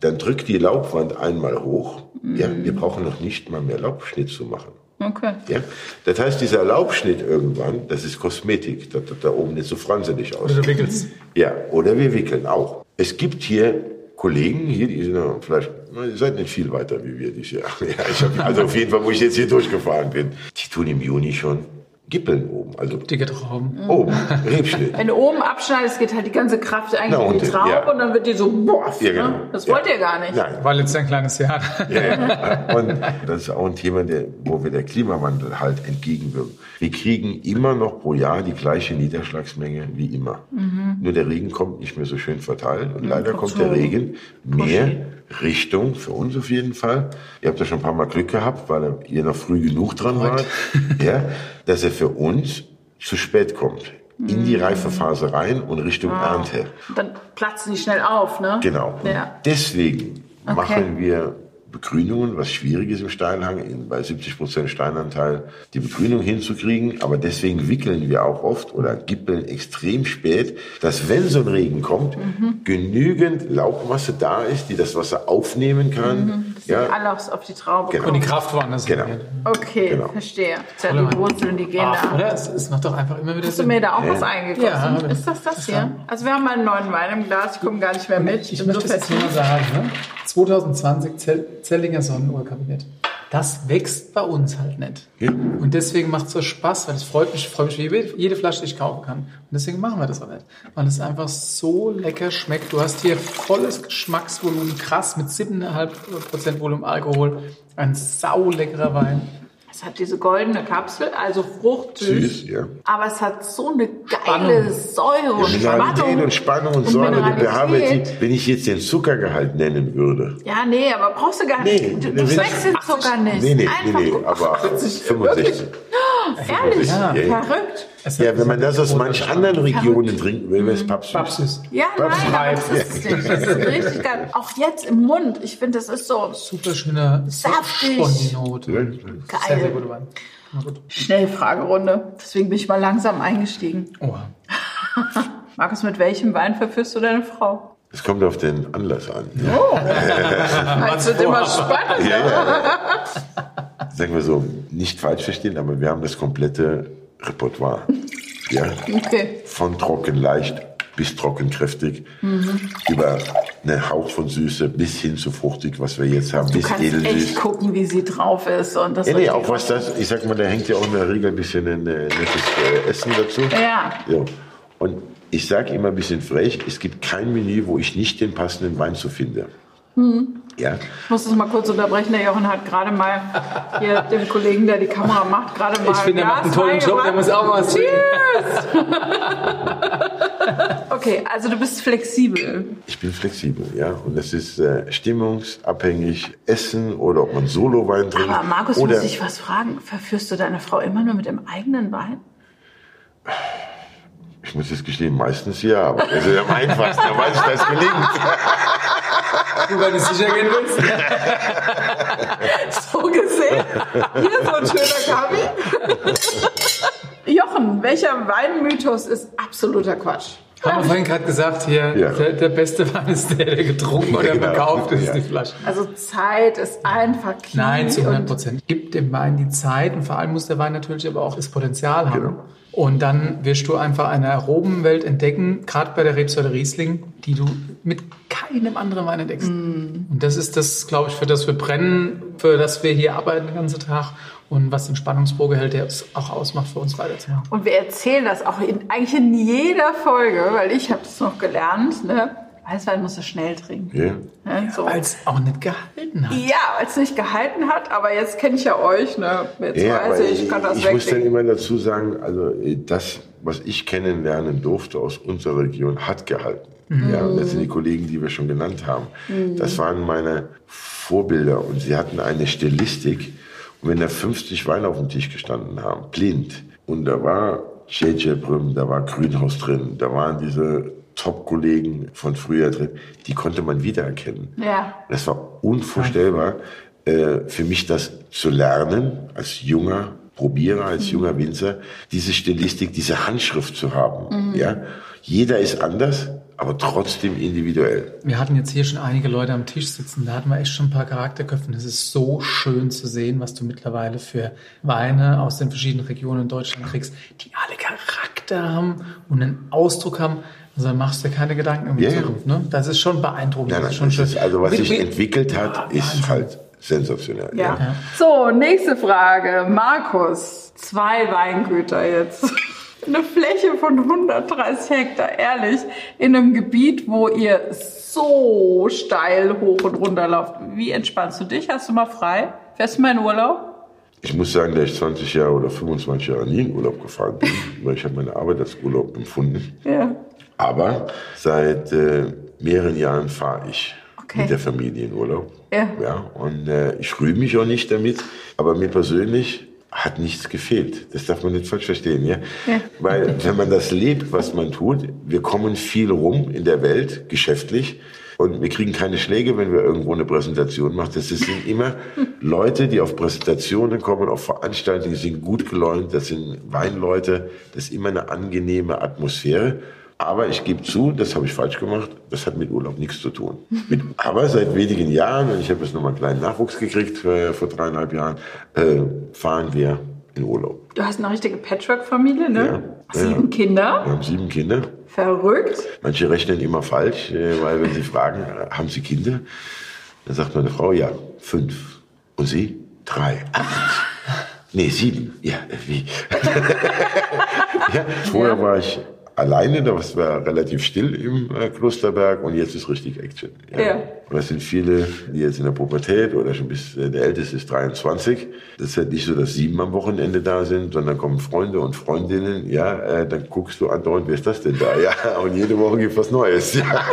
dann drückt die Laubwand einmal hoch. Ja, wir brauchen noch nicht mal mehr Laubschnitt zu machen.
Okay.
Ja? Das heißt, dieser Laubschnitt irgendwann, das ist Kosmetik, das da oben nicht so franselig aussieht.
Oder du wickelst.
Ja, oder wir wickeln auch. Es gibt hier Kollegen hier, die sind ja vielleicht, ihr seid nicht viel weiter wie wir dieses Jahr. Ja, ich hab, also auf jeden Fall, wo ich jetzt hier durchgefahren bin, die tun im Juni schon Gippeln oben. Also
Dicke Trauben.
oben, Rebschnitt.
Wenn du oben abschneidest, geht halt die ganze Kraft eigentlich
Na,
in die Traube
ja.
und dann wird die so, boah,
Ja, genau.
ne? das
Ja.
wollt ihr gar nicht.
Nein,
War letztes ein kleines Jahr.
Ja, ja. Und das ist auch ein Thema, der, wo wir der Klimawandel halt entgegenwirken. Wir kriegen immer noch pro Jahr die gleiche Niederschlagsmenge wie immer. Nur der Regen kommt nicht mehr so schön verteilt. Und leider kommt der Regen mehr Richtung, für uns auf jeden Fall. Ihr habt ja schon ein paar Mal Glück gehabt, weil ihr noch früh genug dran wart, ja, dass er für uns zu spät kommt. In die Reifephase rein und Richtung Ernte.
Und dann platzen die schnell auf, ne?
Genau.
Ja.
Deswegen machen wir Begrünungen, was schwierig ist im Steilhang, in, bei 70 Prozent Steinanteil die Begrünung hinzukriegen. Aber deswegen wickeln wir auch oft oder gippeln extrem spät, dass wenn so ein Regen kommt,
Mhm.
genügend Laubmasse da ist, die das Wasser aufnehmen kann.
Dass ja. Alles auf die Traube
Genau.
Und die. Kraft woanders.
Genau.
hin.
Okay,
Genau.
verstehe. Ja, die Wurzeln, die gehen
Ach,
da.
oder? Es, es macht doch einfach immer wieder
Hast du
Sinn.
mir da auch
Ja.
was eingegossen?
Ja,
ist das das hier? Also wir haben einen neuen Wein im Glas, ich komme gar nicht mehr mit.
Ich
bin
möchte das jetzt nur mal
vertieft.
sagen. Ne? 2020 Zell Zellinger Sonnenuhrkabinett. Das wächst bei uns halt nicht.
Ja.
Und deswegen macht es so Spaß, weil es freut mich, freut mich wie jede, jede Flasche, die ich kaufen kann. Und deswegen machen wir das auch nicht. Weil es einfach so lecker schmeckt. Du hast hier volles Geschmacksvolumen, krass, mit 7,5% Volumen Alkohol. Ein sauleckerer Wein.
Es hat diese goldene Kapsel, also fruchtsüß.
süß, ja.
Aber es hat so eine geile Säure und Spannung.
und Spannung und Säure, die
Mineralität.
pH-Wert, wenn ich jetzt den Zuckergehalt nennen würde.
Ja, nee, aber brauchst du gar nicht.
Nee,
du du schmeckst den Zucker nicht.
Nee, nee, nee,
Einfach
nee, aber 65.
Ehrlich,
Ja.
Verrückt.
Ja, wenn man das aus manch anderen Regionen trinken will, wäre es Papsüß.
Papsüß.
Ja,
Babs
nein, aber das ist nicht. Das ist richtig geil. Auch jetzt im Mund. Ich finde, das ist so
Super schöner
Saftig.
Ja.
Sehr, sehr
geil.
guter Wein. Na gut.
Schnellfragerunde. Deswegen bin ich mal langsam eingestiegen.
Oha.
Markus, mit welchem Wein verführst du deine Frau?
Es kommt auf den Anlass an.
Es wird immer spannend.
Ja, ja, ja. Sagen wir so, nicht falsch verstehen, aber wir haben das komplette Repertoire. Ja,
Okay.
von trocken leicht bis trocken kräftig, über einen Hauch von Süße bis hin zu fruchtig, was wir jetzt haben,
Du
bis
kannst echt
edelsüß.
gucken, wie sie drauf ist. Und das
Ja, nee, auch was das, ich sag mal, da hängt ja auch in der Regel ein bisschen ein äh, nettes äh, Essen dazu.
Ja.
So. Und ich sage immer ein bisschen frech, es gibt kein Menü, wo ich nicht den passenden Wein zu finde.
Hm.
Ja,
Ich muss das mal kurz unterbrechen. Der Jochen hat gerade mal hier dem Kollegen, der die Kamera macht, gerade mal
Ich finde, er macht einen tollen Job, der muss auch mal was trinken.
Okay, also du bist flexibel.
ich bin flexibel, ja. Und das ist äh, stimmungsabhängig, Essen oder ob man Solo-Wein trinkt.
Aber Markus,
oder
muss ich was fragen? Verführst du deine Frau immer nur mit dem eigenen Wein?
Ich muss jetzt gestehen, meistens ja, aber das ist am einfachsten, da weiß ich, das gelingt.
Du, wenn du sicher gehen willst.
So gesehen. Hier so ein schöner Kaffee. Jochen, welcher Weinmythos ist absoluter Quatsch?
Haben wir vorhin gerade gesagt, hier,
Ja.
der, der beste Wein ist der, der getrunken oder
Genau.
verkauft ist,
Ja.
die Flasche.
Also Zeit ist einfach key.
Nein, zu 100
und-
Prozent. Gib dem Wein die Zeit und vor allem muss der Wein natürlich aber auch das Potenzial haben.
Genau.
Und dann wirst du einfach eine Aromenwelt entdecken, gerade bei der Rebsorte Riesling, die du mit keinem anderen Wein entdeckst.
Mm.
Und das ist das, glaube ich, für das wir brennen, für das wir hier arbeiten den ganzen Tag und was den Spannungsbogen hält, der es auch ausmacht, für uns weiterzumachen.
Und wir erzählen das auch in, eigentlich in jeder Folge, weil ich habe das noch gelernt. Ne? Weißwein musst du schnell trinken.
Ja.
Ne? So.
Weil es auch nicht gehalten hat.
Ja, weil es nicht gehalten hat, aber jetzt kenne ich ja euch. Ne? Jetzt
Ja,
weiß ich, ich kann das
ich muss dann immer dazu sagen, also äh, das, was ich kennenlernen durfte aus unserer Region, hat gehalten. Ja, und das sind die Kollegen, die wir schon genannt haben. Das waren meine Vorbilder und sie hatten eine Stilistik. Und wenn da 50 Weine auf dem Tisch gestanden haben, blind, und da war JJ Brüm, da war Grünhaus drin, da waren diese Top-Kollegen von früher drin, die konnte man wiedererkennen.
Ja.
Das war unvorstellbar äh, für mich, das zu lernen, als junger Probierer, als junger Winzer, diese Stilistik, diese Handschrift zu haben. Ja, jeder ist anders, aber trotzdem individuell.
Wir hatten jetzt hier schon einige Leute am Tisch sitzen, da hatten wir echt schon ein paar Charakterköpfe. Und Es ist so schön zu sehen, was du mittlerweile für Weine aus den verschiedenen Regionen in Deutschland kriegst, die alle Charakter haben und einen Ausdruck haben. Also dann machst du dir keine Gedanken um die
Ja, ja.
Zukunft. Ne? Das ist schon beeindruckend.
Nein,
das
nein,
ist schon
das
schön.
ist, also was sich entwickelt hat, ist halt sensationell.
Ja. So, nächste Frage. Markus, zwei Weingüter jetzt. Eine Fläche von 130 Hektar, ehrlich, in einem Gebiet, wo ihr so steil hoch und runter lauft. Wie entspannst du dich? Hast du mal frei? Fährst du mal in Urlaub?
Ich muss sagen, dass ich 20 Jahre oder 25 Jahre nie in Urlaub gefahren bin, weil ich habe meine Arbeit als Urlaub empfunden.
Ja.
Aber seit äh, mehreren Jahren fahre ich
Okay.
mit der Familie in Urlaub.
Ja.
ja und äh, ich rühme mich auch nicht damit, aber mir persönlich hat nichts gefehlt. Das darf man nicht falsch verstehen, ja?
Ja.
Weil wenn man das lebt, was man tut, wir kommen viel rum in der Welt, geschäftlich, und wir kriegen keine Schläge, wenn wir irgendwo eine Präsentation machen. Das sind immer Leute, die auf Präsentationen kommen, auf Veranstaltungen, die sind gut gelaunt, das sind Weinleute, das ist immer eine angenehme Atmosphäre. Aber ich gebe zu, das habe ich falsch gemacht, das hat mit Urlaub nichts zu tun. Mit, aber seit wenigen Jahren, und ich habe jetzt nochmal einen kleinen Nachwuchs gekriegt äh, vor dreieinhalb Jahren, äh, fahren wir in Urlaub.
Du hast eine richtige Patchwork-Familie, ne?
Ja.
Sieben
Ja.
Kinder.
Wir haben sieben Kinder.
Verrückt.
Manche rechnen immer falsch, äh, weil wenn sie fragen, äh, haben sie Kinder? Dann sagt meine Frau, ja, fünf. Und sie? Drei. Acht. Nee, sieben. Ja, wie? ja, vorher war ich alleine, da war relativ still im äh, Klosterberg und jetzt ist richtig Action.
Ja.
Und das sind viele, die jetzt in der Pubertät oder schon bis, äh, der älteste ist 23. Das ist halt nicht so, dass sieben am Wochenende da sind, sondern kommen Freunde und Freundinnen. Ja, äh, dann guckst du andauernd, wer ist das denn da? Ja, und jede Woche gibt was Neues. Ja.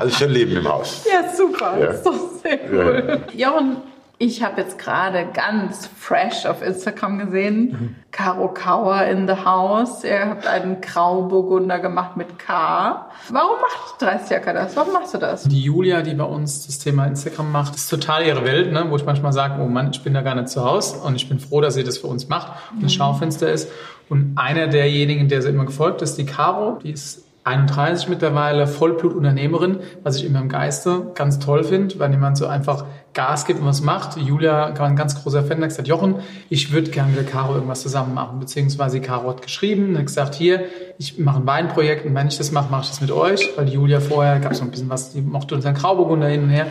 Also schon Leben im Haus.
Ja, super.
Ja.
Das ist doch sehr cool. Jochen, ich habe jetzt gerade ganz fresh auf Instagram gesehen, Caro Kauer in the house. Ihr habt einen Grauburgunder gemacht mit K. Warum macht 30 Jacke das? Warum machst du das?
Die Julia, die bei uns das Thema Instagram macht, ist total ihre Welt, ne? wo ich manchmal sage, oh Mann, ich bin da gar nicht zu Hause und ich bin froh, dass sie das für uns macht und ein Schaufenster ist. Und einer derjenigen, der sie immer gefolgt ist, die Caro, die ist 31 mittlerweile, Vollblutunternehmerin, was ich immer im Geiste ganz toll finde, weil jemand so einfach Gas gibt und was macht. Julia war ein ganz großer Fan, hat gesagt, Jochen, ich würde gerne mit Caro irgendwas zusammen machen, beziehungsweise Caro hat geschrieben, hat gesagt, hier, ich mache ein Weinprojekt und wenn ich das mache, mache ich das mit euch, weil Julia vorher, gab es noch ein bisschen was, die mochte unseren Grauburgunder hin und her.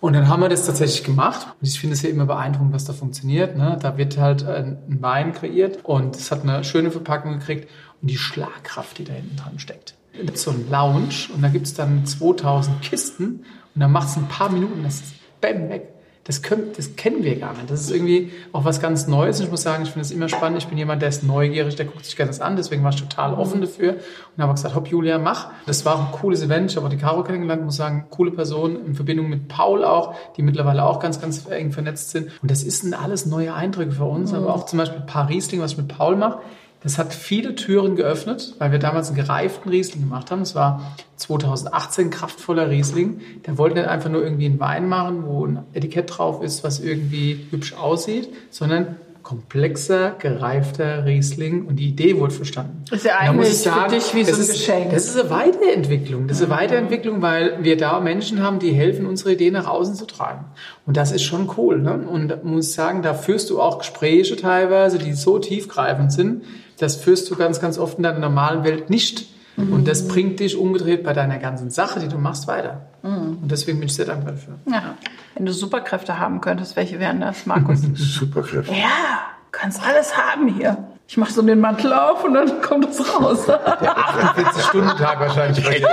Und dann haben wir das tatsächlich gemacht. Und ich finde es ja immer beeindruckend, was da funktioniert. Ne? Da wird halt ein ein Wein kreiert und es hat eine schöne Verpackung gekriegt und die Schlagkraft, die da hinten dran steckt. Da gibt so einen Lounge und da gibt es dann 2000 Kisten und dann macht es ein paar Minuten, das ist bam, weg. Das, können, das kennen wir gar nicht. Das ist irgendwie auch was ganz Neues. Und ich muss sagen, ich finde es immer spannend. Ich bin jemand, der ist neugierig, der guckt sich gerne das an. Deswegen war ich total offen dafür. Und habe gesagt, hopp, Julia, mach. Das war ein cooles Event. Ich habe auch die Caro kennengelernt, muss sagen, coole Person in Verbindung mit Paul auch, die mittlerweile auch ganz, ganz eng vernetzt sind. Und das ist alles neue Eindrücke für uns. Aber auch zum Beispiel Riesling, was ich mit Paul mache. Das hat viele Türen geöffnet, weil wir damals einen gereiften Riesling gemacht haben. Das war 2018 kraftvoller Riesling. Der wollte nicht einfach nur irgendwie einen Wein machen, wo ein Etikett drauf ist, was irgendwie hübsch aussieht, sondern komplexer, gereifter Riesling und die Idee wurde verstanden.
Ist ja
da
eigentlich
ich
für dich wie so
das
ein
ist,
Geschenk.
Das ist eine Weiterentwicklung. Das ist eine Weiterentwicklung, weil wir da Menschen haben, die helfen, unsere Idee nach außen zu tragen. Und das ist schon cool. Ne? Und da muss ich sagen, da führst du auch Gespräche teilweise, die so tiefgreifend sind, das führst du ganz, ganz oft in deiner normalen Welt nicht. Und das bringt dich umgedreht bei deiner ganzen Sache, die du machst, weiter. Und deswegen bin ich sehr dankbar dafür.
Ja. Wenn du Superkräfte haben könntest, welche wären das, Markus?
Superkräfte.
ja, du kannst alles haben hier. Ich mache so den Mantel auf und dann kommt es raus.
40-Stunden-Tag wahrscheinlich. bei dir.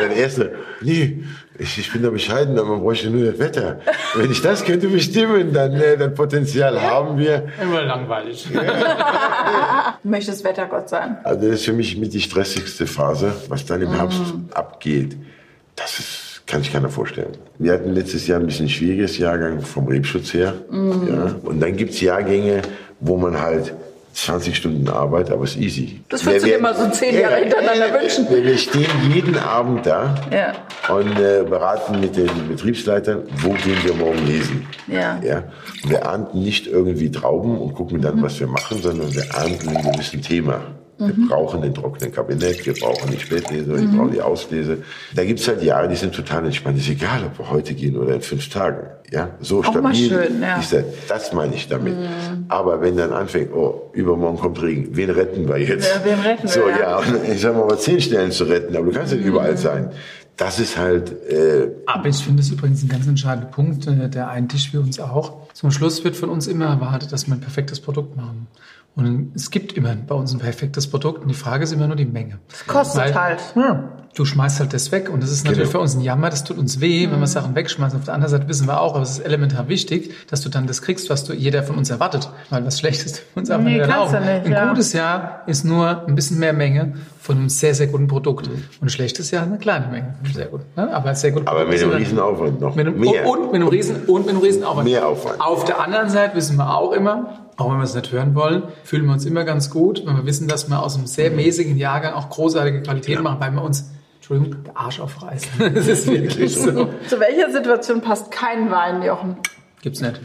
Dein erster, nee, ich, ich bin da bescheiden, aber man bräuchte nur das Wetter. Wenn ich das könnte bestimmen, dann äh, das Potenzial haben wir.
Immer langweilig.
Du möchtest Wettergott sein.
Also das ist für mich mit die stressigste Phase, was dann im Herbst abgeht. Das ist, kann sich keiner vorstellen. Wir hatten letztes Jahr ein bisschen schwieriges Jahrgang vom Rebschutz her. Ja. Und dann gibt's Jahrgänge, wo man halt 20 Stunden Arbeit, aber es ist easy.
Das würdest du dir mal so zehn Jahre hintereinander wünschen.
Wir, stehen jeden Abend da
Ja.
und äh, beraten mit den Betriebsleitern, wo gehen wir morgen lesen.
Ja.
Ja? Wir ernten nicht irgendwie Trauben und gucken dann, was wir machen, sondern wir ernten ein gewisses Thema. Wir brauchen den trockenen Kabinett, wir brauchen die Spätlese, wir brauchen die Auslese. Da gibt's halt Jahre, die sind total entspannt. Ist egal, ob wir heute gehen oder in fünf Tagen. Ja, so
Auch mal
stabil.
schön, ja.
ist das. Das meine ich damit. Aber wenn dann anfängt, oh, übermorgen kommt Regen, wen retten wir jetzt?
Ja, wen retten wir,
So,
ja.
ja, und ich sag mal, aber zehn Stellen zu retten, aber du kannst nicht überall sein. Das ist halt, äh,
Aber ich finde es übrigens ein ganz entscheidender Punkt, äh, der eigentlich für uns auch. Zum Schluss wird von uns immer erwartet, dass wir ein perfektes Produkt machen. Und es gibt immer bei uns ein perfektes Produkt und die Frage ist immer nur die Menge. Das
kostet halt.
Ja, du schmeißt halt das weg und das ist natürlich
Genau.
für uns ein Jammer, das tut uns weh,
Mhm.
wenn wir Sachen wegschmeißen. Auf der anderen Seite wissen wir auch, aber es ist elementar wichtig, dass du dann das kriegst, was du jeder von uns erwartet. Weil was Schlechtes für uns einfach
Nee,
nicht
kannst
erlauben.
du nicht,
ein
ja.
gutes Jahr ist nur ein bisschen mehr Menge von einem sehr, sehr guten Produkt. Und ein schlechtes Jahr ist eine kleine Menge. Sehr gut. Ne? Aber sehr gut.
aber mit einem Riesenaufwand noch
Mit einem,
mehr.
Und mit einem riesen und mit einem riesen Aufwand.
Mehr Aufwand.
Auf der anderen Seite wissen wir auch immer, auch wenn wir es nicht hören wollen, fühlen wir uns immer ganz gut, wenn wir wissen, dass wir aus einem sehr mäßigen Jahrgang auch großartige Qualität machen, weil wir uns, Entschuldigung, der Arsch aufreißen. Das ist wirklich so.
Zu welcher Situation passt kein Wein, Jochen?
Gibt's nicht.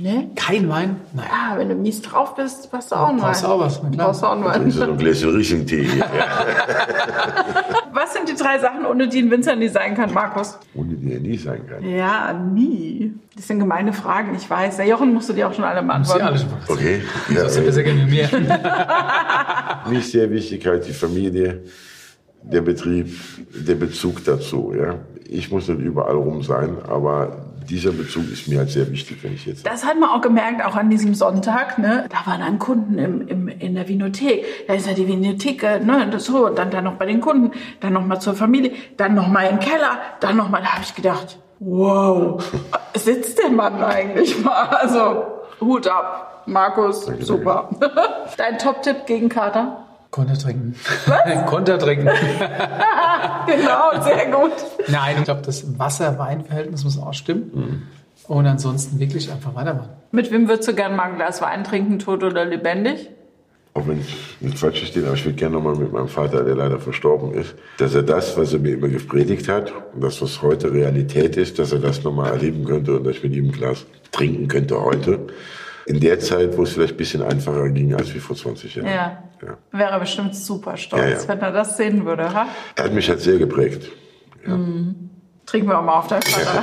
Ne?
Kein Wein? Nein.
Ja, wenn du mies drauf bist, passt du auch einen Wein.
du auch was, klar.
Brauchst auch einen
Das
Wein.
so ein Gläschen Riesentee hier.
Was sind die drei Sachen, ohne die ein Winzer nie sein kann, Markus?
Ohne die er nie sein kann.
Ja, nie. Das sind gemeine Fragen, ich weiß. Der Jochen musst du dir auch schon alle
Muss
beantworten.
ich alles.
Okay.
Ja besser gehen wie mir.
mir ist sehr wichtig halt die Familie, der Betrieb, der Bezug dazu. Ja. Ich muss nicht überall rum sein, aber dieser Bezug ist mir halt sehr wichtig, wenn ich jetzt.
Das hat man auch gemerkt, auch an diesem Sonntag. Ne? Da waren dann Kunden im, im, in der Vinothek. Da ist ja die Vinothek, äh, ne, das so, und dann, dann noch bei den Kunden, dann noch mal zur Familie, dann noch mal im Keller, dann noch mal, da habe ich gedacht, wow, sitzt der Mann eigentlich mal? Also, Hut ab, Markus, super. Dein Top-Tipp gegen Kater?
Konter trinken. Konter trinken.
Genau, sehr gut.
Nein, ich glaube, das Wasser-Wein-Verhältnis muss auch stimmen. Und ansonsten wirklich einfach weitermachen.
Mit wem würdest du gern mal ein Glas Wein trinken, tot oder lebendig?
Auch wenn es nicht falsch versteht, aber ich würde gerne nochmal mit meinem Vater, der leider verstorben ist, dass er das, was er mir immer gepredigt hat, und das, was heute Realität ist, dass er das nochmal erleben könnte und dass ich mit ihm ein Glas trinken könnte heute. In der Zeit, wo es vielleicht ein bisschen einfacher ging als wie vor 20 Jahren.
Ja.
Ja.
Wäre bestimmt super stolz,
Ja, ja.
wenn er das sehen würde. Ha?
Er hat mich halt sehr geprägt.
Trinken wir auch mal auf dein Vater.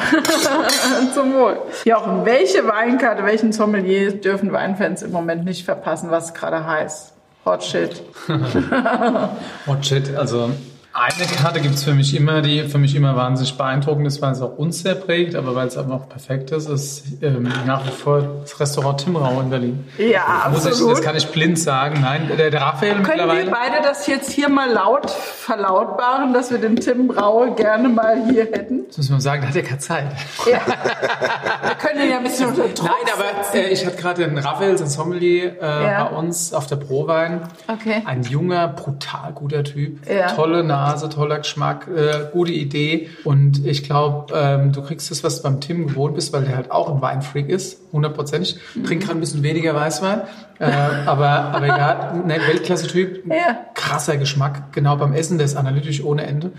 Zum Wohl. Jochen, welche Weinkarte, welchen Sommelier dürfen Weinfans im Moment nicht verpassen, was gerade heißt? Hot Shit.
Oh shit, also eine Karte gibt's für mich immer, die für mich immer wahnsinnig beeindruckend ist, weil es auch uns sehr prägt, aber weil es einfach auch perfekt ist, ist ähm, nach wie vor das Restaurant Timrau in Berlin.
Ja,
ich,
absolut.
das kann ich blind sagen. Nein, der, der Raphael
Können wir
mittlerweile.
beide das jetzt hier mal laut verlautbaren, dass wir den Tim Braue gerne mal hier hätten?
Das muss man sagen, da hat er keine Zeit.
Ja. wir können ihn ja ein bisschen unter Druck
Nein, aber äh, ich hatte gerade den Raphael, sein Sommelier, äh,
Ja.
bei uns auf der Prowein.
Okay.
Ein junger, brutal guter Typ.
Ja.
Tolle Nase, toller Geschmack, äh, gute Idee. Und ich glaube, ähm, du kriegst das, was du beim Tim gewohnt bist, weil der halt auch ein Weinfreak ist, hundertprozentig. Trink gerade ein bisschen weniger Weißwein. Äh, aber, aber egal, ein Weltklasse-Typ,
Ja.
krasser Geschmack. Genau beim Essen, der ist analytisch ohne Ende.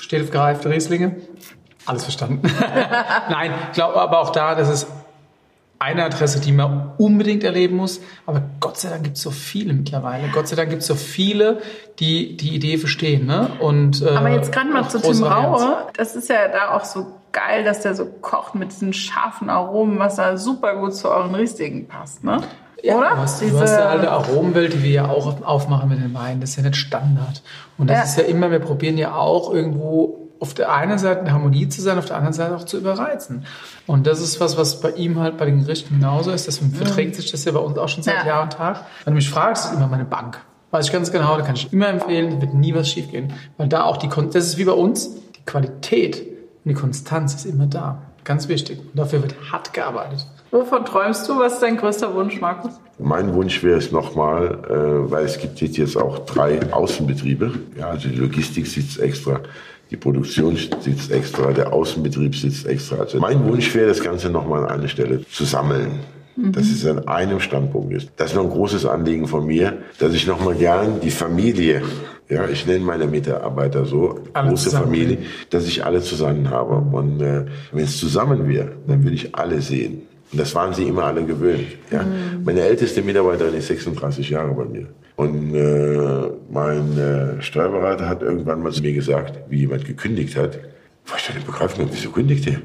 Steht auf gereifte Rieslinge. Alles verstanden. Nein, ich glaube aber auch da, das ist eine Adresse, die man unbedingt erleben muss. Aber Gott sei Dank gibt es so viele mittlerweile. Gott sei Dank gibt es so viele, die die Idee verstehen. Ne? Und, äh,
Aber jetzt gerade mal zu Tim. Raue. Das ist ja da auch so geil, dass der so kocht mit diesen scharfen Aromen, was da super gut zu euren Riesligen passt, ne? Oder?
Du hast, du hast eine alte Aromenwelt, die wir ja auch aufmachen mit den Weinen. Das ist ja nicht Standard. Und das
Ja.
ist ja immer, wir probieren ja auch irgendwo auf der einen Seite in Harmonie zu sein, auf der anderen Seite auch zu überreizen. Und das ist was, was bei ihm halt bei den Gerichten genauso ist. Deswegen verträgt sich das ja bei uns auch schon seit
Ja.
Jahr und Tag. Wenn du mich fragst, ist immer meine Bank. Weiß ich ganz genau, da kann ich immer empfehlen, da wird nie was schiefgehen. Weil da auch die, Kon das ist wie bei uns, die Qualität und die Konstanz ist immer da. Ganz wichtig. Und dafür wird hart gearbeitet.
Wovon träumst du? Was ist dein größter Wunsch, Markus?
Mein Wunsch wäre es nochmal, äh, weil es gibt jetzt, jetzt auch drei Außenbetriebe. Ja, also die Logistik sitzt extra, die Produktion sitzt extra, der Außenbetrieb sitzt extra. Also mein Wunsch wäre, das Ganze nochmal an eine Stelle zu sammeln. Dass es an einem Standpunkt ist. Das ist noch ein großes Anliegen von mir, dass ich nochmal gern die Familie, ja, ich nenne meine Mitarbeiter so,
Alle
große
zusammen.
Familie, dass ich alle zusammen habe. Und äh, wenn es zusammen wäre, dann würde ich alle sehen. Und das waren sie immer alle gewöhnt. Ja. Mhm. Meine älteste Mitarbeiterin ist 36 Jahre bei mir. Und äh, mein äh, Steuerberater hat irgendwann mal zu mir gesagt, wie jemand gekündigt hat, war ich nicht begreifen, wieso kündigt der?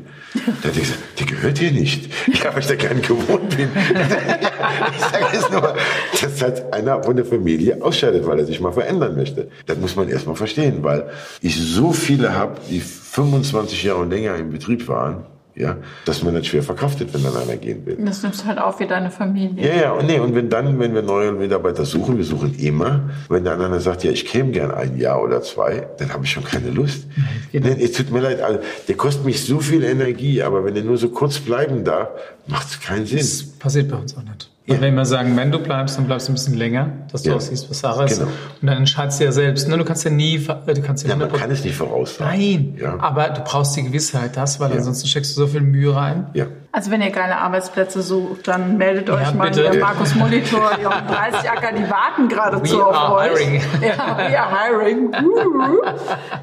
Da hat er gesagt, der gehört hier nicht. Ja, weil ich da gern gewohnt bin. ich sage es nur, dass halt einer von der Familie ausscheidet, weil er sich mal verändern möchte. Das muss man erstmal verstehen, weil ich so viele habe, die 25 Jahre und länger im Betrieb waren, ja, dass man das schwer verkraftet, wenn dann einer gehen will.
Das nimmst du halt auf wie deine Familie.
Ja, ja, und nee, und wenn dann, wenn wir neue Mitarbeiter suchen, wir suchen immer, wenn der andere sagt, ja, ich käme gern ein Jahr oder zwei, dann habe ich schon keine Lust. Genau. Nee, es tut mir leid, also, der kostet mich so viel Energie, aber wenn er nur so kurz bleiben darf, macht es keinen Sinn. Das
passiert bei uns auch nicht. Ja. Wenn wir sagen, wenn du bleibst, dann bleibst du ein bisschen länger, dass du ja. auch siehst, was Sache ist. Genau. Und dann entscheidest du ja selbst. Ne? Du kannst ja nie, du kannst ja,
ja man kann es nicht voraussagen.
Nein, ja. aber du brauchst die Gewissheit, das, weil ansonsten steckst du so viel Mühe rein.
Ja.
Also wenn ihr geile Arbeitsplätze sucht, dann meldet euch mal bitte. hier. Markus Monitor, Jochen 30 Acker, die warten geradezu auf euch. Hiring. Ja, we are hiring.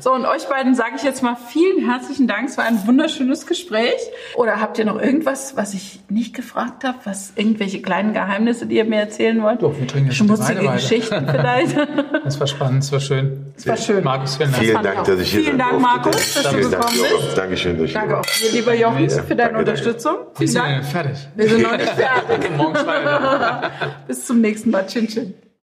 so, und euch beiden sage ich jetzt mal vielen herzlichen Dank. Es war ein wunderschönes Gespräch. Oder habt ihr noch irgendwas, was ich nicht gefragt habe, was irgendwelche kleinen Geheimnisse, die ihr mir erzählen wollt?
Doch, wir trinken jetzt
Schmutzige Geschichten vielleicht.
Das war spannend, es war schön.
Es war schön.
Markus, vielen Dank. Vielen Dank, dass ich hier
Vielen Dank, Markus, dass du gekommen bist.
Dankeschön, dass
ich Danke auch dir, lieber Jochen, für deine Unterstützung.
Wir sind fertig.
Wir sind noch nicht fertig. Morgen Bis zum nächsten Mal. Chin, chin.